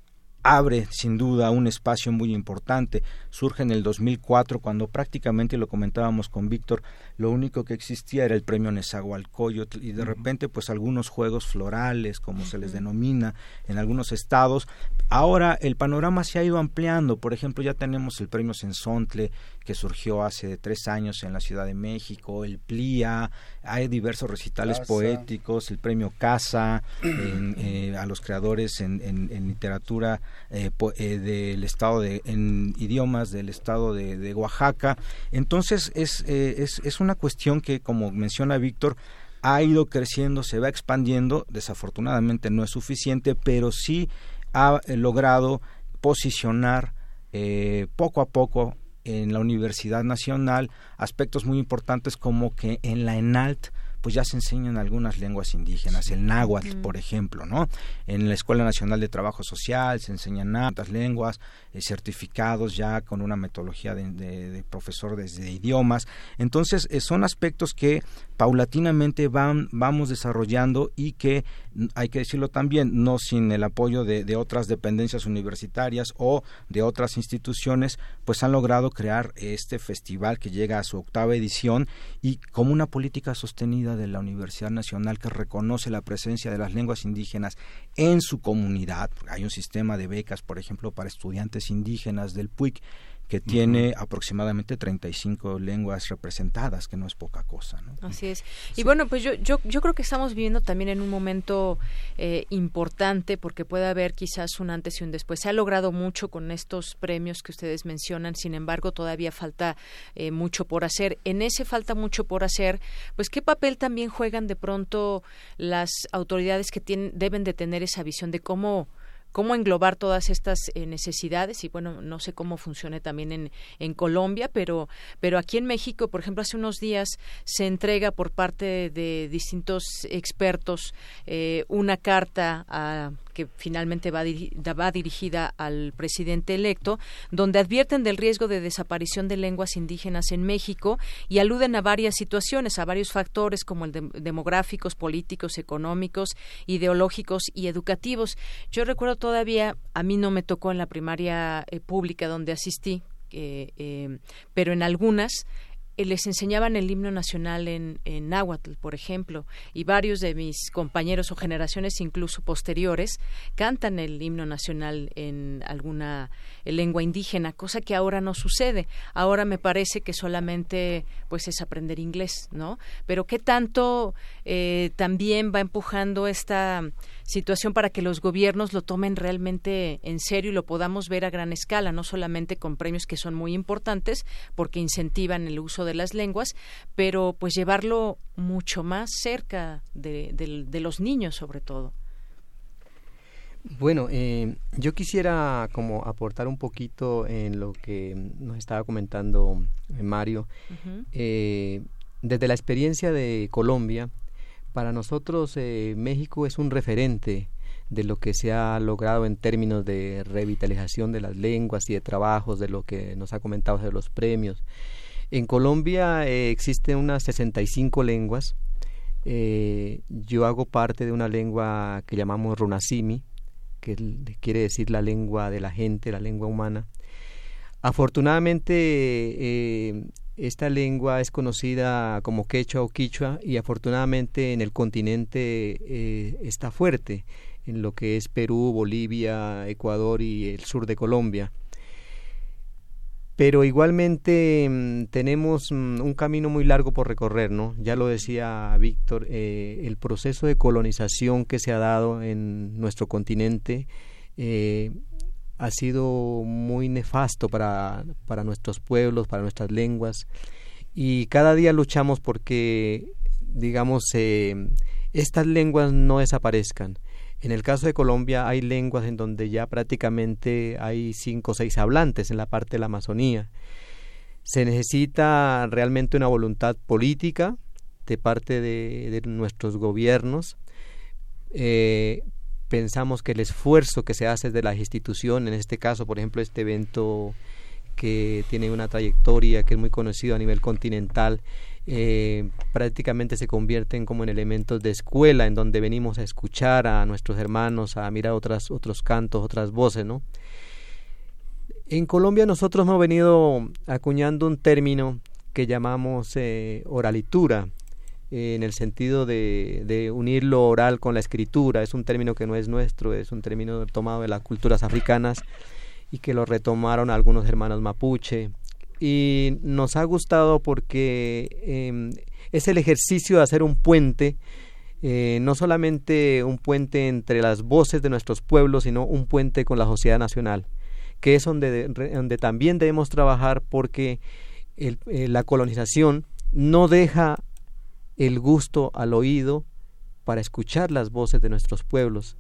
abre sin duda un espacio muy importante. Surge en el 2004 cuando prácticamente lo comentábamos con Víctor, lo único que existía era el premio Nezahualcóyotl y de repente pues algunos juegos florales como se les denomina en algunos estados. Ahora el panorama se ha ido ampliando, por ejemplo ya tenemos el premio Sensontle que surgió hace tres años en la Ciudad de México, el PLIA, hay diversos recitales poéticos, el premio Casa eh, a los creadores en, en literatura eh, eh, del estado de en idiomas del estado de, Oaxaca. Entonces es, eh, es, es una cuestión que como menciona Víctor ha ido creciendo se va expandiendo. Desafortunadamente no es suficiente pero sí ha logrado posicionar poco a poco en la Universidad Nacional aspectos muy importantes como que en la ENALT pues ya se enseñan algunas lenguas indígenas, el náhuatl, por ejemplo, ¿no? En la Escuela Nacional de Trabajo Social se enseñan otras lenguas, eh, certificados ya con una metodología de, profesor de, idiomas. Entonces, eh, son aspectos que paulatinamente van, vamos desarrollando y que, hay que decirlo también, no sin el apoyo de, otras dependencias universitarias o de otras instituciones, pues han logrado crear este festival que llega a su octava edición y como una política sostenida de la Universidad Nacional que reconoce la presencia de las lenguas indígenas en su comunidad. Hay un sistema de becas, por ejemplo, para estudiantes indígenas del PUIC que tiene aproximadamente 35 lenguas representadas, que no es poca cosa. ¿no? Así es. Y bueno, pues yo, yo, yo creo que estamos viviendo también en un momento eh, importante porque puede haber quizás un antes y un después. Se ha logrado mucho con estos premios que ustedes mencionan, sin embargo, todavía falta eh, mucho por hacer. En ese falta mucho por hacer, pues qué papel también juegan de pronto las autoridades que tienen, deben de tener esa visión de cómo cómo englobar todas estas eh, necesidades y bueno no sé cómo funcione también en, en Colombia pero pero aquí en México por ejemplo hace unos días se entrega por parte de distintos expertos eh, una carta a que finalmente va, va dirigida al presidente electo, donde advierten del riesgo de desaparición de lenguas indígenas en México y aluden a varias situaciones, a varios factores como el demográficos, políticos, económicos, ideológicos y educativos. Yo recuerdo todavía, a mí no me tocó en la primaria eh, pública donde asistí, eh, eh, pero en algunas les enseñaban el himno nacional en, en náhuatl, por ejemplo, y varios de mis compañeros o generaciones incluso posteriores cantan el himno nacional en alguna lengua indígena, cosa que ahora no sucede. Ahora me parece que solamente pues es aprender inglés, ¿no? Pero qué tanto eh, también va empujando esta situación para que los gobiernos lo tomen realmente en serio y lo podamos ver a gran escala, no solamente con premios que son muy importantes porque incentivan el uso de las lenguas, pero pues llevarlo mucho más cerca de, los niños sobre todo. Bueno, eh, yo quisiera como aportar un poquito en lo que nos estaba comentando eh, Mario. Eh, desde la experiencia de Colombia, para nosotros eh, México es un referente de lo que se ha logrado en términos de revitalización de las lenguas y de trabajos, de lo que nos ha comentado de los premios. En Colombia eh, existen unas 65 lenguas. Eh, yo hago parte de una lengua que llamamos runasimi, que quiere decir la lengua de la gente, la lengua humana. Afortunadamente, esta lengua es conocida como quechua o quichua y afortunadamente en el continente eh, está fuerte, en lo que es Perú, Bolivia, Ecuador y el sur de Colombia. Pero igualmente mm, tenemos mm, un camino muy largo por recorrer, ¿no? Ya lo decía Víctor, eh, el proceso de colonización que se ha dado en nuestro continente eh, ha sido muy nefasto para, para nuestros pueblos, para nuestras lenguas. Y cada día luchamos porque, digamos, eh, estas lenguas no desaparezcan. En el caso de Colombia hay lenguas en donde ya prácticamente hay cinco o seis hablantes en la parte de la Amazonía. Se necesita realmente una voluntad política de parte de, nuestros gobiernos. Eh, pensamos que el esfuerzo que se hace de las instituciones, en este caso, por ejemplo, este evento que tiene una trayectoria que es muy conocido a nivel continental, eh, prácticamente se convierten como en elementos de escuela en donde venimos a escuchar a nuestros hermanos, a mirar otras, otros cantos, otras voces, ¿no? En Colombia nosotros hemos venido acuñando un término que llamamos eh, oralitura, en el sentido de, de, unir lo oral con la escritura. Es un término que no es nuestro, es un término tomado de las culturas africanas y que lo retomaron algunos hermanos mapuche y nos ha gustado porque eh, es el ejercicio de hacer un puente, eh, no solamente un puente entre las voces de nuestros pueblos, sino un puente con la sociedad nacional, que es donde, también debemos trabajar porque eh, la colonización no deja el gusto al oído para escuchar las voces de nuestros pueblos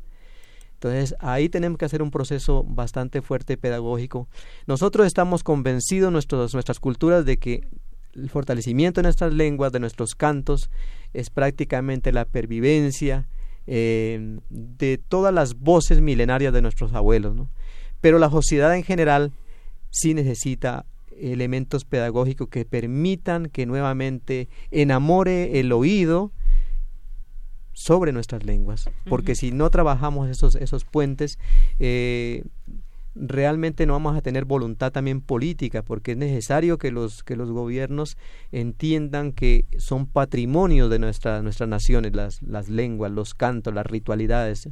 entonces ahí tenemos que hacer un proceso bastante fuerte pedagógico. Nosotros estamos convencidos, nuestras culturas, de que el fortalecimiento de nuestras lenguas, de nuestros cantos, es prácticamente la pervivencia eh, de todas las voces milenarias de nuestros abuelos. Pero la sociedad en general sí necesita elementos pedagógicos que permitan que nuevamente enamore el oído sobre nuestras lenguas, porque si no trabajamos esos, esos puentes, eh, realmente no vamos a tener voluntad también política, porque es necesario que los, que los gobiernos entiendan que son patrimonio de nuestra, nuestras naciones, las, las lenguas, los cantos, las ritualidades.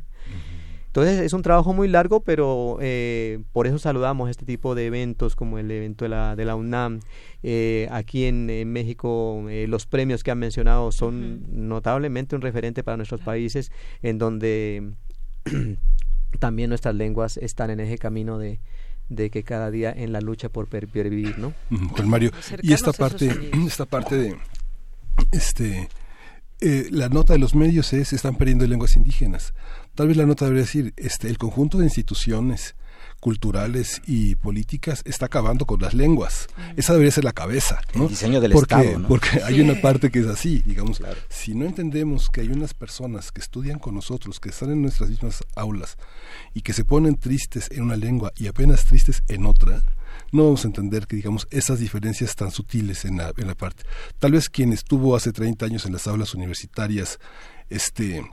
Entonces es un trabajo muy largo, pero eh, por eso saludamos este tipo de eventos como el evento de la, de la UNAM. Eh, aquí en, México eh, los premios que han mencionado son notablemente un referente para nuestros países en donde también nuestras lenguas están en ese camino de, de que cada día en la lucha por pervivir, ¿no? Juan Mario, y esta parte, esta parte de este la nota de los medios es están perdiendo lenguas indígenas Tal vez la nota debería decir, este, el conjunto de instituciones culturales y políticas está acabando con las lenguas. Mm. Esa debería ser la cabeza, ¿no? El diseño del porque, Estado, ¿no? Porque hay una parte que es así, digamos. Si no entendemos que hay unas personas que estudian con nosotros, que están en nuestras mismas aulas y que se ponen tristes en una lengua y apenas tristes en otra, no vamos a entender que digamos esas diferencias tan sutiles en la, en la parte. Tal vez quien estuvo hace 30 años en las aulas universitarias, este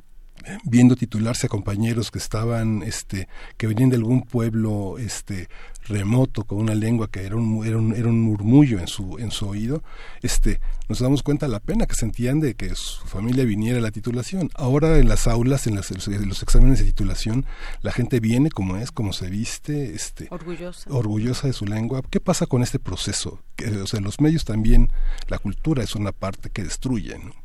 viendo titularse a compañeros que estaban este que venían de algún pueblo este remoto con una lengua que era un, era un, era un murmullo en su en su oído este nos damos cuenta de la pena que sentían de que su familia viniera a la titulación. Ahora en las aulas en, las, en los exámenes de titulación la gente viene como es como se viste este orgullosa. orgullosa de su lengua. Qué pasa con este proceso que, o sea los medios también la cultura es una parte que destruye ¿no?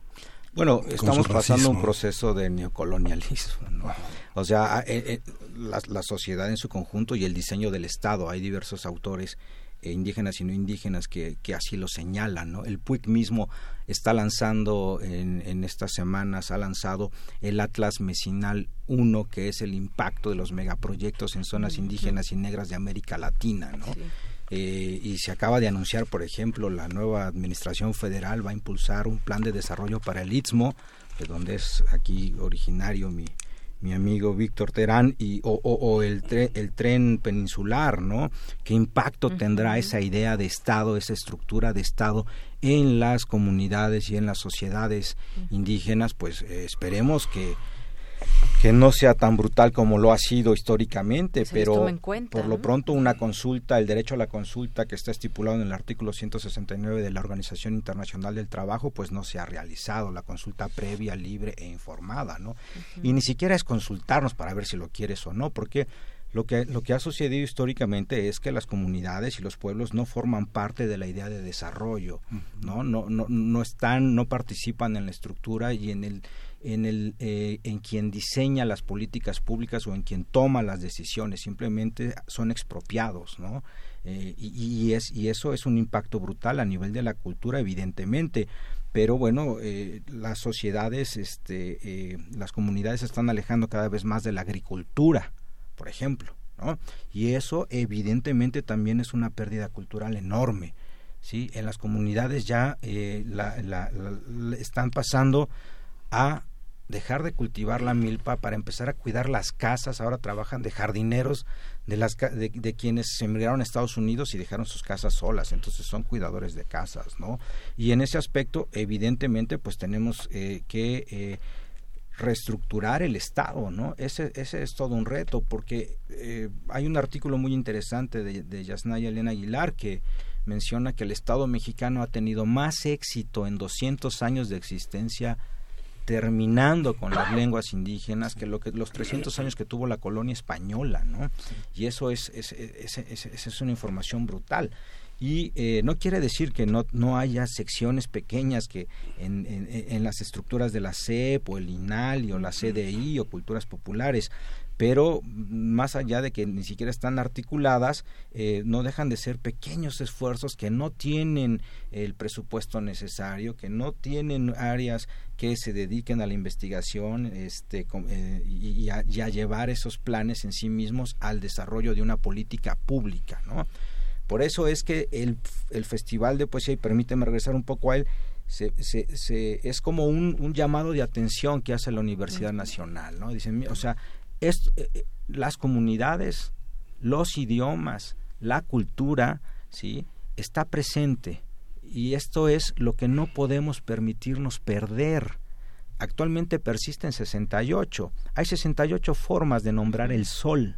Bueno, estamos pasando un proceso de neocolonialismo. ¿no? O sea, eh, eh, la, sociedad en su conjunto y el diseño del Estado. Hay diversos autores eh, indígenas y no indígenas que, que, así lo señalan. ¿no? El PUIC mismo está lanzando en, en, estas semanas, ha lanzado el Atlas Mecinal 1, que es el impacto de los megaproyectos en zonas indígenas y negras de América Latina. ¿no? Eh, y se acaba de anunciar, por ejemplo, la nueva administración federal va a impulsar un plan de desarrollo para el Istmo, de donde es aquí originario mi, mi amigo Víctor Terán, y, o, o, el, el tren peninsular, ¿no? ¿Qué impacto tendrá esa idea de Estado, esa estructura de Estado en las comunidades y en las sociedades indígenas? Pues eh, esperemos que que no sea tan brutal como lo ha sido históricamente, pero por lo pronto una consulta, el derecho a la consulta que está estipulado en el artículo 169 de la Organización Internacional del Trabajo, pues no se ha realizado, la consulta previa, libre e informada, ¿no? Y ni siquiera es consultarnos para ver si lo quieres o no, porque lo que, lo que ha sucedido históricamente es que las comunidades y los pueblos no forman parte de la idea de desarrollo, ¿no? No, no, no están, no participan en la estructura y en el en, el, eh, en quien diseña las políticas públicas o en quien toma las decisiones, simplemente son expropiados, ¿no? Eh, y, es, y eso es un impacto brutal a nivel de la cultura, evidentemente. pero bueno, eh, las sociedades, este, eh, las comunidades se están alejando cada vez más de la agricultura, por ejemplo, ¿no? Y eso evidentemente también es una pérdida cultural enorme, ¿sí? En las comunidades ya eh, la, están pasando a dejar de cultivar la milpa para empezar a cuidar las casas. Ahora trabajan de jardineros de, las, de, de, quienes se emigraron a Estados Unidos y dejaron sus casas solas. Entonces son cuidadores de casas, ¿no? Y en ese aspecto, evidentemente, pues tenemos eh, que eh, reestructurar el Estado, ¿no? Ese, ese es todo un reto porque eh, hay un artículo muy interesante de, de Yasnaya Elena Aguilar que menciona que el Estado mexicano ha tenido más éxito en 200 años de existencia terminando con las lenguas indígenas que lo que los 300 años que tuvo la colonia española, ¿no? Y eso es es, es, una información brutal. Y eh, no quiere decir que no, no haya secciones pequeñas que en, en, en, las estructuras de la CEP o el INALI o la CDI o culturas populares, pero más allá de que ni siquiera están articuladas, eh, no dejan de ser pequeños esfuerzos que no tienen el presupuesto necesario, que no tienen áreas que se dediquen a la investigación este, eh, y, a, y, a, llevar esos planes en sí mismos al desarrollo de una política pública. ¿no? Por eso es que el, el Festival de Poesía, y permíteme regresar un poco a él, se, se, se, es como un, un, llamado de atención que hace la Universidad Nacional, ¿no? Dicen, o sea, es, eh, las comunidades, los idiomas, la cultura, ¿sí? está presente y esto es lo que no podemos permitirnos perder. Actualmente persisten 68. Hay 68 formas de nombrar el sol,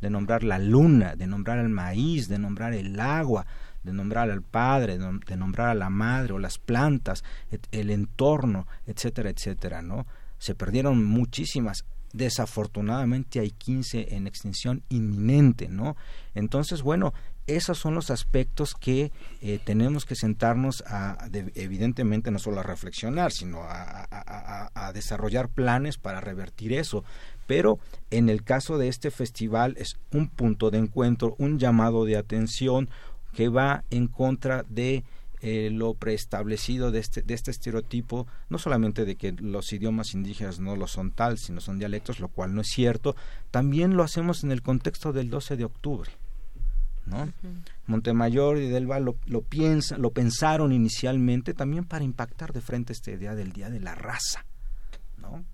de nombrar la luna, de nombrar el maíz, de nombrar el agua, de nombrar al padre, de nombrar a la madre o las plantas, el entorno, etcétera, etcétera, ¿no? Se perdieron muchísimas desafortunadamente hay 15 en extinción inminente, ¿no? Entonces, bueno, esos son los aspectos que eh, tenemos que sentarnos a, de, evidentemente, no solo a reflexionar, sino a, desarrollar planes para revertir eso. Pero en el caso de este festival es un punto de encuentro, un llamado de atención que va en contra de eh, lo preestablecido de este, de este estereotipo, no solamente de que los idiomas indígenas no lo son tal, sino son dialectos, lo cual no es cierto, también lo hacemos en el contexto del 12 de octubre. ¿no? Uh -huh. Montemayor y Delva lo, lo, piensa, lo pensaron inicialmente también para impactar de frente esta idea del Día de la Raza. ¿no?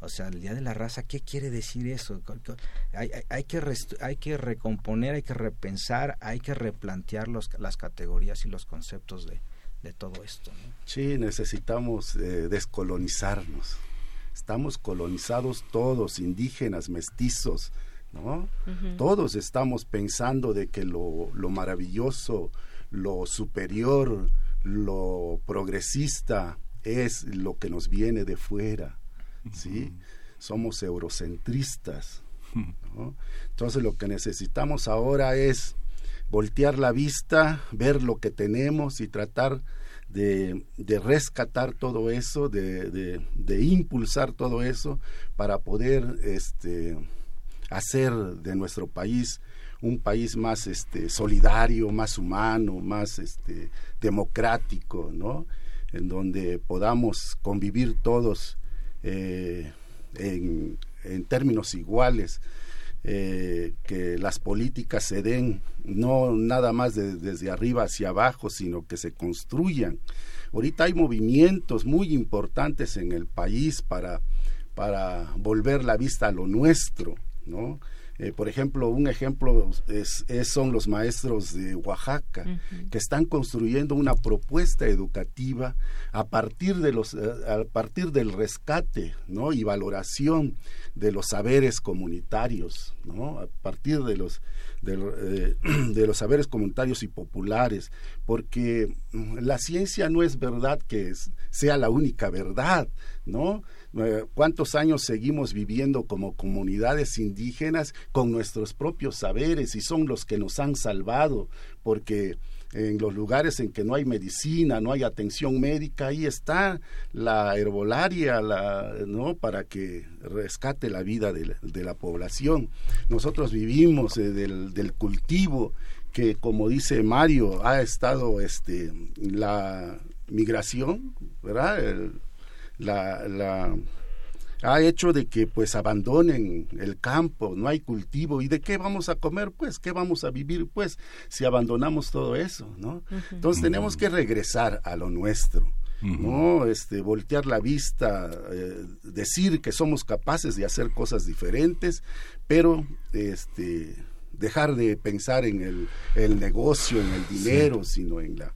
O sea, el Día de la Raza, ¿qué quiere decir eso? Hay, hay, hay que, hay que recomponer, hay que repensar, hay que replantear los, las categorías y los conceptos de, de todo esto. ¿no? Sí, necesitamos eh, descolonizarnos. Estamos colonizados todos, indígenas, mestizos, ¿no? Uh -huh. Todos estamos pensando de que lo, lo maravilloso, lo superior, lo progresista es lo que nos viene de fuera ¿sí? Somos eurocentristas. Entonces lo que necesitamos ahora es voltear la vista, ver lo que tenemos y tratar de, rescatar todo eso, de, impulsar todo eso para poder este, hacer de nuestro país un país más este, solidario, más humano, más este, democrático, ¿no? En donde podamos convivir todos eh, en, términos iguales, eh, que las políticas se den no nada más de, desde arriba hacia abajo, sino que se construyan. Ahorita hay movimientos muy importantes en el país para, para volver la vista a lo nuestro, ¿no? Eh, por ejemplo, un ejemplo es, es, son los maestros de Oaxaca, uh -huh. que están construyendo una propuesta educativa a partir, de los, eh, a partir del rescate ¿no? y valoración de los saberes comunitarios, ¿no? a partir de los, de, eh, de los saberes comunitarios y populares, porque la ciencia no es verdad que es, sea la única verdad, ¿no? Cuántos años seguimos viviendo como comunidades indígenas con nuestros propios saberes y son los que nos han salvado, porque en los lugares en que no hay medicina, no hay atención médica, ahí está la herbolaria, la, ¿no? Para que rescate la vida de la, población. Nosotros vivimos eh, del, cultivo que, como dice Mario, ha estado este, la, migración, ¿verdad? La, la- ha hecho de que pues abandonen el campo, no hay cultivo. Y de qué vamos a comer pues, qué vamos a vivir pues si abandonamos todo eso, ¿no? Entonces tenemos que regresar a lo nuestro. no este voltear la vista eh, decir que somos capaces de hacer cosas diferentes pero este dejar de pensar en el, el negocio en el dinero sino en la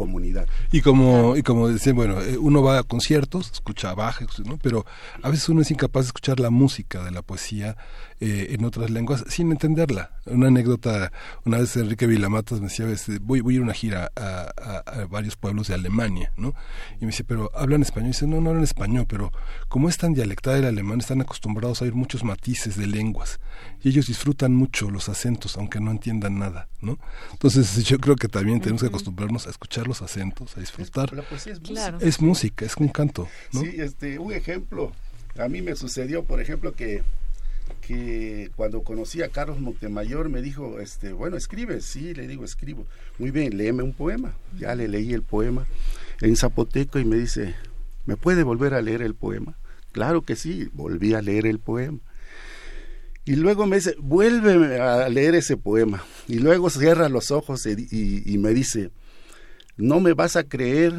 comunidad Y como, y como dicen, bueno, eh, uno va a conciertos, escucha Bach, ¿no? pero a veces uno es incapaz de escuchar la música de la poesía eh, en otras lenguas sin entenderla. Una anécdota, una vez Enrique Vilamatas me decía, voy, voy a ir a una gira a, a- a varios pueblos de Alemania, ¿no? Y me dice, pero ¿hablan español? Y dice, no, no hablan español, pero como es tan dialectal el alemán, están acostumbrados a oír muchos matices de lenguas y ellos disfrutan mucho los acentos, aunque no entiendan nada, ¿no? Entonces yo creo que también tenemos que acostumbrarnos a escuchar los acentos, a disfrutar. la poesía es Claro. música. Es música, es un canto, ¿no? Sí, este, un ejemplo, a mí me sucedió, por ejemplo, que, que cuando conocí a Carlos Montemayor me dijo, este, bueno, escribe, sí, le digo, escribo. Muy bien, léeme un poema. Ya le leí el poema en zapoteco y me dice, ¿me puede volver a leer el poema? Claro que sí, volví a leer el poema. Y luego me dice, vuelve a leer ese poema. Y luego cierra los ojos y, y- y me dice, no me vas a creer,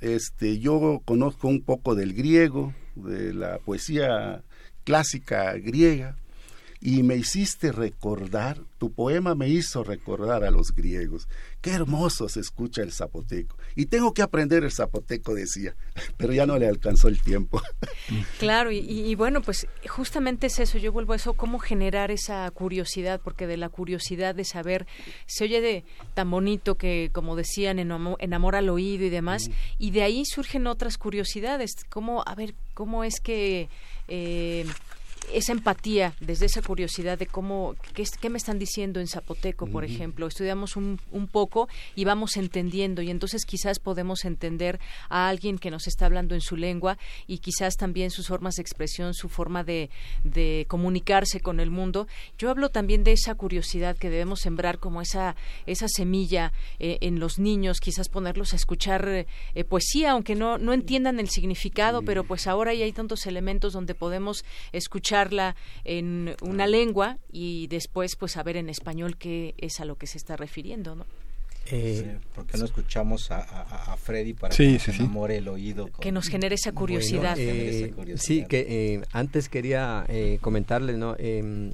este, yo conozco un poco del griego, de la poesía clásica griega, y me hiciste recordar, tu poema me hizo recordar a los griegos. Qué hermoso se escucha el zapoteco. Y tengo que aprender el zapoteco, decía, pero ya no le alcanzó el tiempo. Claro, y, bueno, pues justamente es eso, yo vuelvo a eso, cómo generar esa curiosidad, porque de la curiosidad de saber, se oye de tan bonito que, como decían, enamo- enamora al oído y demás, y de ahí surgen otras curiosidades, cómo, a ver, cómo es que... eh, esa empatía, desde esa curiosidad de cómo, qué, es- qué me están diciendo en zapoteco, por ejemplo, estudiamos un, un poco y vamos entendiendo y entonces quizás podemos entender a alguien que nos está hablando en su lengua y quizás también sus formas de expresión, su forma de, de comunicarse con el mundo. Yo hablo también de esa curiosidad que debemos sembrar como esa, esa semilla eh, en los niños, quizás ponerlos a escuchar eh, eh, poesía, aunque no, no entiendan el significado, pero pues ahora ya hay tantos elementos donde podemos escucharla en una lengua y después pues saber en español qué es a lo que se está refiriendo, ¿no? Eh, ¿Por qué no escuchamos a, a- a Freddy para Sí, que nos sí, sí. enamore el oído? con- Que nos genere esa curiosidad. Bueno, Eh, esa curiosidad. sí, que eh, antes quería eh, comentarles, ¿no? Em,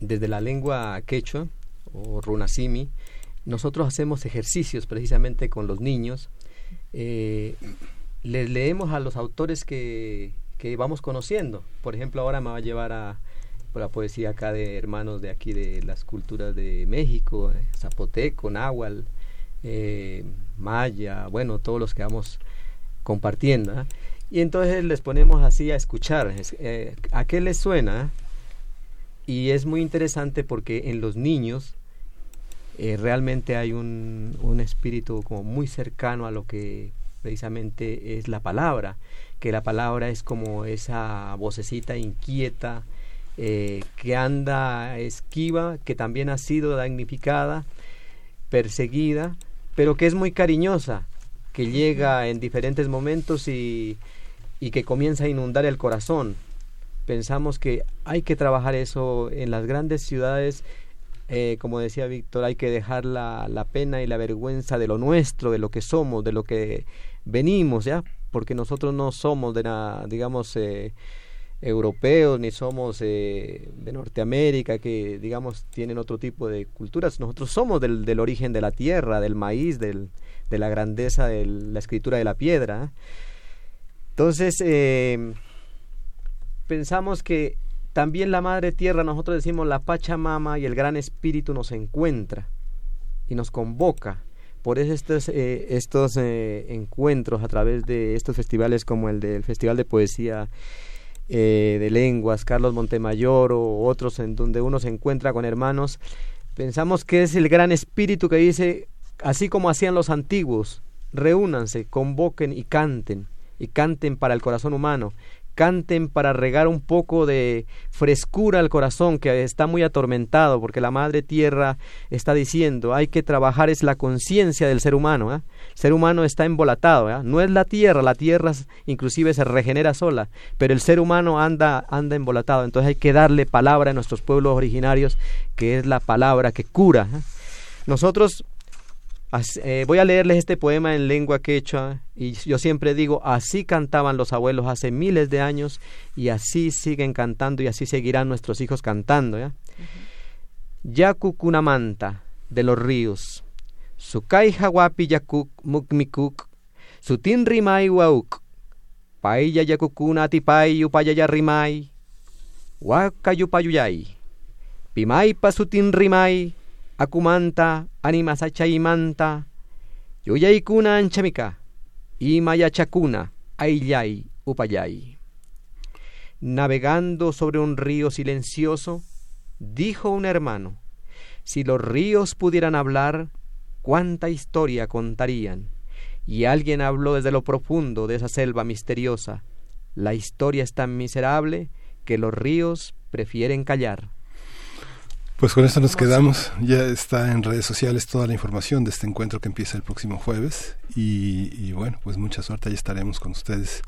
desde la lengua quechua o runasimi, nosotros hacemos ejercicios precisamente con los niños. Eh, les leemos a los autores que, vamos conociendo. Por ejemplo, ahora me va a llevar a la poesía acá de hermanos de aquí de las culturas de México, eh, zapoteco, náhuatl, eh, maya, bueno, todos los que vamos compartiendo. ¿ah? Y entonces les ponemos así a escuchar. es- eh, ¿A qué les suena? Y es muy interesante porque en los niños eh, realmente hay un, un espíritu como muy cercano a lo que precisamente es la palabra, que la palabra es como esa vocecita inquieta, eh, que anda esquiva, que también ha sido damnificada, perseguida, pero que es muy cariñosa, que llega en diferentes momentos y, y que comienza a inundar el corazón. Pensamos que hay que trabajar eso en las grandes ciudades, eh, como decía Víctor, hay que dejar la, la pena y la vergüenza de lo nuestro, de lo que somos, de lo que venimos, ¿ya? Porque nosotros no somos de la, digamos, eh, europeos ni somos eh, de Norteamérica que digamos tienen otro tipo de culturas. Nosotros somos del, origen de la tierra del maíz del, de la grandeza de la escritura de la piedra. Entonces eh, pensamos que también la madre tierra nosotros decimos la pachamama y el gran espíritu nos encuentra y nos convoca por eso estos, eh, eh, encuentros a través de estos festivales como el del Festival de Poesía eh, de lenguas, Carlos Montemayor o otros en donde uno se encuentra con hermanos, pensamos que es el gran espíritu que dice, así como hacían los antiguos, reúnanse, convoquen y canten, y canten para el corazón humano, canten para regar un poco de frescura al corazón que está muy atormentado porque la madre tierra está diciendo hay que trabajar es la conciencia del ser humano ¿eh? el ser humano está embolatado ¿eh? no es la tierra la tierra inclusive se regenera sola pero el ser humano anda anda embolatado entonces hay que darle palabra a nuestros pueblos originarios que es la palabra que cura ¿eh? nosotros eh, voy a leerles este poema en lengua quechua y yo siempre digo, así cantaban los abuelos hace miles de años y así siguen cantando y así seguirán nuestros hijos cantando. ¿ya? Yacucunamanta de los ríos, Sukai Hawapi Yakuk Mukmikuk, Sutin Rimai Wauk, Pailla Yacucuna Atipai Upayaya Rimai, Wakayupayuyay, Pimai Pasutin Rimai, Akumanta, Animasachaimanta, Yuyaikuna Anchamika, Imayachakuna, Aillay, Upayay. Navegando sobre un río silencioso, dijo un hermano, si los ríos pudieran hablar, cuánta historia contarían. Y alguien habló desde lo profundo de esa selva misteriosa. La historia es tan miserable que los ríos prefieren callar. Pues con esto nos quedamos. Ya está en redes sociales toda la información de este encuentro que empieza el próximo jueves. Y, bueno, pues mucha suerte. Ahí estaremos con ustedes.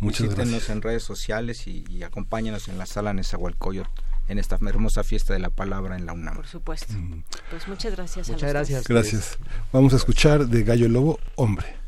Muchas Visítenos en redes sociales y, y, acompáñanos en la sala Nezahualcóyotl en esta hermosa fiesta de la palabra en la UNAM. Por supuesto. Mm. Pues muchas gracias. Muchas gracias. Gracias. Vamos a escuchar de Gallo Lobo, Hombre.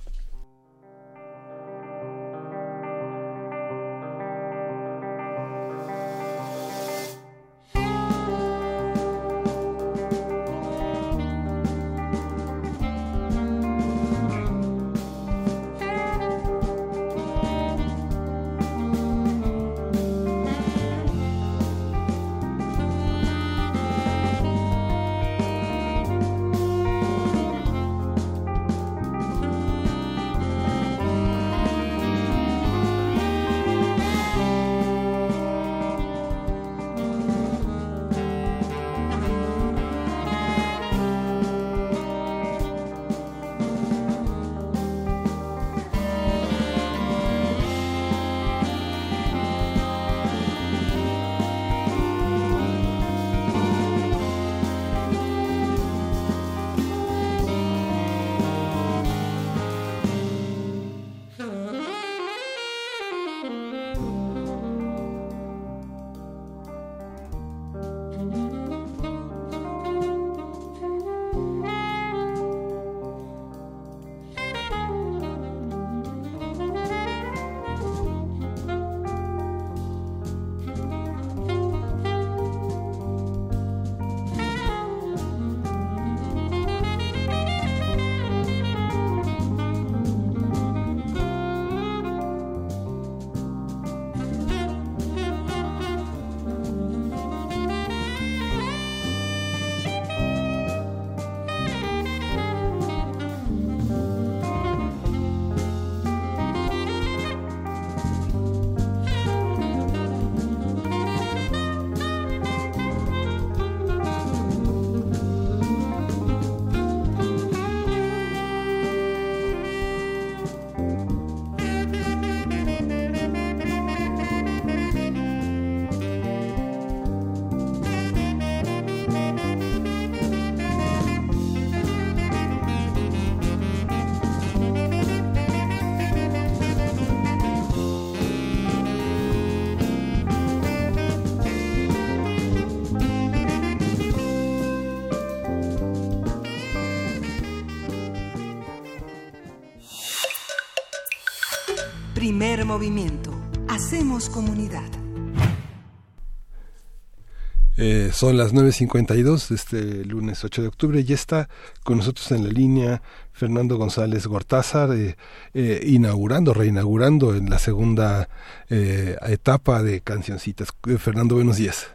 Son las 9.52 de este lunes 8 de octubre. Ya está con nosotros en la línea Fernando González Gortázar, eh, eh, inaugurando, reinaugurando en la segunda etapa de Cancioncitas. Fernando, buenos días.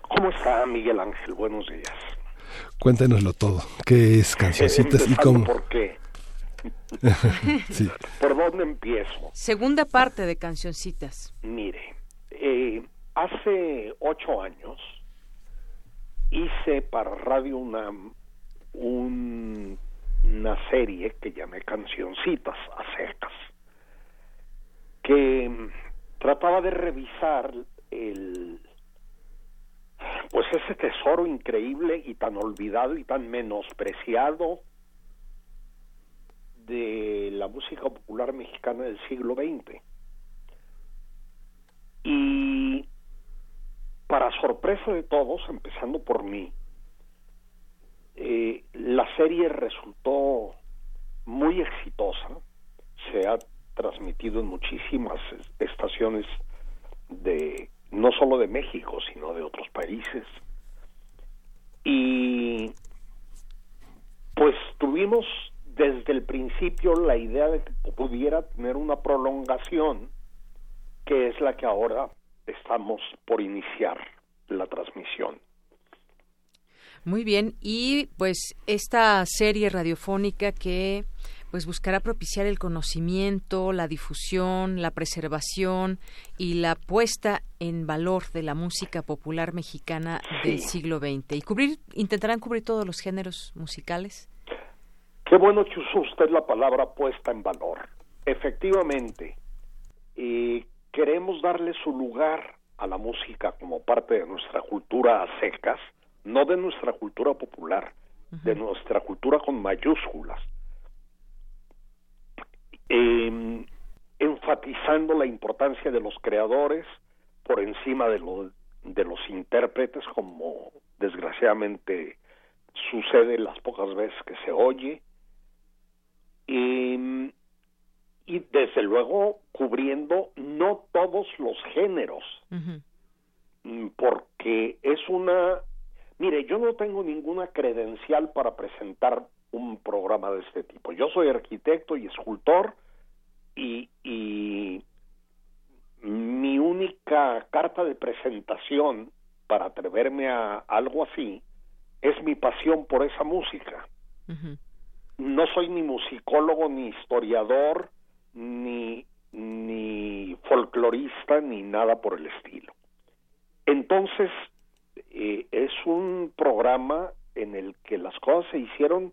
¿Cómo está Miguel Ángel? Buenos días. Cuéntenoslo todo. ¿Qué es Cancioncitas y cómo? ¿Por qué? ¿Por dónde empiezo? Segunda parte de Cancioncitas. Mire, eh, hace ocho años hice para Radio UNAM un, una serie que llamé Cancioncitas a secas, que trataba de revisar el pues ese tesoro increíble y tan olvidado y tan menospreciado de la música popular mexicana del siglo XX. Y para sorpresa de todos, empezando por mí, eh, la serie resultó muy exitosa, se ha transmitido en muchísimas estaciones de no solo de México, sino de otros países. Y pues tuvimos desde el principio la idea de que pudiera tener una prolongación, que es la que ahora estamos por iniciar la transmisión. Muy bien, y pues esta serie radiofónica que pues buscará propiciar el conocimiento, la difusión, la preservación y la puesta en valor de la música popular mexicana del siglo XX y cubrir intentarán cubrir todos los géneros musicales. Qué bueno que usó usted la palabra puesta en valor. Efectivamente, eh, queremos darle su lugar a la música como parte de nuestra cultura a secas, no de nuestra cultura popular, de nuestra cultura con mayúsculas, eh, enfatizando la importancia de los creadores por encima de, lo, de los intérpretes, como desgraciadamente sucede las pocas veces que se oye, y, y desde luego cubriendo no todos los géneros, mm, porque es una Mire, yo no tengo ninguna credencial para presentar un programa de este tipo. Yo soy arquitecto y escultor y, y mi única carta de presentación para atreverme a algo así es mi pasión por esa música. No soy ni musicólogo, ni historiador, ni, ni folclorista, ni nada por el estilo. Entonces, eh, es un programa en el que las cosas se hicieron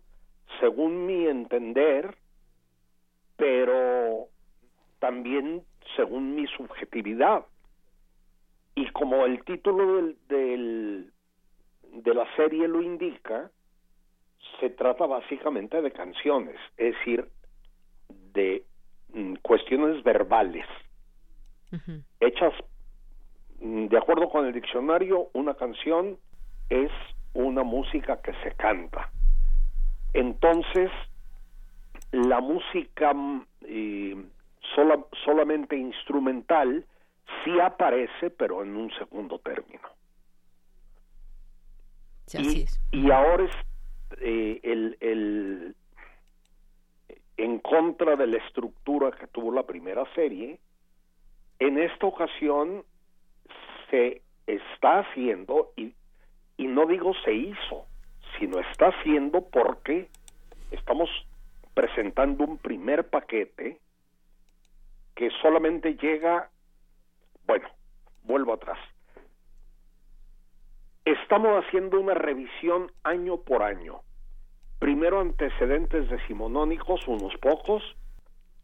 según mi entender, pero también según mi subjetividad. Y como el título del, del, de la serie lo indica, se trata básicamente de canciones, es decir, de mm, cuestiones verbales, hechas Mm, de acuerdo con el diccionario, una canción es una música que se canta. Entonces, la música mm, solamente instrumental sí aparece, pero en un segundo término. y, y, ahora es eh, el, el, en contra de la estructura que tuvo la primera serie, en esta ocasión se está haciendo, y, no digo se hizo, sino está haciendo porque estamos presentando un primer paquete que solamente llega, bueno, vuelvo atrás. Estamos haciendo una revisión año por año. Primero antecedentes decimonónicos, unos pocos,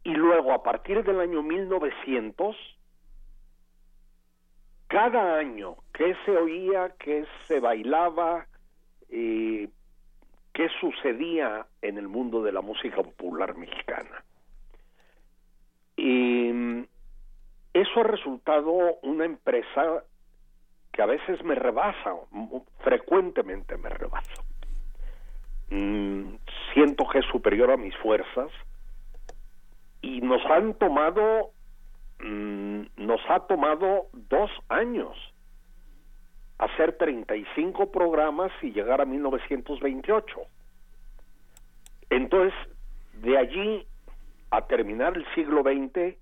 y luego a partir del año 1900 cada año qué se oía, qué se bailaba, eh, qué sucedía en el mundo de la música popular mexicana. Y eso ha resultado una empresa que a veces me rebasa, frecuentemente me rebasa. Mm, siento que es superior a mis fuerzas y nos han tomado Mm, nos ha tomado dos años hacer 35 programas y llegar a 1928. Entonces, de allí a terminar el siglo XX,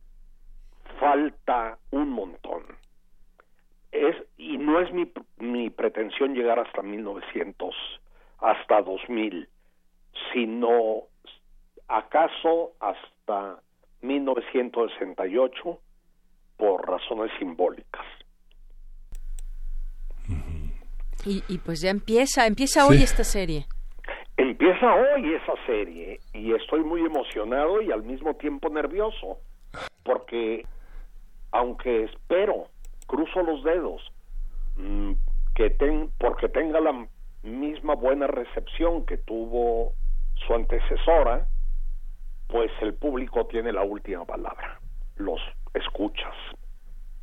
falta un montón. Es, y no es mi, mi pretensión llegar hasta 1900, hasta 2000, sino acaso hasta 1968 por razones simbólicas. Y, y pues ya empieza, empieza hoy esta serie. Empieza hoy esa serie y estoy muy emocionado y al mismo tiempo nervioso porque aunque espero, cruzo los dedos, mm, que ten, porque tenga la misma buena recepción que tuvo su antecesora, pues el público tiene la última palabra, los escuchas.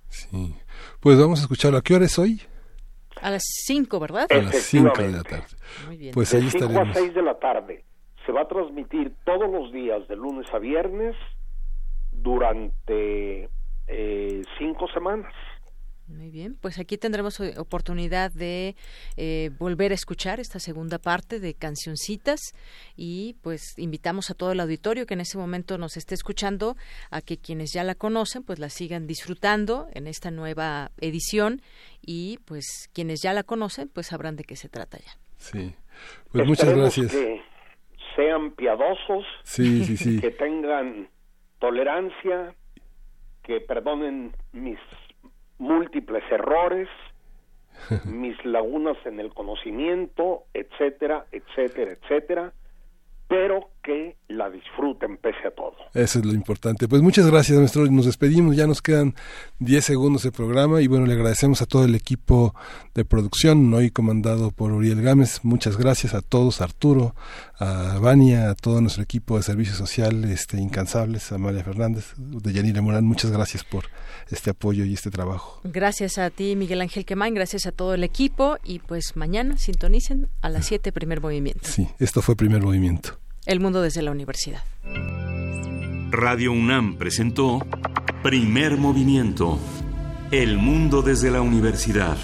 Sí. Pues vamos a escucharlo. ¿A qué hora es hoy? A las 5, ¿verdad? A las 5 de la tarde. Muy bien. Pues de ahí 5 a estaremos. 6 de la tarde. Se va a transmitir todos los días, de lunes a viernes, durante eh, cinco semanas. Muy bien, pues aquí tendremos oportunidad de eh, volver a escuchar esta segunda parte de Cancioncitas y pues invitamos a todo el auditorio que en ese momento nos esté escuchando a que quienes ya la conocen pues la sigan disfrutando en esta nueva edición y pues quienes ya la conocen pues sabrán de qué se trata ya. Sí. Pues muchas gracias. Que sean piadosos, Sí, sí, sí. que tengan tolerancia, que perdonen mis múltiples errores, mis lagunas en el conocimiento, etcétera, etcétera, etcétera, pero que la disfruten pese a todo. Eso es lo importante. Pues muchas gracias, maestro. Nos despedimos. Ya nos quedan 10 segundos de programa y bueno, le agradecemos a todo el equipo de producción, hoy comandado por Uriel Gámez. Muchas gracias a todos, a Arturo, a Vania, a todo nuestro equipo de servicio social, este, incansables, a María Fernández, de Yanira Morán. Muchas gracias por este apoyo y este trabajo. Gracias a ti, Miguel Ángel Quemain, gracias a todo el equipo y pues mañana sintonicen a las 7 primer movimiento. Sí, esto fue primer movimiento. El mundo desde la universidad. Radio UNAM presentó Primer Movimiento. El mundo desde la universidad.